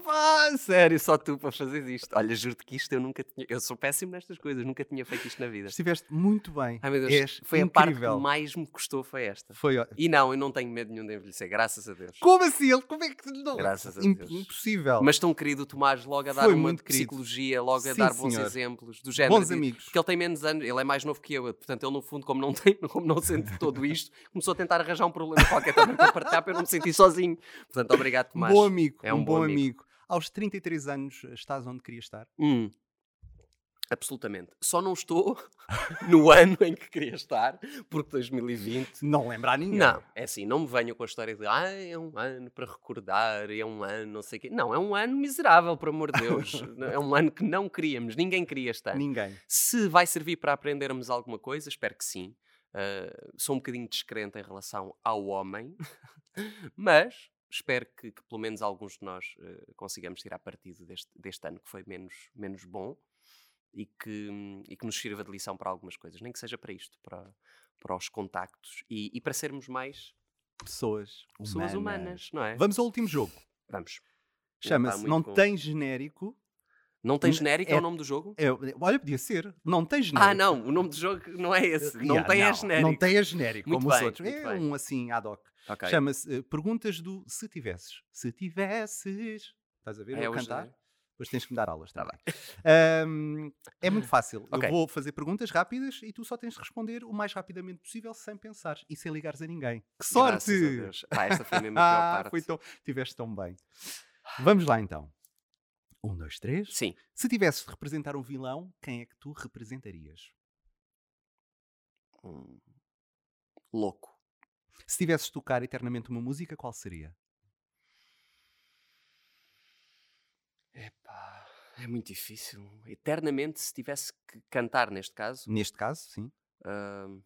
Opa, sério, só tu para fazer isto. Olha, juro-te que isto eu nunca tinha. Eu sou péssimo nestas coisas, nunca tinha feito isto na vida. Estiveste muito bem. Ai meu Deus, foi a parte que incrível. mais me custou, foi esta. Foi. ó- E não, eu não tenho medo nenhum de envelhecer, graças a Deus. Como assim? Ele, como é que. Não, Graças a Deus. Impossível. Mas tão querido o Tomás logo a dar Foi uma de querido. psicologia, logo a Sim, dar bons senhor. exemplos do género. Bons de- amigos. Porque ele tem menos anos, ele é mais novo que eu, portanto ele no fundo, como não tem, como não sente todo isto, começou a tentar arranjar um problema qualquer também para partilhar para eu não me sentir sozinho. Portanto, obrigado Um Tomás. bom amigo. É um, um bom bom amigo. amigo. Aos 33 anos estás onde querias estar? Hum. Absolutamente. Só não estou no ano em que queria estar, porque 2020 Não lembrar ninguém. Não, é assim, não me venham com a história de ah, é um ano para recordar, é um ano, não sei o quê. Não, é um ano miserável, por amor de Deus. é um ano que não queríamos, ninguém queria estar. Ninguém. Se vai servir para aprendermos alguma coisa, espero que sim. Ah, sou um bocadinho descrente em relação ao homem, mas espero que, que pelo menos alguns de nós eh, consigamos tirar partido deste, deste ano que foi menos, menos bom e que, hum, e que nos sirva de lição para algumas coisas, nem que seja para isto, para, para os contactos e, e para sermos mais Pessoas humanas. pessoas humanas, não é? Vamos ao último jogo. Vamos. Chama-se Não bom. Tem Genérico. Não tem genérico, é, é- o nome do jogo? É, olha, podia ser. Não tem genérico. Ah, não, o nome do jogo não é esse. Não Yeah, tem a não, genérico. Não tem a genérico, Muito como os bem, outros. muito É bem. um assim ad hoc. Ok. Chama-se eh, Perguntas do Se Tivesses. Se Tivesses. Estás a ver? É eu cantar? genérico. Depois tens que me dar aulas Tá também. Ahm, é muito fácil. Ok. Eu vou fazer perguntas rápidas e tu só tens de responder o mais rapidamente possível sem pensar e sem ligares a ninguém. Que sorte! a. Pá, esta foi mesmo a pior Ah, parte. foi tão... Tiveste tão bem. Vamos lá então. Um, dois, três. Sim. Se tivesses de representar um vilão, quem é que tu representarias? Hum. Louco. Se tivesses de tocar eternamente uma música, qual seria? Epá, é muito difícil. Eternamente, se tivesse que cantar neste caso. Neste caso, sim. hum,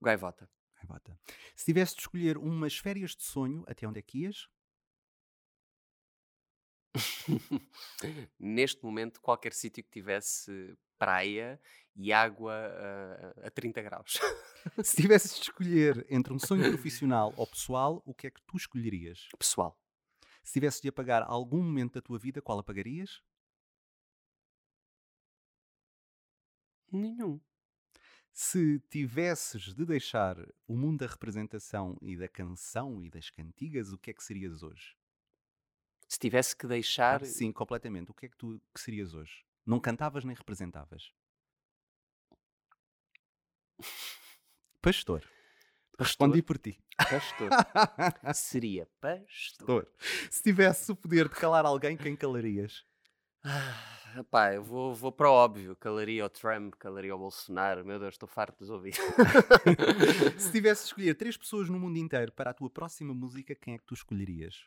Gaivota. Se tivesses de escolher umas férias de sonho, até onde é que ias? Neste momento, qualquer sítio que tivesse praia e água ah, a 30 graus. Se tivesses de escolher entre um sonho profissional ou pessoal, o que é que tu escolherias? Pessoal. Se tivesses de apagar algum momento da tua vida, qual apagarias? Nenhum. Se tivesses de deixar o mundo da representação e da canção e das cantigas, o que é que serias hoje? Se tivesse que deixar. Ah, sim, completamente. O que é que tu que serias hoje? Não cantavas nem representavas. Pastor. Respondi por ti. Pastor. Seria pastor. Pastor. Se tivesse o poder de calar alguém, quem calarias? Ah, pá, eu vou, vou para o óbvio. Calaria o Trump, calaria o Bolsonaro. Meu Deus, estou farto de os ouvir. Se tivesse de escolher três pessoas no mundo inteiro para a tua próxima música, quem é que tu escolherias?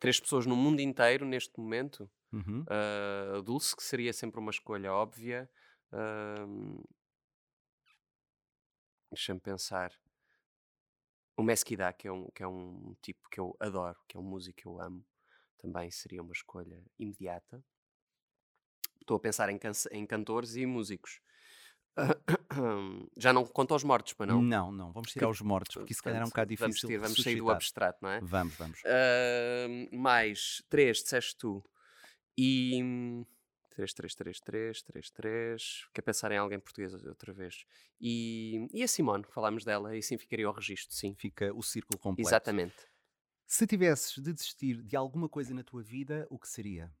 Três pessoas no mundo inteiro neste momento. Uhum. A Dulce, que seria sempre uma escolha óbvia. Ahm, Deixa-me pensar. O Mesquida, que é, um, que é um tipo que eu adoro, que é um músico que eu amo, também seria uma escolha imediata. Estou a pensar em, canse- em cantores e músicos. Já não conto aos mortos, para não? Não, não. Vamos tirar os mortos, porque isso se calhar é um bocado vamos difícil. ter- de Vamos sair do abstrato, não é? Vamos, vamos. Ahm, mais três, disseste tu. E. hum, Três, três, três, três, três, três. Quer pensar em alguém português outra vez? E, e a Simone, falámos dela, e assim ficaria o registro, sim. Fica o círculo completo. Exatamente. Se tivesses de desistir de alguma coisa na tua vida, o que seria?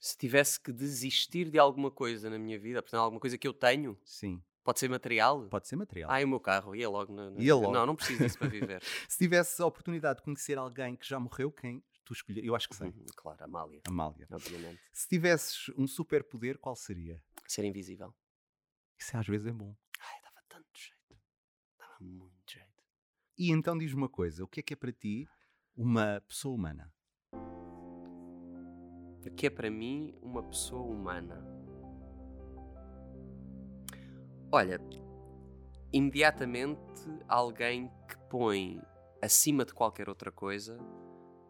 Se tivesse que desistir de alguma coisa na minha vida, portanto, alguma coisa que eu tenho, Sim. pode ser material? Pode ser material. Ah, e o meu carro, ia logo. Na, na- Ia logo. Não, não preciso disso para viver. Se tivesse a oportunidade de conhecer alguém que já morreu, quem tu escolher? Eu acho que sei. Uhum, claro, Amália, Amália. obviamente. Se tivesses um superpoder, qual seria? Ser invisível. Isso às vezes é bom. Ai, dava tanto jeito. Dava muito jeito. E então diz uma coisa: o que é que é para ti uma pessoa humana? O que é para mim uma pessoa humana? Olha, imediatamente alguém que põe acima de qualquer outra coisa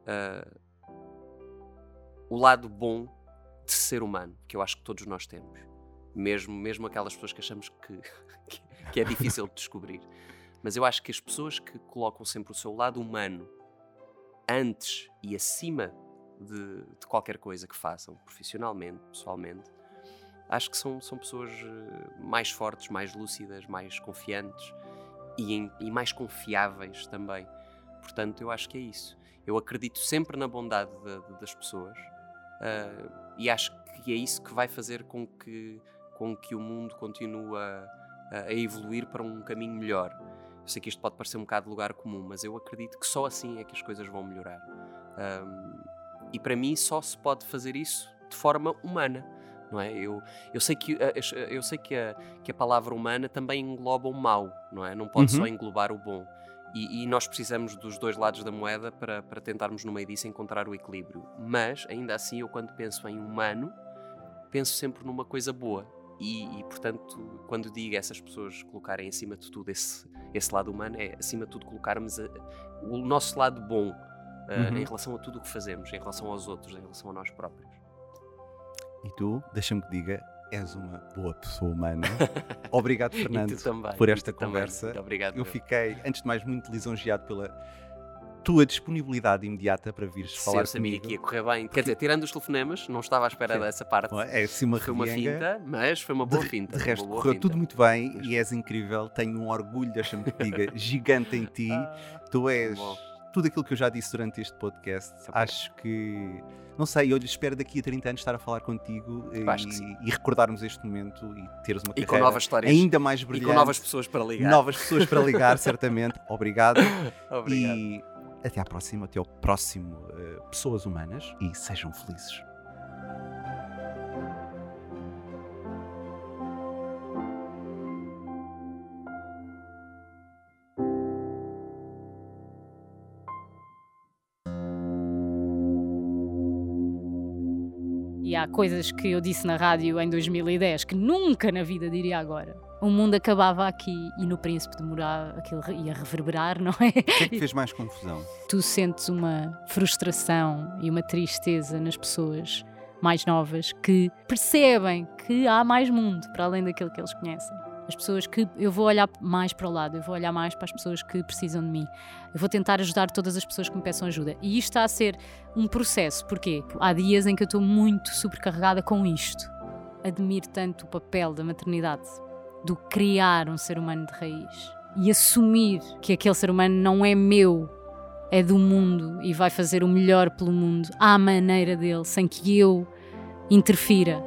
ah, o lado bom de ser humano, que eu acho que todos nós temos. Mesmo, mesmo aquelas pessoas que achamos que, que, que é difícil de descobrir. Mas eu acho que as pessoas que colocam sempre o seu lado humano antes e acima de, de qualquer coisa que façam, profissionalmente, pessoalmente, acho que são, são pessoas eh, mais fortes, mais lúcidas, mais confiantes e, em- e mais confiáveis também. Portanto, eu acho que é isso. Eu acredito sempre na bondade da- da- das pessoas ah, e acho que é isso que vai fazer com que, com que o mundo continue a, a- evoluir para um caminho melhor. Eu sei que isto pode parecer um bocado de lugar comum, mas eu acredito que só assim é que as coisas vão melhorar. Ahm, e para mim só se pode fazer isso de forma humana. Não é? eu, eu sei, que, a- as- eu sei que, a, que a palavra humana também engloba o mau, não é? Não pode Uhum. só englobar o bom. E, e nós precisamos dos dois lados da moeda para, para tentarmos no meio disso encontrar o equilíbrio. Mas, ainda assim, eu quando penso em humano, penso sempre numa coisa boa. E, e, portanto, quando digo a essas pessoas colocarem acima de tudo esse, esse lado humano, é acima de tudo colocarmos a- o nosso lado bom Uhum. em relação a tudo o que fazemos, em relação aos outros, em relação a nós próprios. E tu, deixa-me que diga, és uma boa pessoa humana. Obrigado, Fernando, também, por esta conversa. Obrigado. Eu meu. fiquei, antes de mais, muito lisonjeado pela tua disponibilidade imediata para vires Se falar eu sabia comigo. que ia correr bem. Quer dizer, tirando os telefonemas, não estava à espera Sim. dessa parte. É? Assim uma Foi uma finta, mas foi uma boa de, finta. de resto, correu finta. tudo muito bem e és incrível. Tenho um orgulho, deixa-me que diga, gigante em ti. Tu és bom. Tudo aquilo que eu já disse durante este podcast. Bom. Acho que, não sei, eu espero daqui a 30 anos estar a falar contigo e, e recordarmos este momento e teres uma E com carreira novas histórias. ainda mais E brilhante. com novas pessoas para ligar. novas pessoas para ligar, certamente. Obrigado. Obrigado. E até à próxima, até ao próximo eh, Pessoas Humanas e sejam felizes. Há coisas que eu disse na rádio em 2010 que nunca na vida diria agora. O mundo acabava aqui e no Príncipe de Morar aquilo ia reverberar, não é? O que é que fez mais confusão? Tu sentes uma frustração e uma tristeza nas pessoas mais novas que percebem que há mais mundo para além daquilo que eles conhecem. As pessoas que eu vou olhar mais para o lado, eu vou olhar mais para as pessoas que precisam de mim. Eu vou tentar ajudar todas as pessoas que me peçam ajuda. E isto está a ser um processo, porque há dias em que eu estou muito sobrecarregada com isto. Admiro tanto o papel da maternidade do criar um ser humano de raiz e assumir que aquele ser humano não é meu, é do mundo e vai fazer o melhor pelo mundo à maneira dele, sem que eu interfira